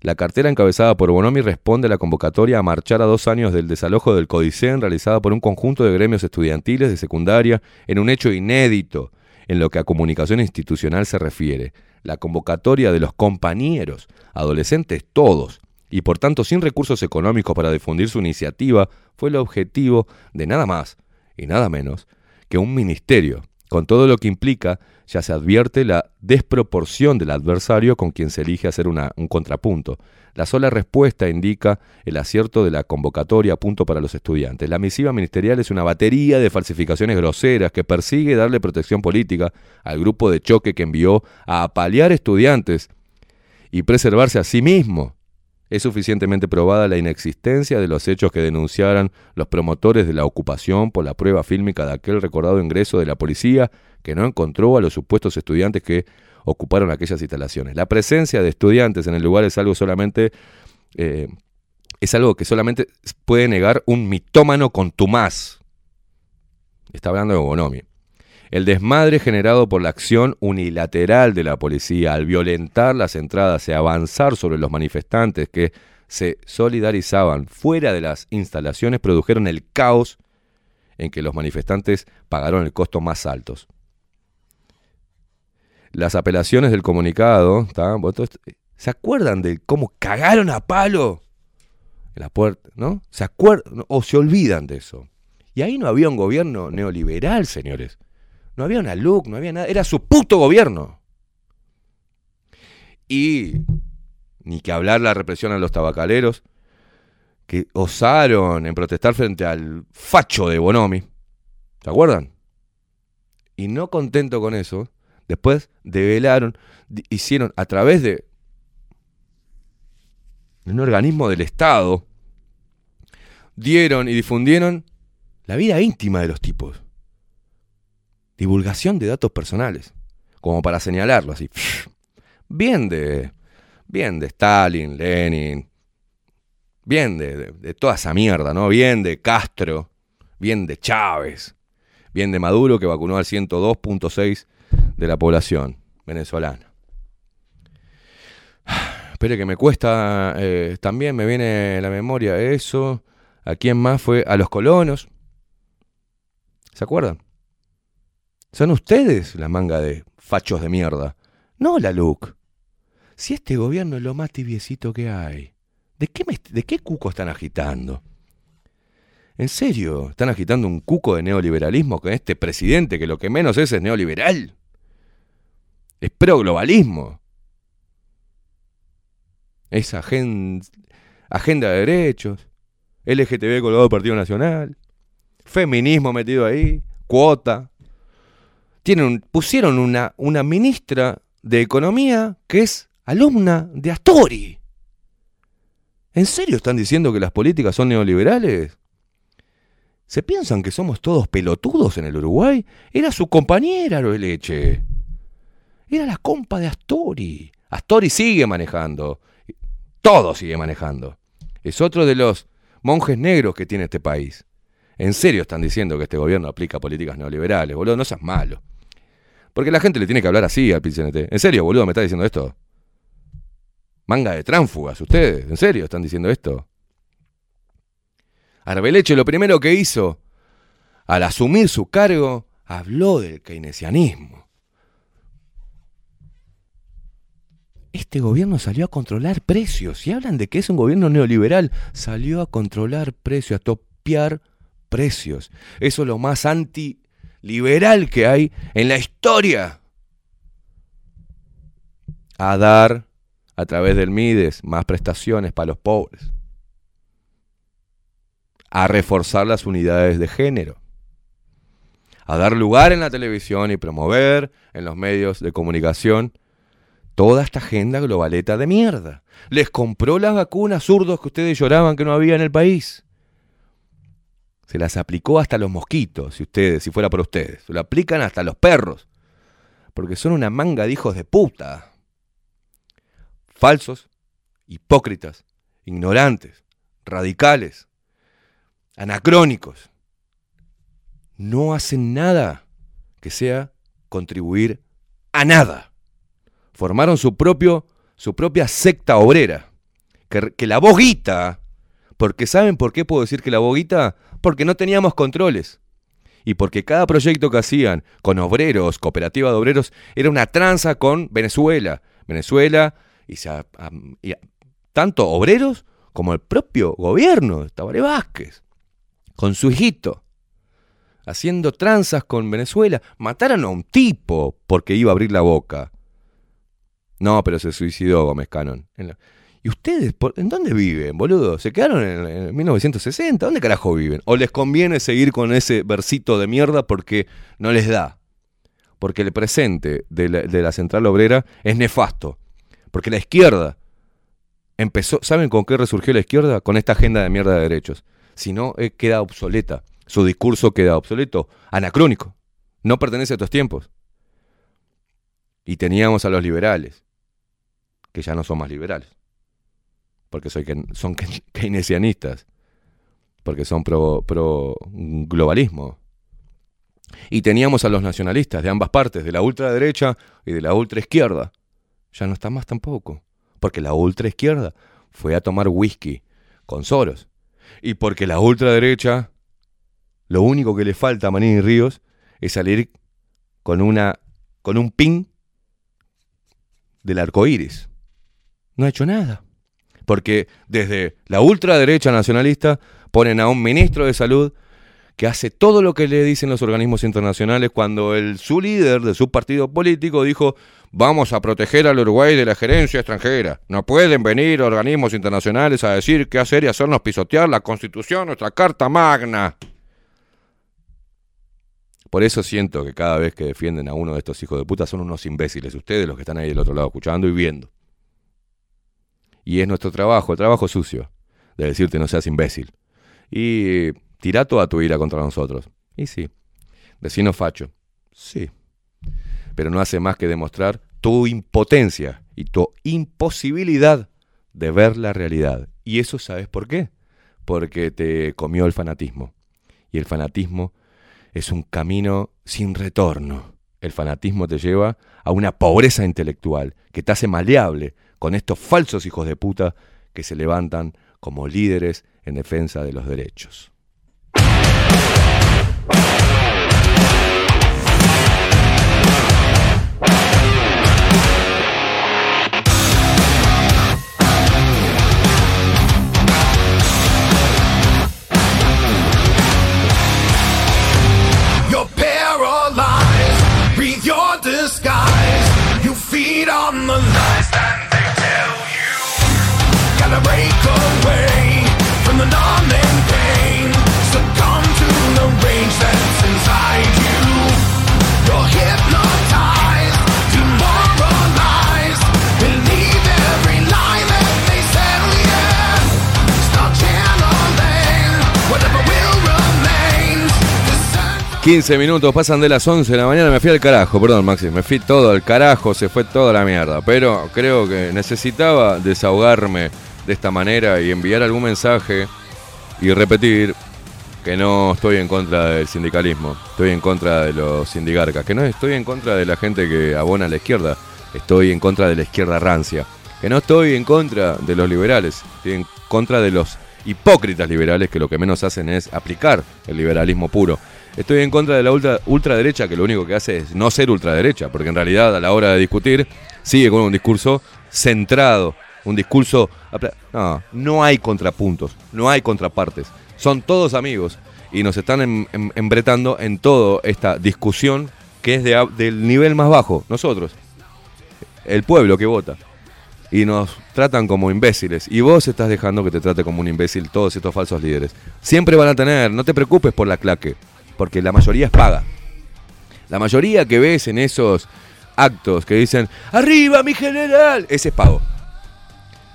La cartera encabezada por Bonomi responde a la convocatoria a marchar a dos años del desalojo del Codicen realizada por un conjunto de gremios estudiantiles de secundaria en un hecho inédito en lo que a comunicación institucional se refiere. La convocatoria de los compañeros, adolescentes todos, y por tanto sin recursos económicos para difundir su iniciativa, fue el objetivo de nada más y nada menos que un ministerio. Con todo lo que implica, ya se advierte la desproporción del adversario con quien se elige hacer una- un contrapunto. La sola respuesta indica el acierto de la convocatoria a punto para los estudiantes. La misiva ministerial es una batería de falsificaciones groseras que persigue darle protección política al grupo de choque que envió a apalear estudiantes y preservarse a sí mismo. Es suficientemente probada la inexistencia de los hechos que denunciaran los promotores de la ocupación por la prueba fílmica de aquel recordado ingreso de la policía que no encontró a los supuestos estudiantes que ocuparon aquellas instalaciones. La presencia de estudiantes en el lugar es algo solamente eh, es algo que solamente puede negar un mitómano contumaz. Está hablando de Bonomi. El desmadre generado por la acción unilateral de la policía al violentar las entradas y avanzar sobre los manifestantes que se solidarizaban fuera de las instalaciones produjeron el caos en que los manifestantes pagaron el costo más altos. Las apelaciones del comunicado, ¿se acuerdan de cómo cagaron a palo la puerta, no? ¿Se acuerdan o se olvidan de eso? Y ahí no había un gobierno neoliberal, señores. No había una LUC, no había nada. Era su puto gobierno. Y ni que hablar la represión a los tabacaleros que osaron en protestar frente al facho de Bonomi. ¿Se acuerdan? Y no contento con eso, después develaron, hicieron a través de un organismo del Estado, dieron y difundieron la vida íntima de los tipos. Divulgación de datos personales, como para señalarlo así. Bien de, bien de Stalin, Lenin, bien de, de- toda esa mierda, ¿no? Bien de Castro, bien de Chávez, bien de Maduro que vacunó al 102.6 de la población venezolana. Espere que me cuesta, eh, también me viene la memoria eso. ¿A quién más fue? A los colonos. ¿Se acuerdan? Son ustedes la manga de fachos de mierda. No la LUC. Si este gobierno es lo más tibiecito que hay. ¿De qué, me- ¿De qué cuco están agitando? ¿En serio? ¿Están agitando un cuco de neoliberalismo con este presidente que lo que menos es es neoliberal? Es pro-globalismo. Es agen- agenda de derechos. LGTB colgado del Partido Nacional. Feminismo metido ahí. Cuota. Tienen pusieron una, una ministra de Economía que es alumna de Astori. ¿En serio están diciendo que las políticas son neoliberales? ¿Se piensan que somos todos pelotudos en el Uruguay? Era su compañera Leche. Era la compa de Astori. Astori sigue manejando. Todo sigue manejando. Es otro de los monjes negros que tiene este país. ¿En serio están diciendo que este gobierno aplica políticas neoliberales, boludo? No seas malo. Porque la gente le tiene que hablar así al PCNT. ¿En serio, boludo, me está diciendo esto? Manga de tránfugas, ustedes. ¿En serio están diciendo esto? Arbeleche lo primero que hizo al asumir su cargo, habló del keynesianismo. Este gobierno salió a controlar precios. Y hablan de que es un gobierno neoliberal. Salió a controlar precios, a topear precios. Eso es lo más antiliberal que hay en la historia. A dar a través del MIDES más prestaciones para los pobres. A reforzar las unidades de género. A dar lugar en la televisión y promover en los medios de comunicación toda esta agenda globaleta de mierda. Les compró las vacunas zurdos que ustedes lloraban que no había en el país. Se las aplicó hasta los mosquitos, si ustedes, si fuera por ustedes. Se lo aplican hasta los perros. Porque son una manga de hijos de puta. Falsos, hipócritas, ignorantes, radicales, anacrónicos. No hacen nada que sea contribuir a nada. Formaron su propio su propia secta obrera que, la boguita, porque ¿saben por qué puedo decir que la boguita? Porque no teníamos controles. Y porque cada proyecto que hacían con obreros, cooperativa de obreros, era una tranza con Venezuela. Venezuela y, tanto obreros como el propio gobierno de Tabaré Vázquez, con su hijito, haciendo tranzas con Venezuela. Mataron a un tipo porque iba a abrir la boca. No, pero se suicidó Gómez Canón. ¿Y ustedes en dónde viven, boludo? ¿Se quedaron en, en 1960? ¿Dónde carajo viven? ¿O les conviene seguir con ese versito de mierda porque no les da? Porque el presente de la, de la central obrera es nefasto. Porque la izquierda empezó, ¿saben con qué resurgió la izquierda? Con esta agenda de mierda de derechos. Si no, eh, queda obsoleta. Su discurso queda obsoleto, anacrónico. No pertenece a estos tiempos. Y teníamos a los liberales, que ya no son más liberales. Porque soy, son keyn- keynesianistas. Porque son pro, pro globalismo. Y teníamos a los nacionalistas de ambas partes, de la ultraderecha y de la ultraizquierda. Ya no está más tampoco. Porque la ultraizquierda fue a tomar whisky con Soros. Y porque la ultraderecha, lo único que le falta a Manini Ríos es salir con, una, con un pin del arco iris. No ha hecho nada. Porque desde la ultraderecha nacionalista ponen a un ministro de salud que hace todo lo que le dicen los organismos internacionales cuando el, su líder de su partido político dijo vamos a proteger al Uruguay de la gerencia extranjera. No pueden venir organismos internacionales a decir qué hacer y hacernos pisotear la constitución, nuestra carta magna. Por eso siento que cada vez que defienden a uno de estos hijos de puta son unos imbéciles, ustedes los que están ahí del otro lado escuchando y viendo. Y es nuestro trabajo, el trabajo sucio, de decirte no seas imbécil. Y tirá toda tu ira contra nosotros. Y sí, decinos facho. Sí. Pero no hace más que demostrar tu impotencia y tu imposibilidad de ver la realidad. Y eso sabes por qué. Porque te comió el fanatismo. Y el fanatismo es un camino sin retorno. El fanatismo te lleva a una pobreza intelectual que te hace maleable con estos falsos hijos de puta que se levantan como líderes en defensa de los derechos.
On the lies that they tell you. Gotta break away from the numbing
15 minutos pasan de las 11 de la mañana, me fui al carajo, perdón Maxi, me fui todo al carajo, se fue toda la mierda, pero creo que necesitaba desahogarme de esta manera y enviar algún mensaje y repetir que no estoy en contra del sindicalismo, estoy en contra de los sindigarcas, que no estoy en contra de la gente que abona a la izquierda, estoy en contra de la izquierda rancia, que no estoy en contra de los liberales, estoy en contra de los hipócritas liberales que lo que menos hacen es aplicar el liberalismo puro. Estoy en contra de la ultra, ultraderecha que lo único que hace es no ser ultraderecha, porque en realidad a la hora de discutir sigue con un discurso centrado, un discurso... No, no hay contrapuntos, no hay contrapartes, son todos amigos y nos están em- em- embretando en toda esta discusión que es de del nivel más bajo, nosotros, el pueblo que vota. Y nos tratan como imbéciles. Y vos estás dejando que te trate como un imbécil todos estos falsos líderes. Siempre van a tener, no te preocupes por la claque, porque la mayoría es paga. La mayoría que ves en esos actos que dicen, arriba mi general, ese es pago.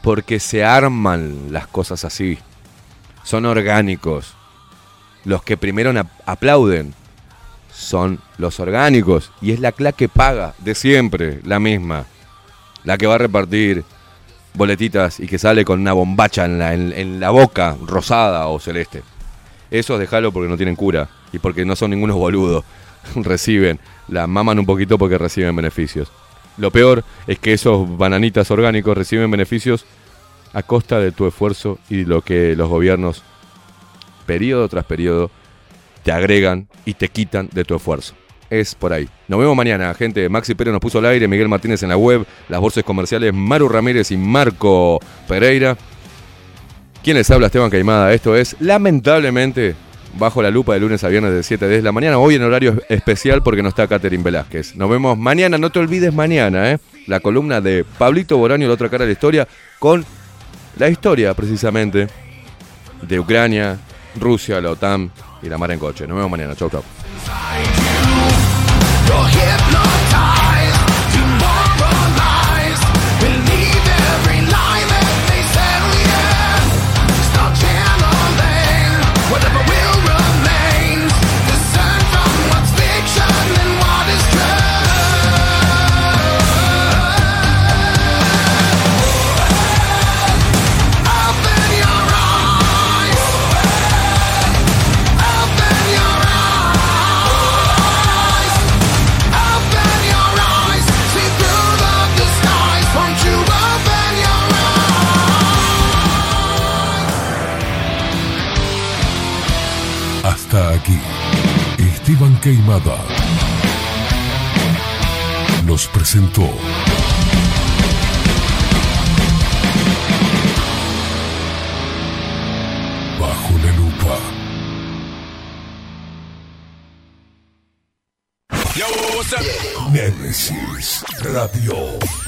Porque se arman las cosas así. Son orgánicos. Los que primero aplauden son los orgánicos. Y es la claque paga de siempre, la misma. La que va a repartir boletitas y que sale con una bombacha en la, en la boca, rosada o celeste. Esos dejalo porque no tienen cura y porque no son ningunos boludos. reciben, la maman un poquito porque reciben beneficios. Lo peor es que esos bananitas orgánicos reciben beneficios a costa de tu esfuerzo y lo que los gobiernos, periodo tras periodo, te agregan y te quitan de tu esfuerzo. Es por ahí. Nos vemos mañana, gente. Maxi Pérez nos puso al aire, Miguel Martínez en la web, las bolsas comerciales, Maru Ramírez y Marco Pereira. ¿Quién les habla? Esteban Caimada. Esto es, lamentablemente, bajo la lupa de lunes a viernes de 7 a 10 de la mañana. Hoy en horario especial porque no está Catherine Velázquez. Nos vemos mañana, no te olvides mañana, ¿eh? La columna de Pablito Boraño, la otra cara de la historia, con la historia precisamente de Ucrania, Rusia, la OTAN y la mar en coche. Nos vemos mañana. Chau, chau.
Queimada nos presentó Bajo la lupa. Némesis Radio.